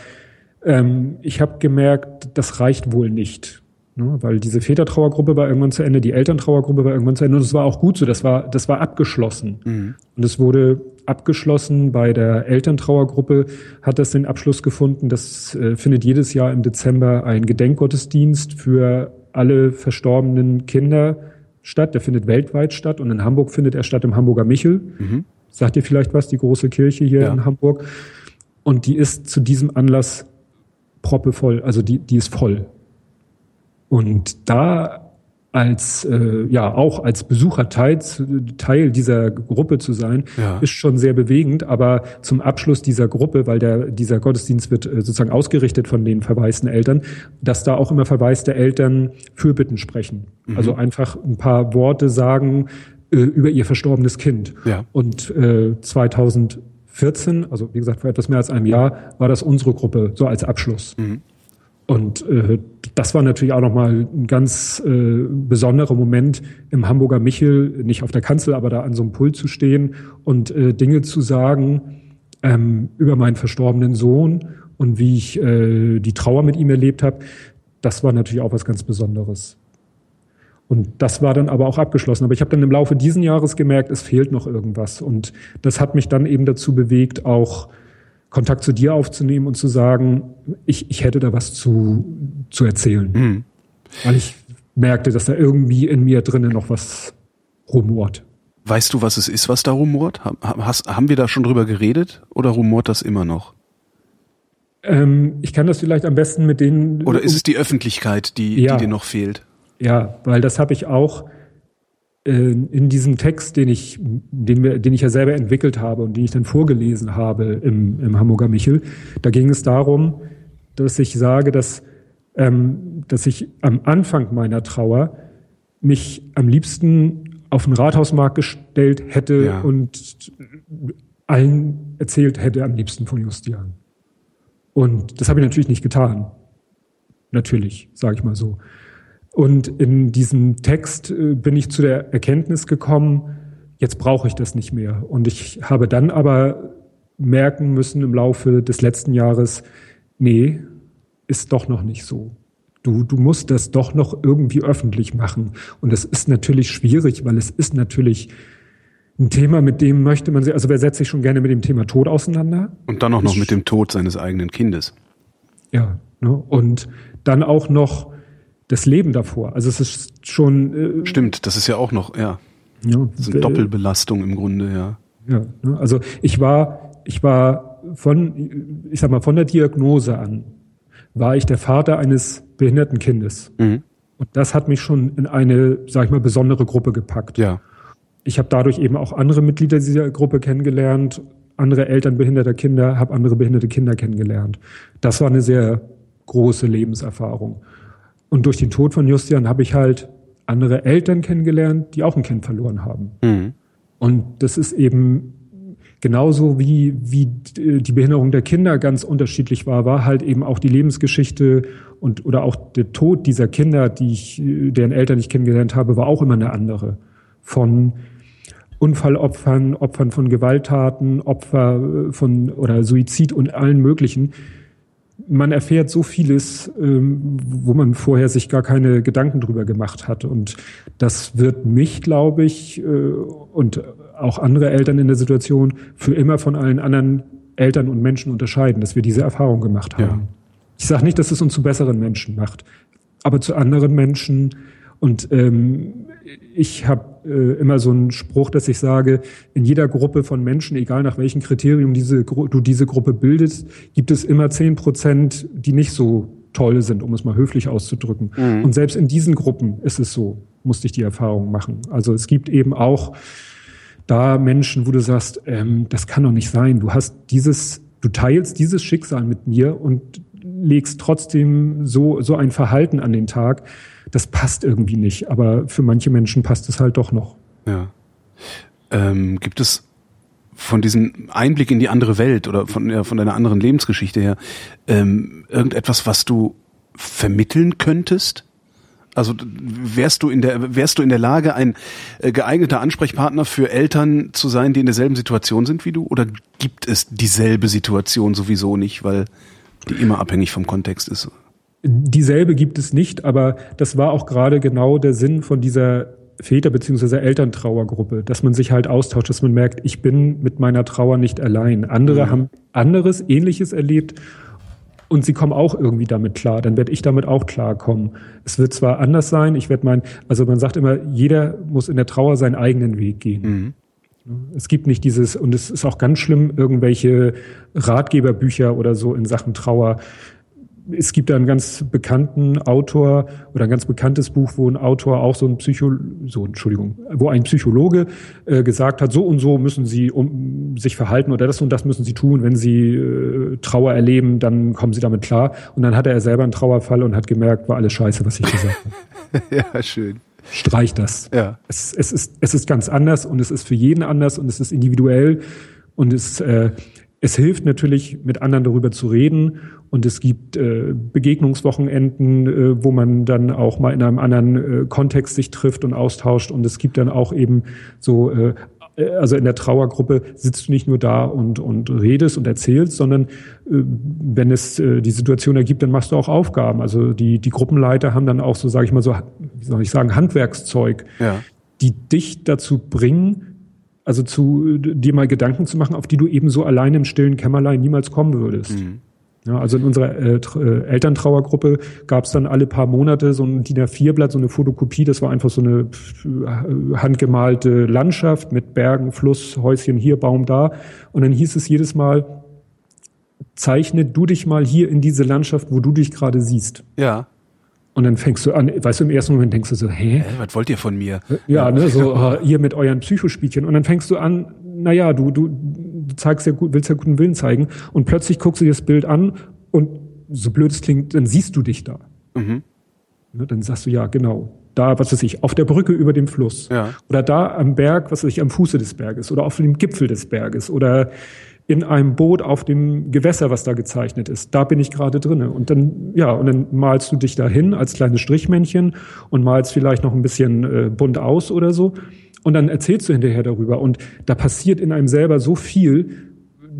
ähm, ich habe gemerkt, das reicht wohl nicht. Ne, weil diese Vätertrauergruppe war irgendwann zu Ende, die Elterntrauergruppe war irgendwann zu Ende und es war auch gut so, das war, das war abgeschlossen. Mhm. Und es wurde abgeschlossen bei der Elterntrauergruppe, hat das den Abschluss gefunden, das äh, findet jedes Jahr im Dezember ein Gedenkgottesdienst für alle verstorbenen Kinder statt, der findet weltweit statt und in Hamburg findet er statt im Hamburger Michel. Mhm. Sagt ihr vielleicht was, die große Kirche hier ja. in Hamburg? Und die ist zu diesem Anlass proppevoll, also die, die ist voll. Und da als äh, ja auch als Besucher Teil, Teil dieser Gruppe zu sein, ja. ist schon sehr bewegend. Aber zum Abschluss dieser Gruppe, weil der dieser Gottesdienst wird äh, sozusagen ausgerichtet von den verwaisten Eltern, dass da auch immer verwaiste Eltern Fürbitten sprechen. Mhm. Also einfach ein paar Worte sagen äh, über ihr verstorbenes Kind. Ja. Und äh, 2014, also wie gesagt vor etwas mehr als einem Jahr, war das unsere Gruppe so als Abschluss. Mhm. Und äh, das war natürlich auch nochmal ein ganz äh, besonderer Moment im Hamburger Michel, nicht auf der Kanzel, aber da an so einem Pult zu stehen und äh, Dinge zu sagen, ähm, über meinen verstorbenen Sohn und wie ich äh, die Trauer mit ihm erlebt habe, das war natürlich auch was ganz Besonderes. Und das war dann aber auch abgeschlossen. Aber ich habe dann im Laufe diesen Jahres gemerkt, es fehlt noch irgendwas. Und das hat mich dann eben dazu bewegt, auch Kontakt zu dir aufzunehmen und zu sagen, ich, ich hätte da was zu, zu erzählen. Mhm. Weil ich merkte, dass da irgendwie in mir drinnen noch was rumort. Weißt du, was es ist, was da rumort? Hast, haben wir da schon drüber geredet oder rumort das immer noch? Ähm, ich kann das vielleicht am besten mit denen. Oder ist es die Öffentlichkeit, die, ja. die dir noch fehlt? Ja, weil das habe ich auch in diesem Text, den ich, den, wir, den ich ja selber entwickelt habe und den ich dann vorgelesen habe im, im Hamburger Michel. Da ging es darum, dass ich sage, dass, ähm, dass ich am Anfang meiner Trauer mich am liebsten auf den Rathausmarkt gestellt hätte ja. und allen erzählt hätte am liebsten von Justian. Und das habe ich natürlich nicht getan. Natürlich, sage ich mal so. Und in diesem Text äh, bin ich zu der Erkenntnis gekommen, jetzt brauche ich das nicht mehr. Und ich habe dann aber merken müssen im Laufe des letzten Jahres, nee, ist doch noch nicht so. Du, du musst das doch noch irgendwie öffentlich machen. Und das ist natürlich schwierig, weil es ist natürlich ein Thema, mit dem möchte man sich, also wer setzt sich schon gerne mit dem Thema Tod auseinander? Und dann auch noch mit dem Tod seines eigenen Kindes. Ja, ne? und dann auch noch das Leben davor. Also es ist schon. Äh, Stimmt, das ist ja auch noch, ja. ja das ist eine äh, Doppelbelastung im Grunde, ja. Ja, ne? also ich war, ich war von, ich sag mal, von der Diagnose an, war ich der Vater eines behinderten Kindes. Mhm. Und das hat mich schon in eine, sag ich mal, besondere Gruppe gepackt. Ja. Ich habe dadurch eben auch andere Mitglieder dieser Gruppe kennengelernt, andere Eltern behinderter Kinder, habe andere behinderte Kinder kennengelernt. Das war eine sehr große Lebenserfahrung. Und durch den Tod von Justian habe ich halt andere Eltern kennengelernt, die auch ein Kind verloren haben. Mhm. Und das ist eben genauso wie, wie die Behinderung der Kinder ganz unterschiedlich war, war halt eben auch die Lebensgeschichte und oder auch der Tod dieser Kinder, die ich, deren Eltern ich kennengelernt habe, war auch immer eine andere. Von Unfallopfern, Opfern von Gewalttaten, Opfer von oder Suizid und allen möglichen man erfährt so vieles, ähm, wo man vorher sich gar keine Gedanken drüber gemacht hat. Und das wird mich, glaube ich, äh, und auch andere Eltern in der Situation für immer von allen anderen Eltern und Menschen unterscheiden, dass wir diese Erfahrung gemacht haben. Ja. Ich sage nicht, dass es uns zu besseren Menschen macht, aber zu anderen Menschen. Und ähm, ich habe äh, immer so einen Spruch, dass ich sage, in jeder Gruppe von Menschen, egal nach welchem Kriterium diese, du diese Gruppe bildest, gibt es immer zehn Prozent, die nicht so toll sind, um es mal höflich auszudrücken. Mhm. Und selbst in diesen Gruppen ist es so, musste ich die Erfahrung machen. Also es gibt eben auch da Menschen, wo du sagst, ähm, das kann doch nicht sein. Du hast dieses, du teilst dieses Schicksal mit mir und legst trotzdem so, so ein Verhalten an den Tag, das passt irgendwie nicht. Aber für manche Menschen passt es halt doch noch. Ja. Ähm, gibt es von diesem Einblick in die andere Welt oder von, ja, von deiner anderen Lebensgeschichte her ähm, irgendetwas, was du vermitteln könntest? Also wärst du in der wärst du in der Lage, ein äh, geeigneter Ansprechpartner für Eltern zu sein, die in derselben Situation sind wie du? Oder gibt es dieselbe Situation sowieso nicht, weil die immer abhängig vom Kontext ist? Dieselbe gibt es nicht, aber das war auch gerade genau der Sinn von dieser Väter- bzw. Elterntrauergruppe, dass man sich halt austauscht, dass man merkt, ich bin mit meiner Trauer nicht allein. Andere mhm. haben anderes, ähnliches erlebt und sie kommen auch irgendwie damit klar. Dann werde ich damit auch klarkommen. Es wird zwar anders sein, ich werde mein, also man sagt immer, jeder muss in der Trauer seinen eigenen Weg gehen. Mhm. Es gibt nicht dieses, und es ist auch ganz schlimm, irgendwelche Ratgeberbücher oder so in Sachen Trauer es gibt da einen ganz bekannten Autor oder ein ganz bekanntes Buch, wo ein Autor auch so ein Psycho, so Entschuldigung, wo ein Psychologe äh, gesagt hat, so und so müssen Sie um sich verhalten oder das und das müssen Sie tun, wenn Sie äh, Trauer erleben, dann kommen Sie damit klar. Und dann hatte er selber einen Trauerfall und hat gemerkt, war alles Scheiße, was ich gesagt habe. ja, schön. Streich das. Ja. Es, es, ist, es ist ganz anders und es ist für jeden anders und es ist individuell und es äh, es hilft natürlich, mit anderen darüber zu reden. Und es gibt äh, Begegnungswochenenden, äh, wo man dann auch mal in einem anderen äh, Kontext sich trifft und austauscht. Und es gibt dann auch eben so äh, äh, also in der Trauergruppe sitzt du nicht nur da und, und redest und erzählst, sondern äh, wenn es äh, die Situation ergibt, dann machst du auch Aufgaben. Also die, die Gruppenleiter haben dann auch so, sage ich mal so, wie soll ich sagen, Handwerkszeug, ja. die dich dazu bringen, also zu dir mal Gedanken zu machen, auf die du eben so allein im stillen Kämmerlein niemals kommen würdest. Mhm. Ja, also in unserer äh, äh Elterntrauergruppe gab es dann alle paar Monate so ein DIN A4-Blatt, so eine Fotokopie. Das war einfach so eine äh, handgemalte Landschaft mit Bergen, Fluss, Häuschen hier, Baum da. Und dann hieß es jedes Mal, zeichne du dich mal hier in diese Landschaft, wo du dich gerade siehst. Ja. Und dann fängst du an, weißt du, im ersten Moment denkst du so, hä? Äh, was wollt ihr von mir? Ja, ne, so, äh, ihr mit euren Psychospielchen. Und dann fängst du an, naja, du, du zeigst ja gut, willst ja guten Willen zeigen. Und plötzlich guckst du dir das Bild an und so blöd es klingt, dann siehst du dich da. Mhm. Ne, dann sagst du, ja, genau. Da, was weiß ich, auf der Brücke über dem Fluss. Ja. Oder da am Berg, was weiß ich, am Fuße des Berges. Oder auf dem Gipfel des Berges. Oder in einem Boot auf dem Gewässer, was da gezeichnet ist. Da bin ich gerade drinne. Und dann, ja, und dann malst du dich dahin als kleines Strichmännchen und malst vielleicht noch ein bisschen äh, bunt aus oder so. Und dann erzählst du hinterher darüber. Und da passiert in einem selber so viel,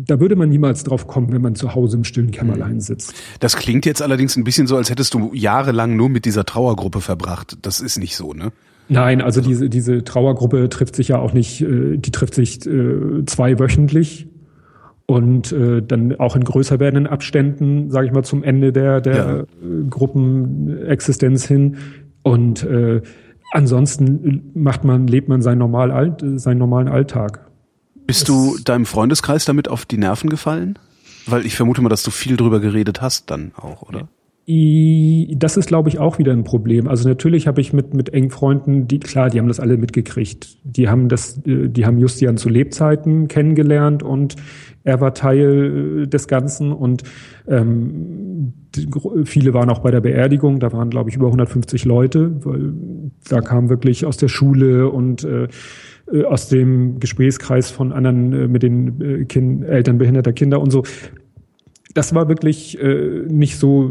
da würde man niemals drauf kommen, wenn man zu Hause im stillen Kämmerlein sitzt. Das klingt jetzt allerdings ein bisschen so, als hättest du jahrelang nur mit dieser Trauergruppe verbracht. Das ist nicht so, ne? Nein, also diese, diese Trauergruppe trifft sich ja auch nicht, äh, die trifft sich äh, zweiwöchentlich und äh, dann auch in größer werdenden Abständen, sage ich mal, zum Ende der, der ja. Gruppenexistenz hin. Und äh, ansonsten macht man, lebt man seinen, normal, seinen normalen Alltag. Bist du deinem Freundeskreis damit auf die Nerven gefallen? Weil ich vermute mal, dass du viel drüber geredet hast dann auch, oder? Das ist, glaube ich, auch wieder ein Problem. Also natürlich habe ich mit, mit engen Freunden, die, klar, die haben das alle mitgekriegt. Die haben das, äh, die haben Justian zu Lebzeiten kennengelernt und er war Teil äh, des Ganzen und ähm, viele waren auch bei der Beerdigung. Da waren, glaube ich, über 150 Leute, weil da kam wirklich aus der Schule und äh, äh aus dem Gesprächskreis von anderen äh, mit den äh, kind, Eltern behinderter Kinder und so das war wirklich äh, nicht so,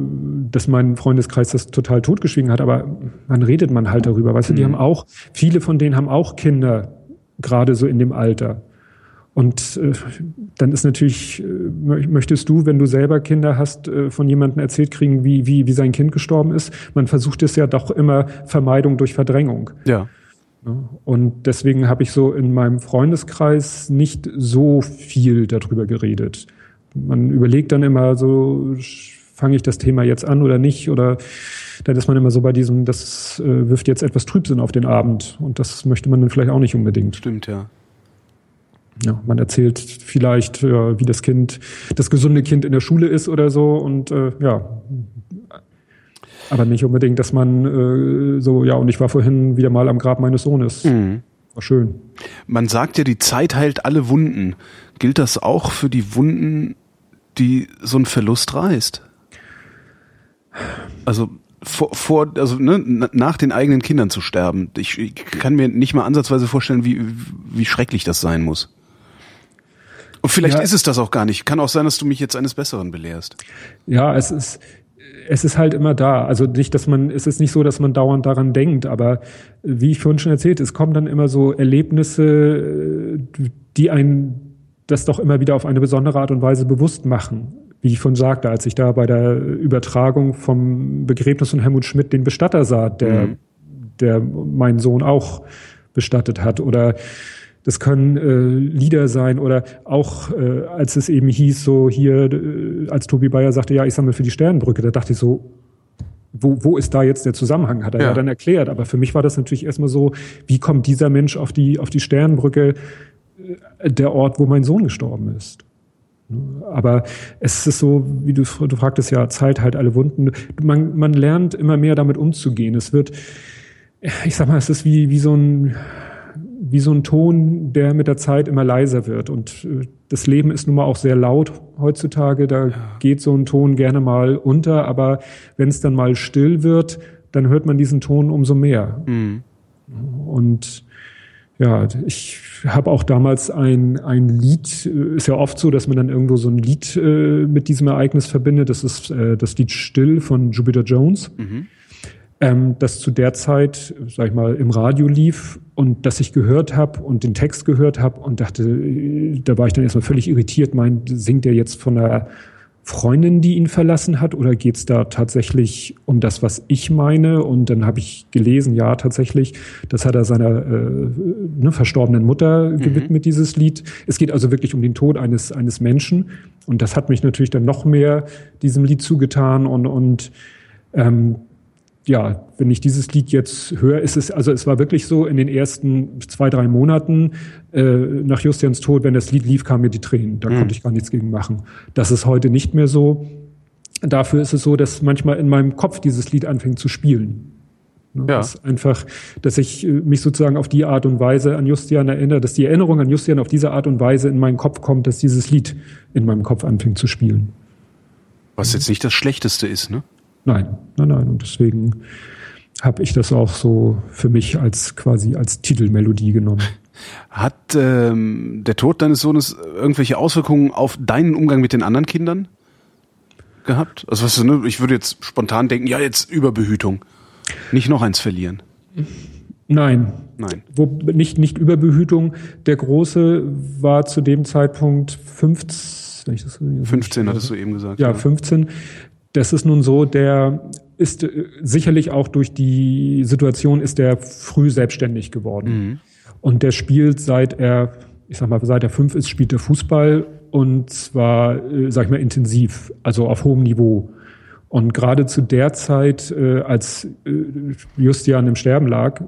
dass mein Freundeskreis das total totgeschwiegen hat, aber man redet man halt darüber. Weißt du, die mhm. haben auch, viele von denen haben auch Kinder, gerade so in dem Alter. Und äh, dann ist natürlich, äh, möchtest du, wenn du selber Kinder hast, äh, von jemandem erzählt kriegen, wie, wie, wie sein Kind gestorben ist. Man versucht es ja doch immer Vermeidung durch Verdrängung. Ja. Und deswegen habe ich so in meinem Freundeskreis nicht so viel darüber geredet man überlegt dann immer so, fange ich das Thema jetzt an oder nicht? Oder dann ist man immer so bei diesem, das äh, wirft jetzt etwas Trübsinn auf den Abend. Und das möchte man dann vielleicht auch nicht unbedingt. Stimmt, ja. Ja, man erzählt vielleicht, ja, wie das Kind, das gesunde Kind in der Schule ist oder so und äh, ja. Aber nicht unbedingt, dass man äh, so, ja, und ich war vorhin wieder mal am Grab meines Sohnes. Mhm. War schön. Man sagt ja, die Zeit heilt alle Wunden. Gilt das auch für die Wunden die so ein Verlust reißt. Also vor, vor also ne, nach den eigenen Kindern zu sterben. Ich, ich kann mir nicht mal ansatzweise vorstellen, wie, wie schrecklich das sein muss. Und vielleicht ja. ist es das auch gar nicht. Kann auch sein, dass du mich jetzt eines Besseren belehrst. Ja, es ist, es ist halt immer da. Also nicht, dass man, es ist nicht so, dass man dauernd daran denkt, aber wie ich vorhin schon erzählt, es kommen dann immer so Erlebnisse, die einen das doch immer wieder auf eine besondere Art und Weise bewusst machen. Wie ich schon sagte, als ich da bei der Übertragung vom Begräbnis von Helmut Schmidt den Bestatter sah, der, mhm. der meinen Sohn auch bestattet hat. Oder das können äh, Lieder sein oder auch äh, als es eben hieß, so hier, äh, als Tobi Bayer sagte, ja, ich sammle für die Sternenbrücke, da dachte ich so, wo, wo ist da jetzt der Zusammenhang? Hat er ja. ja dann erklärt. Aber für mich war das natürlich erstmal so, wie kommt dieser Mensch auf die, auf die Sternenbrücke? Der Ort, wo mein Sohn gestorben ist. Aber es ist so, wie du, du fragtest ja, Zeit halt alle Wunden. Man, man lernt immer mehr damit umzugehen. Es wird, ich sag mal, es ist wie, wie so ein, wie so ein Ton, der mit der Zeit immer leiser wird. Und äh, das Leben ist nun mal auch sehr laut heutzutage. Da ja. geht so ein Ton gerne mal unter. Aber wenn es dann mal still wird, dann hört man diesen Ton umso mehr. Mhm. Und ja, ich habe auch damals ein, ein Lied, äh, ist ja oft so, dass man dann irgendwo so ein Lied äh, mit diesem Ereignis verbindet. Das ist äh, das Lied Still von Jupiter Jones. Mhm. ähm, das zu der Zeit, sag ich mal, im Radio lief und dass ich gehört habe und den Text gehört habe und dachte, äh, da war ich dann erstmal völlig irritiert, mein, singt er jetzt von einer Freundin, die ihn verlassen hat, oder geht es da tatsächlich um das, was ich meine? Und dann habe ich gelesen, ja, tatsächlich, das hat er seiner äh, ne, verstorbenen Mutter mhm. gewidmet, dieses Lied. Es geht also wirklich um den Tod eines, eines Menschen. Und das hat mich natürlich dann noch mehr diesem Lied zugetan und, und ähm, ja, wenn ich dieses Lied jetzt höre, ist es, also es war wirklich so, in den ersten zwei, drei Monaten äh, nach Justians Tod, wenn das Lied lief, kamen mir die Tränen. Da mhm. konnte ich gar nichts gegen machen. Das ist heute nicht mehr so. Dafür ist es so, dass manchmal in meinem Kopf dieses Lied anfängt zu spielen. Ne, ja. Das einfach, dass ich äh, mich sozusagen auf die Art und Weise an Justian erinnere, dass die Erinnerung an Justian auf diese Art und Weise in meinen Kopf kommt, dass dieses Lied in meinem Kopf anfängt zu spielen. Was jetzt nicht das Schlechteste ist, ne? Nein, nein, nein. Und deswegen habe ich das auch so für mich als quasi als Titelmelodie genommen. Hat ähm, der Tod deines Sohnes irgendwelche Auswirkungen auf deinen Umgang mit den anderen Kindern gehabt? Also was, ne, ich würde jetzt spontan denken, ja, jetzt Überbehütung. Nicht noch eins verlieren. Nein. Nein. Wo, nicht, nicht Überbehütung. Der Große war zu dem Zeitpunkt 15, 15 hattest du eben gesagt. Ja, ja, 15. Das ist nun so, der ist äh, sicherlich auch durch die Situation ist der früh selbstständig geworden. Mhm. Und der spielt seit er, ich sag mal, seit er fünf ist, spielt er Fußball und zwar, äh, sag ich mal, intensiv, also auf hohem Niveau. Und gerade zu der Zeit, äh, als äh, Justian im Sterben lag,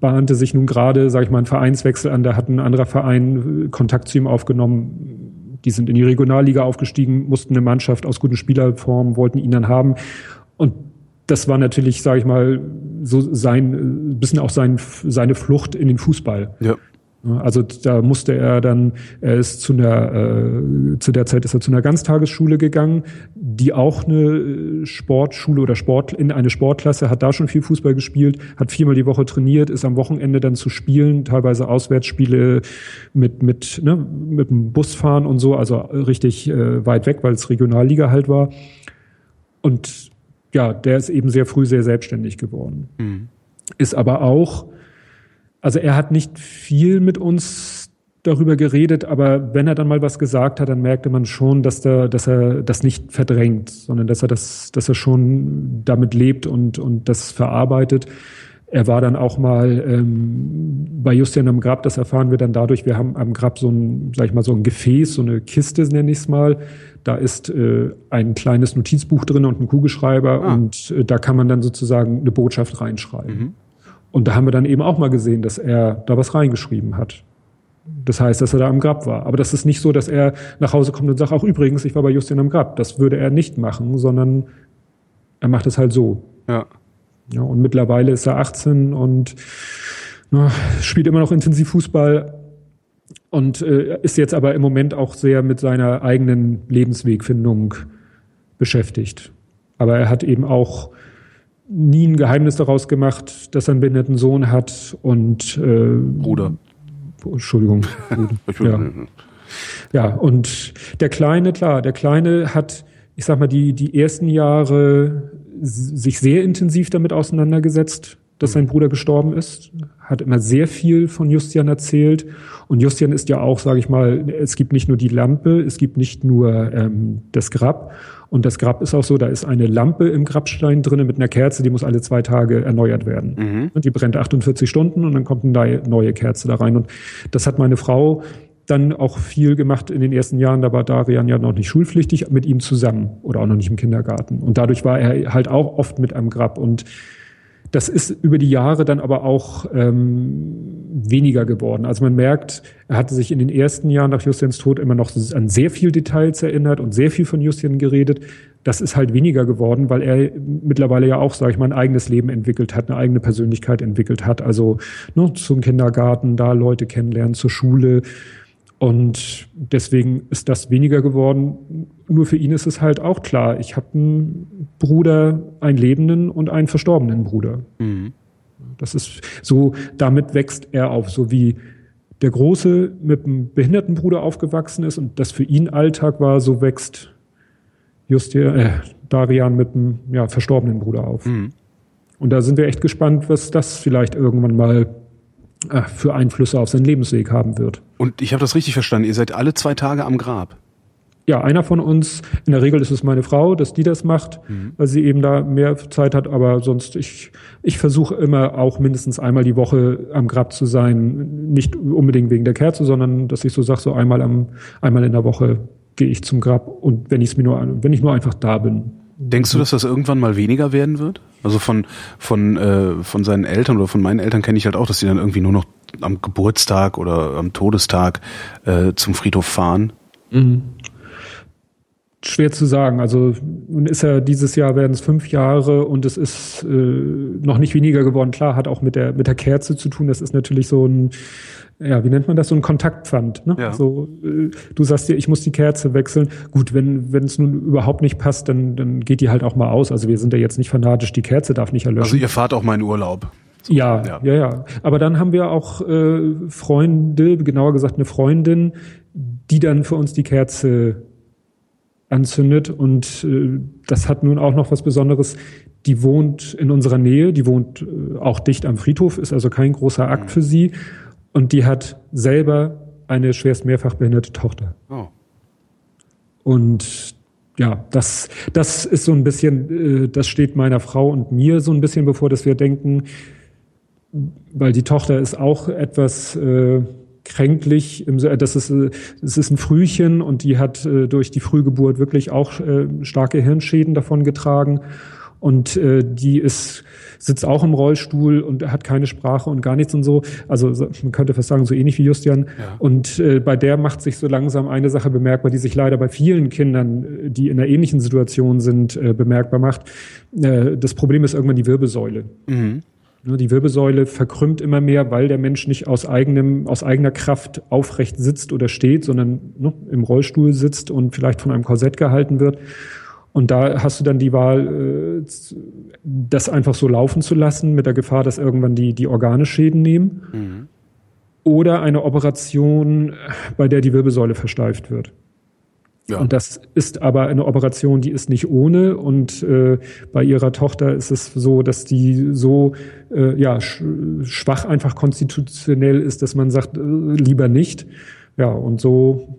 bahnte sich nun gerade, sag ich mal, ein Vereinswechsel an. Da hat ein anderer Verein äh, Kontakt zu ihm aufgenommen, die sind in die Regionalliga aufgestiegen, mussten eine Mannschaft aus guten Spielerformen, wollten ihn dann haben. Und das war natürlich, sage ich mal, so sein, bisschen auch sein, seine Flucht in den Fußball. Ja. Also da musste er dann, er ist zu einer, äh, zu der Zeit ist er zu einer Ganztagesschule gegangen, die auch eine Sportschule oder Sport in eine Sportklasse, hat da schon viel Fußball gespielt, hat viermal die Woche trainiert, ist am Wochenende dann zu spielen, teilweise Auswärtsspiele mit mit ne, mit dem Bus fahren und so, also richtig äh, weit weg, weil es Regionalliga halt war. Und ja, der ist eben sehr früh sehr selbstständig geworden. Mhm. Ist aber auch also er hat nicht viel mit uns darüber geredet, aber wenn er dann mal was gesagt hat, dann merkte man schon, dass, der, dass er das nicht verdrängt, sondern dass er das, dass er schon damit lebt und, und das verarbeitet. Er war dann auch mal ähm, bei Justian am Grab, das erfahren wir dann dadurch, wir haben am Grab so ein, sag ich mal, so ein Gefäß, so eine Kiste nenne ich es mal. Da ist äh, ein kleines Notizbuch drin und ein Kugelschreiber ah. und äh, da kann man dann sozusagen eine Botschaft reinschreiben. Mhm. Und da haben wir dann eben auch mal gesehen, dass er da was reingeschrieben hat. Das heißt, dass er da am Grab war. Aber das ist nicht so, dass er nach Hause kommt und sagt, auch übrigens, ich war bei Justin am Grab. Das würde er nicht machen, sondern er macht es halt so. Ja. ja und mittlerweile ist er 18 und na, spielt immer noch intensiv Fußball und äh, ist jetzt aber im Moment auch sehr mit seiner eigenen Lebenswegfindung beschäftigt. Aber er hat eben auch nie ein Geheimnis daraus gemacht, dass er einen behinderten Sohn hat und äh, Bruder. Entschuldigung. ja. ja, und der Kleine, klar, der Kleine hat, ich sag mal, die, die ersten Jahre sich sehr intensiv damit auseinandergesetzt, dass sein Bruder gestorben ist, hat immer sehr viel von Justian erzählt. Und Justian ist ja auch, sage ich mal, es gibt nicht nur die Lampe, es gibt nicht nur ähm, das Grab. Und das Grab ist auch so, da ist eine Lampe im Grabstein drinne mit einer Kerze, die muss alle zwei Tage erneuert werden. Mhm. Und die brennt 48 Stunden und dann kommt eine neue Kerze da rein. Und das hat meine Frau dann auch viel gemacht in den ersten Jahren. Da war Darian ja noch nicht schulpflichtig mit ihm zusammen oder auch noch nicht im Kindergarten. Und dadurch war er halt auch oft mit am Grab. Und das ist über die Jahre dann aber auch ähm, weniger geworden. Also man merkt, er hatte sich in den ersten Jahren nach Justians Tod immer noch an sehr viel Details erinnert und sehr viel von Justian geredet. Das ist halt weniger geworden, weil er mittlerweile ja auch, sage ich mal, ein eigenes Leben entwickelt hat, eine eigene Persönlichkeit entwickelt hat. Also ne, zum Kindergarten, da Leute kennenlernen, zur Schule. Und deswegen ist das weniger geworden. Nur für ihn ist es halt auch klar, ich habe einen Bruder, einen lebenden und einen verstorbenen Bruder. Mhm. Das ist so, damit wächst er auf, so wie der Große mit einem behinderten Bruder aufgewachsen ist und das für ihn Alltag war, so wächst Justia, äh, Darian mit einem ja, verstorbenen Bruder auf. Mhm. Und da sind wir echt gespannt, was das vielleicht irgendwann mal äh, für Einflüsse auf seinen Lebensweg haben wird. Und ich habe das richtig verstanden, ihr seid alle zwei Tage am Grab. Ja, einer von uns, in der Regel ist es meine Frau, dass die das macht, mhm. weil sie eben da mehr Zeit hat, aber sonst, ich, ich versuche immer auch mindestens einmal die Woche am Grab zu sein. Nicht unbedingt wegen der Kerze, sondern dass ich so sage, so einmal am, einmal in der Woche gehe ich zum Grab und wenn ich es mir nur, wenn ich nur einfach da bin. Denkst du, dass das irgendwann mal weniger werden wird? Also von von äh, von seinen Eltern oder von meinen Eltern kenne ich halt auch, dass die dann irgendwie nur noch am Geburtstag oder am Todestag äh, zum Friedhof fahren. Mhm. Schwer zu sagen. Also nun ist ja dieses Jahr werden es fünf Jahre und es ist äh, noch nicht weniger geworden. Klar, hat auch mit der mit der Kerze zu tun. Das ist natürlich so ein ja, wie nennt man das, so ein Kontaktpfand. Ne? Ja. So, äh, du sagst dir, ich muss die Kerze wechseln. Gut, wenn wenn es nun überhaupt nicht passt, dann dann geht die halt auch mal aus. Also wir sind ja jetzt nicht fanatisch, die Kerze darf nicht erlöschen. Also ihr fahrt auch mal in Urlaub. So, ja, ja, ja, ja. Aber dann haben wir auch äh, Freunde, genauer gesagt eine Freundin, die dann für uns die Kerze anzündet. Und äh, das hat nun auch noch was Besonderes. Die wohnt in unserer Nähe, die wohnt äh, auch dicht am Friedhof, ist also kein großer Akt für sie. Und die hat selber eine schwerst mehrfach behinderte Tochter. Oh. Und ja, das, das ist so ein bisschen, äh, das steht meiner Frau und mir so ein bisschen bevor, dass wir denken, weil die Tochter ist auch etwas äh, kränklich. Das ist, das ist ein Frühchen und die hat äh, durch die Frühgeburt wirklich auch äh, starke Hirnschäden davon getragen. Und äh, die ist, sitzt auch im Rollstuhl und hat keine Sprache und gar nichts und so. Also man könnte fast sagen, so ähnlich wie Justian. Ja. Und äh, bei der macht sich so langsam eine Sache bemerkbar, die sich leider bei vielen Kindern, die in einer ähnlichen Situation sind, äh, bemerkbar macht. Äh, das Problem ist irgendwann die Wirbelsäule. Mhm. Ne, die Wirbelsäule verkrümmt immer mehr, weil der Mensch nicht aus eigenem, aus eigener Kraft aufrecht sitzt oder steht, sondern ne, im Rollstuhl sitzt und vielleicht von einem Korsett gehalten wird. Und da hast du dann die Wahl, äh, das einfach so laufen zu lassen, mit der Gefahr, dass irgendwann die, die Organe Schäden nehmen. Mhm. Oder eine Operation, bei der die Wirbelsäule versteift wird. Ja. Und das ist aber eine Operation, die ist nicht ohne. Und äh, bei ihrer Tochter ist es so, dass die so äh, ja sch schwach einfach konstitutionell ist, dass man sagt, äh, lieber nicht. Ja, und so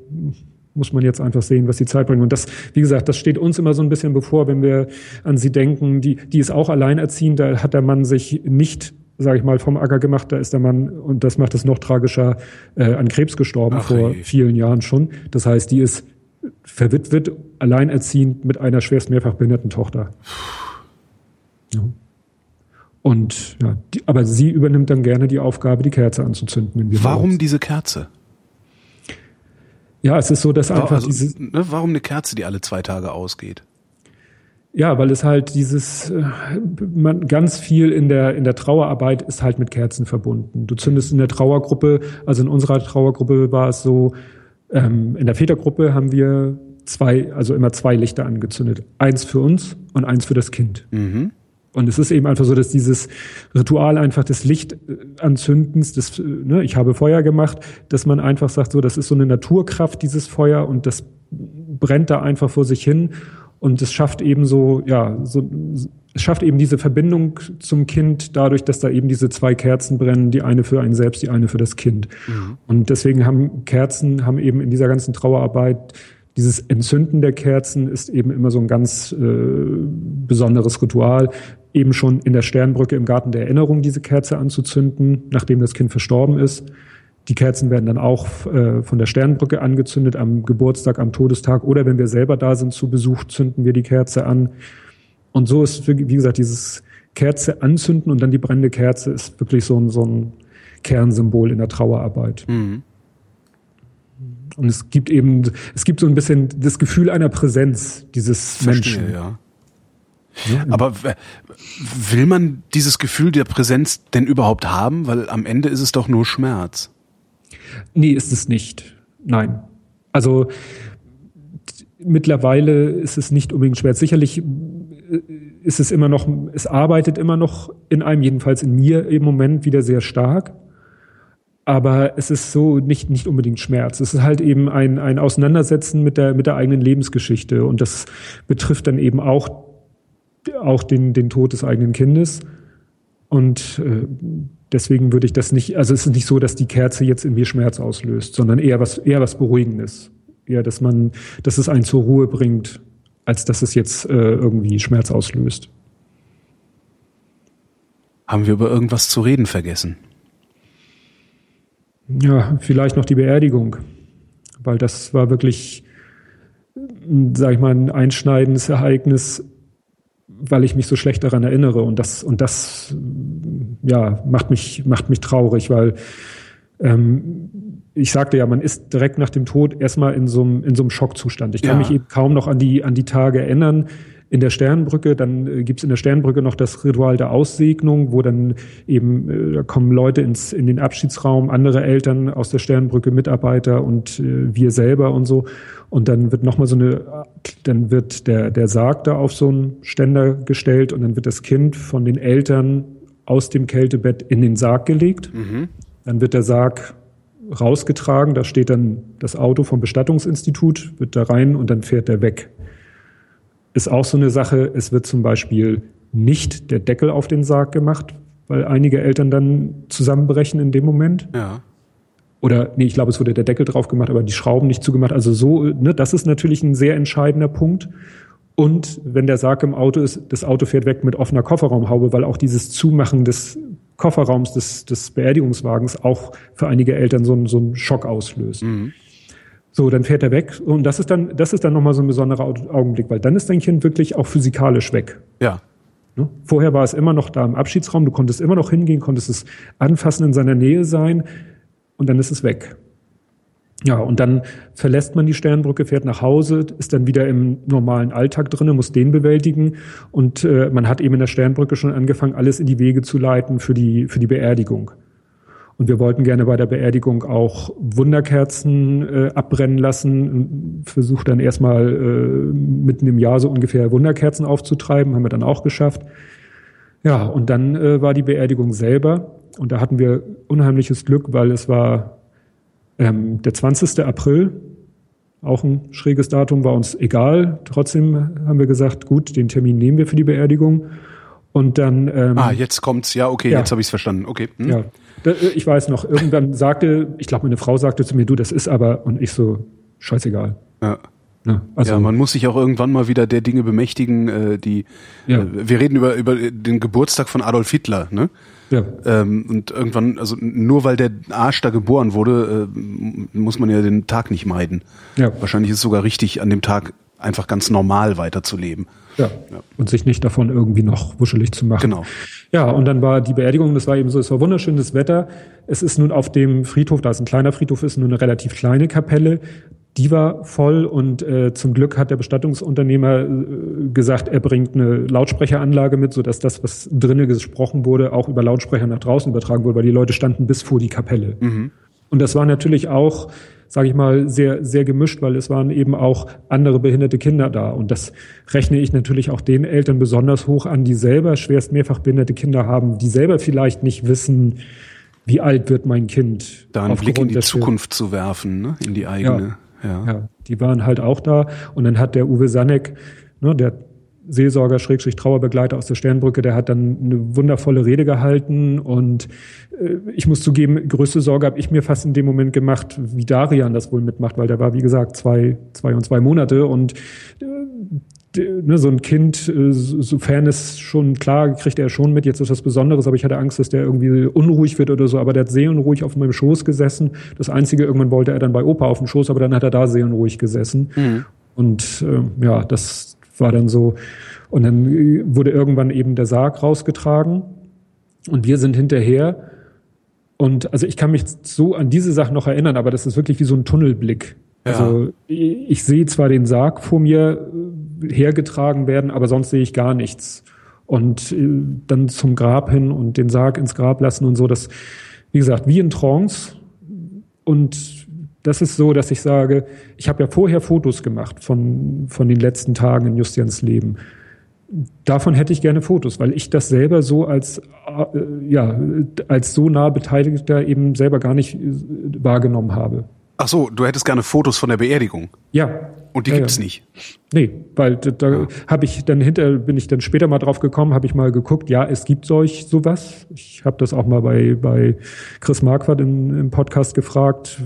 muss man jetzt einfach sehen, was die Zeit bringt. Und das, wie gesagt, das steht uns immer so ein bisschen bevor, wenn wir an sie denken. Die, die ist auch alleinerziehend. Da hat der Mann sich nicht sage ich mal, vom Acker gemacht. Da ist der Mann, und das macht es noch tragischer, äh, an Krebs gestorben Ach, vor hey. vielen Jahren schon. Das heißt, die ist verwitwet, alleinerziehend mit einer schwerst mehrfach behinderten Tochter. Ja. Und ja, die, aber sie übernimmt dann gerne die Aufgabe, die Kerze anzuzünden. Warum diese Kerze? Ja, es ist so, dass einfach also, diese. Ne, warum eine Kerze, die alle zwei Tage ausgeht? Ja, weil es halt dieses, äh, man ganz viel in der in der Trauerarbeit ist halt mit Kerzen verbunden. Du zündest in der Trauergruppe, also in unserer Trauergruppe war es so, ähm, in der Vätergruppe haben wir zwei, also immer zwei Lichter angezündet. Eins für uns und eins für das Kind. Mhm. Und es ist eben einfach so, dass dieses Ritual einfach des Lichtanzündens, des, ne, ich habe Feuer gemacht, dass man einfach sagt, so, das ist so eine Naturkraft, dieses Feuer, und das brennt da einfach vor sich hin. Und es schafft eben so, ja, so, es schafft eben diese Verbindung zum Kind dadurch, dass da eben diese zwei Kerzen brennen, die eine für einen selbst, die eine für das Kind. Mhm. Und deswegen haben Kerzen, haben eben in dieser ganzen Trauerarbeit dieses Entzünden der Kerzen ist eben immer so ein ganz äh, besonderes Ritual. Eben schon in der Sternbrücke im Garten der Erinnerung diese Kerze anzuzünden, nachdem das Kind verstorben ist. Die Kerzen werden dann auch äh, von der Sternbrücke angezündet am Geburtstag, am Todestag oder wenn wir selber da sind zu Besuch, zünden wir die Kerze an. Und so ist, wie gesagt, dieses Kerze anzünden und dann die brennende Kerze ist wirklich so ein, so ein Kernsymbol in der Trauerarbeit. Mhm. Und es gibt eben, es gibt so ein bisschen das Gefühl einer Präsenz dieses Verstehe, Menschen. Ja. Ja, Aber will man dieses Gefühl der Präsenz denn überhaupt haben? Weil am Ende ist es doch nur Schmerz. Nee, ist es nicht. Nein. Also mittlerweile ist es nicht unbedingt Schmerz. Sicherlich ist es immer noch, es arbeitet immer noch in einem, jedenfalls in mir im Moment wieder sehr stark. Aber es ist so nicht, nicht unbedingt Schmerz. Es ist halt eben ein, ein Auseinandersetzen mit der, mit der eigenen Lebensgeschichte. Und das betrifft dann eben auch, auch den, den Tod des eigenen Kindes. Und äh, deswegen würde ich das nicht, also es ist nicht so, dass die Kerze jetzt in mir Schmerz auslöst, sondern eher was, eher was Beruhigendes. Eher, dass man, dass es einen zur Ruhe bringt, als dass es jetzt äh, irgendwie Schmerz auslöst. Haben wir über irgendwas zu reden vergessen? Ja, vielleicht noch die Beerdigung, weil das war wirklich, sag ich mal, ein einschneidendes Ereignis, weil ich mich so schlecht daran erinnere und das und das ja macht mich macht mich traurig, weil ähm, ich sagte ja, man ist direkt nach dem Tod erstmal in so einem in so einem Schockzustand. Ich kann ja. mich eben kaum noch an die an die Tage erinnern in der Sternbrücke. Dann äh, gibt's in der Sternbrücke noch das Ritual der Aussegnung, wo dann eben äh, da kommen Leute ins, in den Abschiedsraum, andere Eltern aus der Sternbrücke, Mitarbeiter und äh, wir selber und so. Und dann wird nochmal so eine, dann wird der, der Sarg da auf so einen Ständer gestellt und dann wird das Kind von den Eltern aus dem Kältebett in den Sarg gelegt. Mhm. Dann wird der Sarg rausgetragen, da steht dann das Auto vom Bestattungsinstitut, wird da rein und dann fährt er weg ist auch so eine Sache. Es wird zum Beispiel nicht der Deckel auf den Sarg gemacht, weil einige Eltern dann zusammenbrechen in dem Moment. Ja. Oder, nee, ich glaube, es wurde der Deckel drauf gemacht, aber die Schrauben nicht zugemacht. Also so, ne, das ist natürlich ein sehr entscheidender Punkt. Und wenn der Sarg im Auto ist, das Auto fährt weg mit offener Kofferraumhaube, weil auch dieses Zumachen des Kofferraums des, des Beerdigungswagens auch für einige Eltern so, so einen Schock auslöst. Mhm. So, dann fährt er weg und das ist dann, das ist dann nochmal so ein besonderer Augenblick, weil dann ist dein Kind wirklich auch physikalisch weg. Ja. Ne? Vorher war es immer noch da im Abschiedsraum, du konntest immer noch hingehen, konntest es anfassen, in seiner Nähe sein und dann ist es weg. Ja, und dann verlässt man die Sternbrücke, fährt nach Hause, ist dann wieder im normalen Alltag drinne, muss den bewältigen und äh, man hat eben in der Sternbrücke schon angefangen, alles in die Wege zu leiten für die für die Beerdigung. Und wir wollten gerne bei der Beerdigung auch Wunderkerzen äh, abbrennen lassen. Versucht dann erstmal äh, mitten im Jahr so ungefähr Wunderkerzen aufzutreiben, haben wir dann auch geschafft. Ja, und dann äh, war die Beerdigung selber. Und da hatten wir unheimliches Glück, weil es war ähm, der 20. April. Auch ein schräges Datum war uns egal. Trotzdem haben wir gesagt, gut, den Termin nehmen wir für die Beerdigung. Und dann. Ähm, ah, jetzt kommt's. Ja, okay, ja. jetzt habe ich es verstanden. Okay. Hm. Ja. Äh, ich weiß noch, irgendwann sagte, ich glaube, meine Frau sagte zu mir, du, das ist aber, und ich so, scheißegal. Ja. Ja, also, ja, man muss sich auch irgendwann mal wieder der Dinge bemächtigen, äh, die ja. äh, wir reden über, über den Geburtstag von Adolf Hitler, ne? Ja. Ähm, und irgendwann, also nur weil der Arsch da geboren wurde, äh, muss man ja den Tag nicht meiden. Ja. Wahrscheinlich ist es sogar richtig, an dem Tag einfach ganz normal weiterzuleben. Ja. ja. Und sich nicht davon irgendwie noch wuschelig zu machen. Genau. Ja, und dann war die Beerdigung, das war eben so, es war wunderschönes Wetter. Es ist nun auf dem Friedhof, da es ein kleiner Friedhof ist, nur eine relativ kleine Kapelle. Die war voll und äh, zum Glück hat der Bestattungsunternehmer äh, gesagt, er bringt eine Lautsprecheranlage mit, sodass das, was drinnen gesprochen wurde, auch über Lautsprecher nach draußen übertragen wurde, weil die Leute standen bis vor die Kapelle. Mhm. Und das war natürlich auch sage ich mal, sehr, sehr gemischt, weil es waren eben auch andere behinderte Kinder da. Und das rechne ich natürlich auch den Eltern besonders hoch an, die selber schwerst mehrfach behinderte Kinder haben, die selber vielleicht nicht wissen, wie alt wird mein Kind. Da einen Blick in die Zukunft zu werfen, ne? in die eigene. Ja, ja. ja, die waren halt auch da. Und dann hat der Uwe Sanek, ne, der Seelsorger, Schrägstrich Trauerbegleiter aus der Sternbrücke, der hat dann eine wundervolle Rede gehalten und äh, ich muss zugeben, größte Sorge habe ich mir fast in dem Moment gemacht, wie Darian das wohl mitmacht, weil der war, wie gesagt, zwei, zwei und zwei Monate und äh, ne, so ein Kind, äh, sofern es schon klar, kriegt er schon mit, jetzt ist was Besonderes, aber ich hatte Angst, dass der irgendwie unruhig wird oder so, aber der hat seelenruhig auf meinem Schoß gesessen. Das Einzige, irgendwann wollte er dann bei Opa auf dem Schoß, aber dann hat er da seelenruhig gesessen. Mhm. Und äh, ja, das, war dann so, und dann wurde irgendwann eben der Sarg rausgetragen und wir sind hinterher. Und also ich kann mich so an diese Sachen noch erinnern, aber das ist wirklich wie so ein Tunnelblick. Ja. Also ich, ich sehe zwar den Sarg vor mir äh, hergetragen werden, aber sonst sehe ich gar nichts. Und äh, dann zum Grab hin und den Sarg ins Grab lassen und so, das, wie gesagt, wie in Trance. Und das ist so, dass ich sage, ich habe ja vorher Fotos gemacht von, von den letzten Tagen in Justians Leben. Davon hätte ich gerne Fotos, weil ich das selber so als, äh, ja, als so nah Beteiligter eben selber gar nicht äh, wahrgenommen habe. Ach so, du hättest gerne Fotos von der Beerdigung. Ja. Und die ja, gibt's ja. nicht. Nee, weil da, da ja. habe ich dann hinter bin ich dann später mal drauf gekommen, habe ich mal geguckt, ja, es gibt solch sowas. Ich habe das auch mal bei bei Chris Marquardt im, im Podcast gefragt,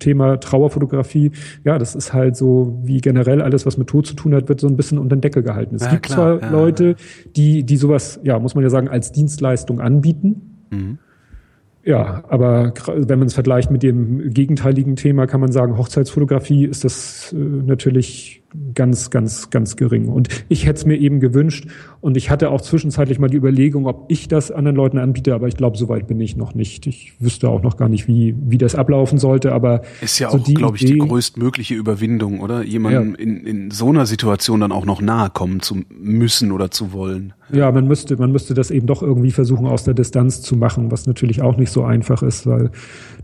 Thema Trauerfotografie. Ja, das ist halt so wie generell alles, was mit Tod zu tun hat, wird so ein bisschen unter den Deckel gehalten. Es Ja, gibt klar, zwar ja. Leute, die die sowas, ja, muss man ja sagen, als Dienstleistung anbieten. Mhm. Ja, aber wenn man es vergleicht mit dem gegenteiligen Thema, kann man sagen, Hochzeitsfotografie ist das äh, natürlich ganz, ganz, ganz gering. Und ich hätte es mir eben gewünscht und ich hatte auch zwischenzeitlich mal die Überlegung, ob ich das anderen Leuten anbiete, aber ich glaube, so weit bin ich noch nicht. Ich wüsste auch noch gar nicht, wie, wie das ablaufen sollte, aber Ist ja so auch, glaube ich, die größtmögliche Überwindung, oder? Jemandem in, in so einer Situation dann auch noch nahe kommen zu müssen oder zu wollen. Ja, man müsste, man müsste das eben doch irgendwie versuchen, aus der Distanz zu machen, was natürlich auch nicht so einfach ist, weil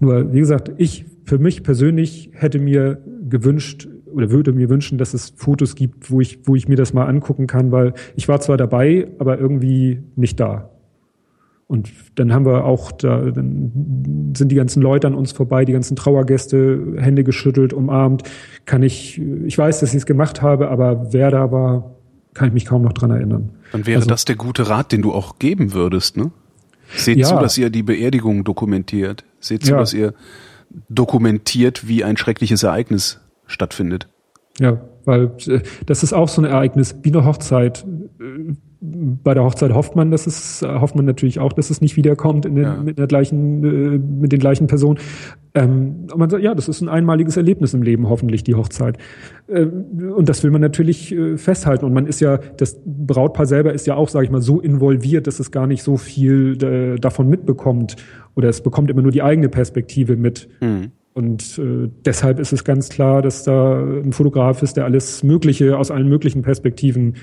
nur, wie gesagt, ich für mich persönlich hätte mir gewünscht oder würde mir wünschen, dass es Fotos gibt, wo ich, wo ich mir das mal angucken kann, weil ich war zwar dabei, aber irgendwie nicht da. Und dann haben wir auch da, dann sind die ganzen Leute an uns vorbei, die ganzen Trauergäste, Hände geschüttelt, umarmt. Kann ich, ich weiß, dass ich es gemacht habe, aber wer da war, kann ich mich kaum noch dran erinnern. Dann wäre Also- das der gute Rat, den du auch geben würdest, ne? Seht Ja. zu, dass ihr die Beerdigung dokumentiert. Seht zu, Ja. dass ihr dokumentiert, wie ein schreckliches Ereignis stattfindet. Ja, weil äh, das ist auch so ein Ereignis wie eine Hochzeit. Äh, Bei der Hochzeit hofft man, dass es äh, hofft man natürlich auch, dass es nicht wiederkommt in den, Ja. mit der gleichen mit den gleichen Personen. Ähm, und man sagt, ja, das ist ein einmaliges Erlebnis im Leben hoffentlich die Hochzeit. Äh, und das will man natürlich äh, festhalten. Und man ist ja das Brautpaar selber ist ja auch, sage ich mal, so involviert, dass es gar nicht so viel äh, davon mitbekommt oder es bekommt immer nur die eigene Perspektive mit. Mhm. Und äh, deshalb ist es ganz klar, dass da ein Fotograf ist, der alles Mögliche aus allen möglichen Perspektiven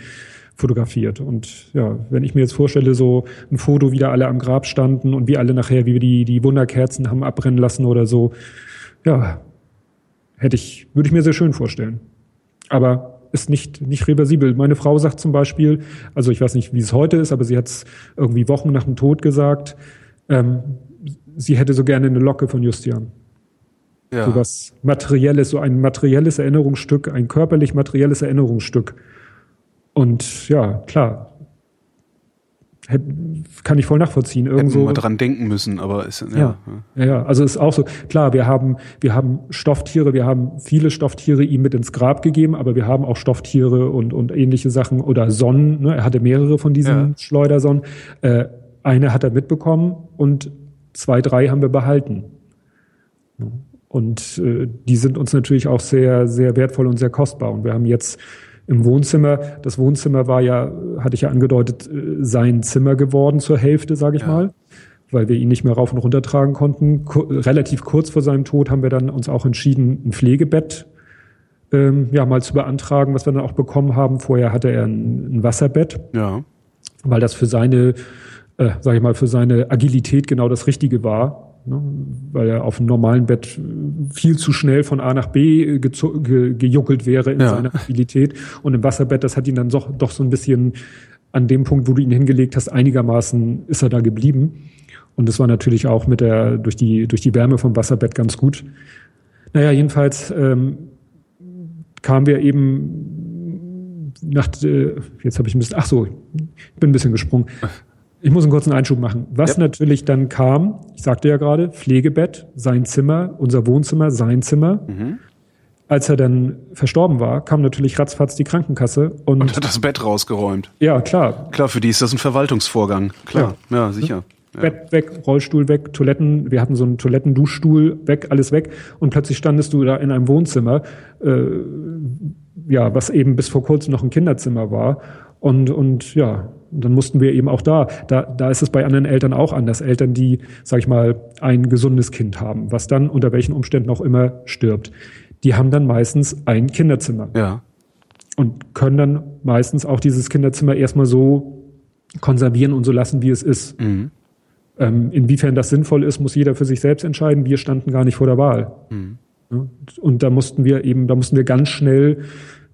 fotografiert. Und ja, wenn ich mir jetzt vorstelle, so ein Foto, wie da alle am Grab standen und wie alle nachher, wie wir die, die Wunderkerzen haben abbrennen lassen oder so, ja, hätte ich, würde ich mir sehr schön vorstellen. Aber ist nicht, nicht reversibel. Meine Frau sagt zum Beispiel, also ich weiß nicht, wie es heute ist, aber sie hat es irgendwie Wochen nach dem Tod gesagt, ähm, sie hätte so gerne eine Locke von Justian Ja. so was Materielles, so ein materielles Erinnerungsstück, ein körperlich materielles Erinnerungsstück. Und ja, klar, hätt, kann ich voll nachvollziehen. Hätten Irgendwo, wir mal dran denken müssen, aber ist, ja. ja, ja, also ist auch so. Klar, wir haben, wir haben Stofftiere, wir haben viele Stofftiere ihm mit ins Grab gegeben, aber wir haben auch Stofftiere und, und ähnliche Sachen oder Sonnen. Ne? Er hatte mehrere von diesen Ja. Schleudersonnen. Äh, eine hat er mitbekommen und zwei, drei haben wir behalten. Und äh, die sind uns natürlich auch sehr, sehr wertvoll und sehr kostbar. Und wir haben jetzt im Wohnzimmer, das Wohnzimmer war ja, hatte ich ja angedeutet, äh, sein Zimmer geworden zur Hälfte, sage ich Ja. mal, weil wir ihn nicht mehr rauf und runter tragen konnten. Relativ kurz vor seinem Tod haben wir dann uns auch entschieden, ein Pflegebett ähm, ja mal zu beantragen, was wir dann auch bekommen haben. Vorher hatte er ein, ein Wasserbett Ja. weil das für seine, äh, sage ich mal, für seine Agilität genau das Richtige war. Ne? Weil er auf einem normalen Bett viel zu schnell von A nach B ge gejuckelt wäre in Ja. seiner Agilität. Und im Wasserbett, das hat ihn dann doch, doch so ein bisschen an dem Punkt, wo du ihn hingelegt hast, einigermaßen ist er da geblieben. Und das war natürlich auch mit der, durch die, durch die Wärme vom Wasserbett ganz gut. Naja, jedenfalls ähm, kamen wir eben nach, äh, jetzt habe ich ein bisschen, ach so, ich bin ein bisschen gesprungen. Ich muss einen kurzen Einschub machen. Was Ja. natürlich dann kam, ich sagte ja gerade, Pflegebett, sein Zimmer, unser Wohnzimmer, sein Zimmer. Mhm. Als er dann verstorben war, kam natürlich ratzfatz die Krankenkasse und, Und hat das Bett rausgeräumt. ja, klar, Klar, für die ist das ein Verwaltungsvorgang. Klar, ja, sicher. Ja. Bett weg, Rollstuhl weg, Toiletten, wir hatten so einen Toilettenduschstuhl weg, alles weg und plötzlich standest du da in einem Wohnzimmer, äh, ja, was eben bis vor kurzem noch ein Kinderzimmer war und und ja, dann mussten wir eben auch da, da da ist es bei anderen Eltern auch anders, Eltern, die, sag ich mal, ein gesundes Kind haben, was dann unter welchen Umständen auch immer stirbt, die haben dann meistens ein Kinderzimmer Ja. und können dann meistens auch dieses Kinderzimmer erstmal so konservieren und so lassen, wie es ist. Mhm. Ähm, inwiefern das sinnvoll ist, muss jeder für sich selbst entscheiden. Wir standen gar nicht vor der Wahl. Mhm. Und da mussten wir eben, da mussten wir ganz schnell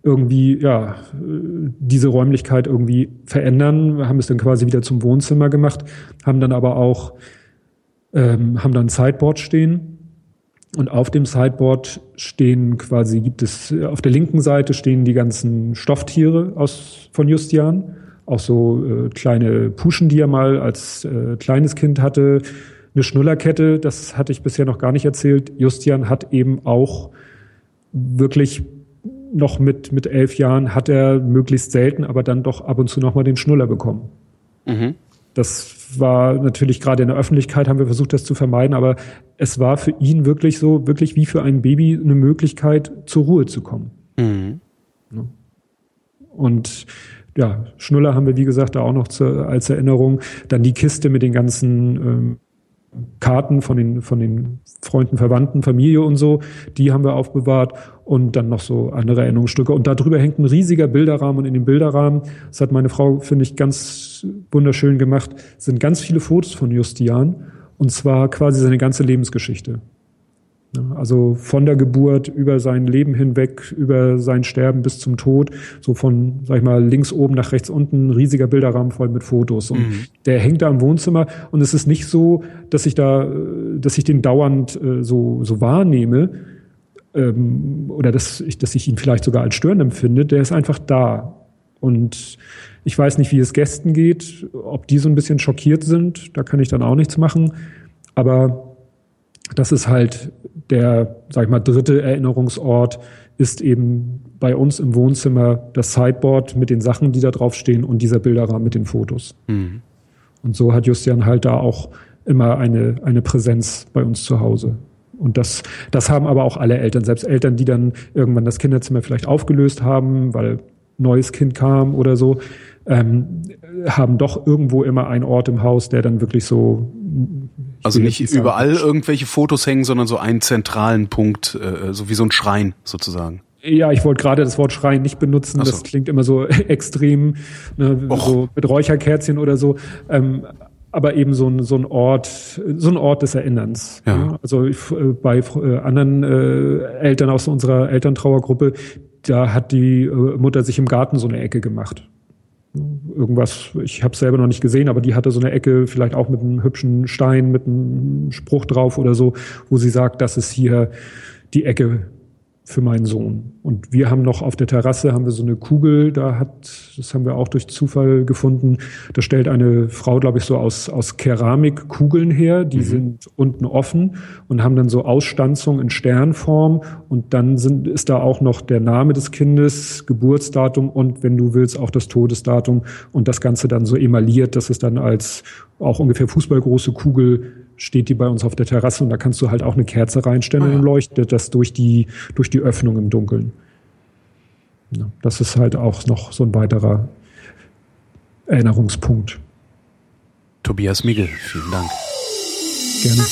irgendwie, ja, diese Räumlichkeit irgendwie verändern. Haben es dann quasi wieder zum Wohnzimmer gemacht, haben dann aber auch, ähm, haben dann ein Sideboard stehen, Und auf dem Sideboard stehen quasi, gibt es, auf der linken Seite stehen die ganzen Stofftiere aus, von Justian. Auch so äh, kleine Puschen, die er mal als äh, kleines Kind hatte. Eine Schnullerkette, das hatte ich bisher noch gar nicht erzählt. Justian hat eben auch wirklich noch mit, mit elf Jahren hat er möglichst selten, aber dann doch ab und zu noch mal den Schnuller bekommen. Mhm. Das war natürlich gerade in der Öffentlichkeit haben wir versucht, das zu vermeiden, aber es war für ihn wirklich so, wirklich wie für ein Baby eine Möglichkeit, zur Ruhe zu kommen. Mhm. Und ja, Schnuller haben wir, wie gesagt, da auch noch zu, als Erinnerung. Dann die Kiste mit den ganzen ähm, Karten von den, von den Freunden, Verwandten, Familie und so, die haben wir aufbewahrt und dann noch so andere Erinnerungsstücke. Und darüber hängt ein riesiger Bilderrahmen und in dem Bilderrahmen, das hat meine Frau, finde ich, ganz wunderschön gemacht, sind ganz viele Fotos von Justian und zwar quasi seine ganze Lebensgeschichte. Also von der Geburt über sein Leben hinweg, über sein Sterben bis zum Tod, so von, sag ich mal, links oben nach rechts unten, riesiger Bilderrahmen voll mit Fotos. Und mhm. der hängt da im Wohnzimmer und es ist nicht so, dass ich da, dass ich den dauernd äh, so, so wahrnehme ähm, oder dass ich, dass ich ihn vielleicht sogar als störend empfinde. Der ist einfach da. Und ich weiß nicht, wie es Gästen geht, ob die so ein bisschen schockiert sind, da kann ich dann auch nichts machen. Aber das ist halt der, sag ich mal, dritte Erinnerungsort ist eben bei uns im Wohnzimmer das Sideboard mit den Sachen, die da drauf stehen und dieser Bilderrahmen mit den Fotos. Mhm. Und so hat Justian halt da auch immer eine, eine Präsenz bei uns zu Hause. Und das, das haben aber auch alle Eltern, selbst Eltern, die dann irgendwann das Kinderzimmer vielleicht aufgelöst haben, weil neues Kind kam oder so, ähm, haben doch irgendwo immer einen Ort im Haus, der dann wirklich so also nicht überall irgendwelche Fotos hängen, sondern so einen zentralen Punkt, äh, so wie so ein Schrein sozusagen. Ja, ich wollte gerade das Wort Schrein nicht benutzen. So. Das klingt immer so extrem, ne, so mit Räucherkerzchen oder so. Ähm, aber eben so ein, so ein Ort, so ein Ort des Erinnerns. Ja. ja. Also ich, äh, bei äh, anderen äh, Eltern aus unserer Elterntrauergruppe, da hat die äh, Mutter sich im Garten so eine Ecke gemacht irgendwas, ich habe es selber noch nicht gesehen, aber die hatte so eine Ecke, vielleicht auch mit einem hübschen Stein, mit einem Spruch drauf oder so, wo sie sagt, das ist hier die Ecke für meinen Sohn. Und wir haben noch auf der Terrasse haben wir so eine Kugel, da hat, das haben wir auch durch Zufall gefunden, da stellt eine Frau, glaube ich, so aus, aus Keramik Kugeln her, die mhm. sind unten offen und haben dann so Ausstanzung in Sternform und dann sind, ist da auch noch der Name des Kindes, Geburtsdatum und wenn du willst auch das Todesdatum und das Ganze dann so emailliert, dass es dann als auch ungefähr fußballgroße Kugel steht die bei uns auf der Terrasse und da kannst du halt auch eine Kerze reinstellen und dann leuchtet das durch die, durch die Öffnung im Dunkeln. Ja, das ist halt auch noch so ein weiterer Erinnerungspunkt. Tobias Miegel, vielen Dank. Gerne.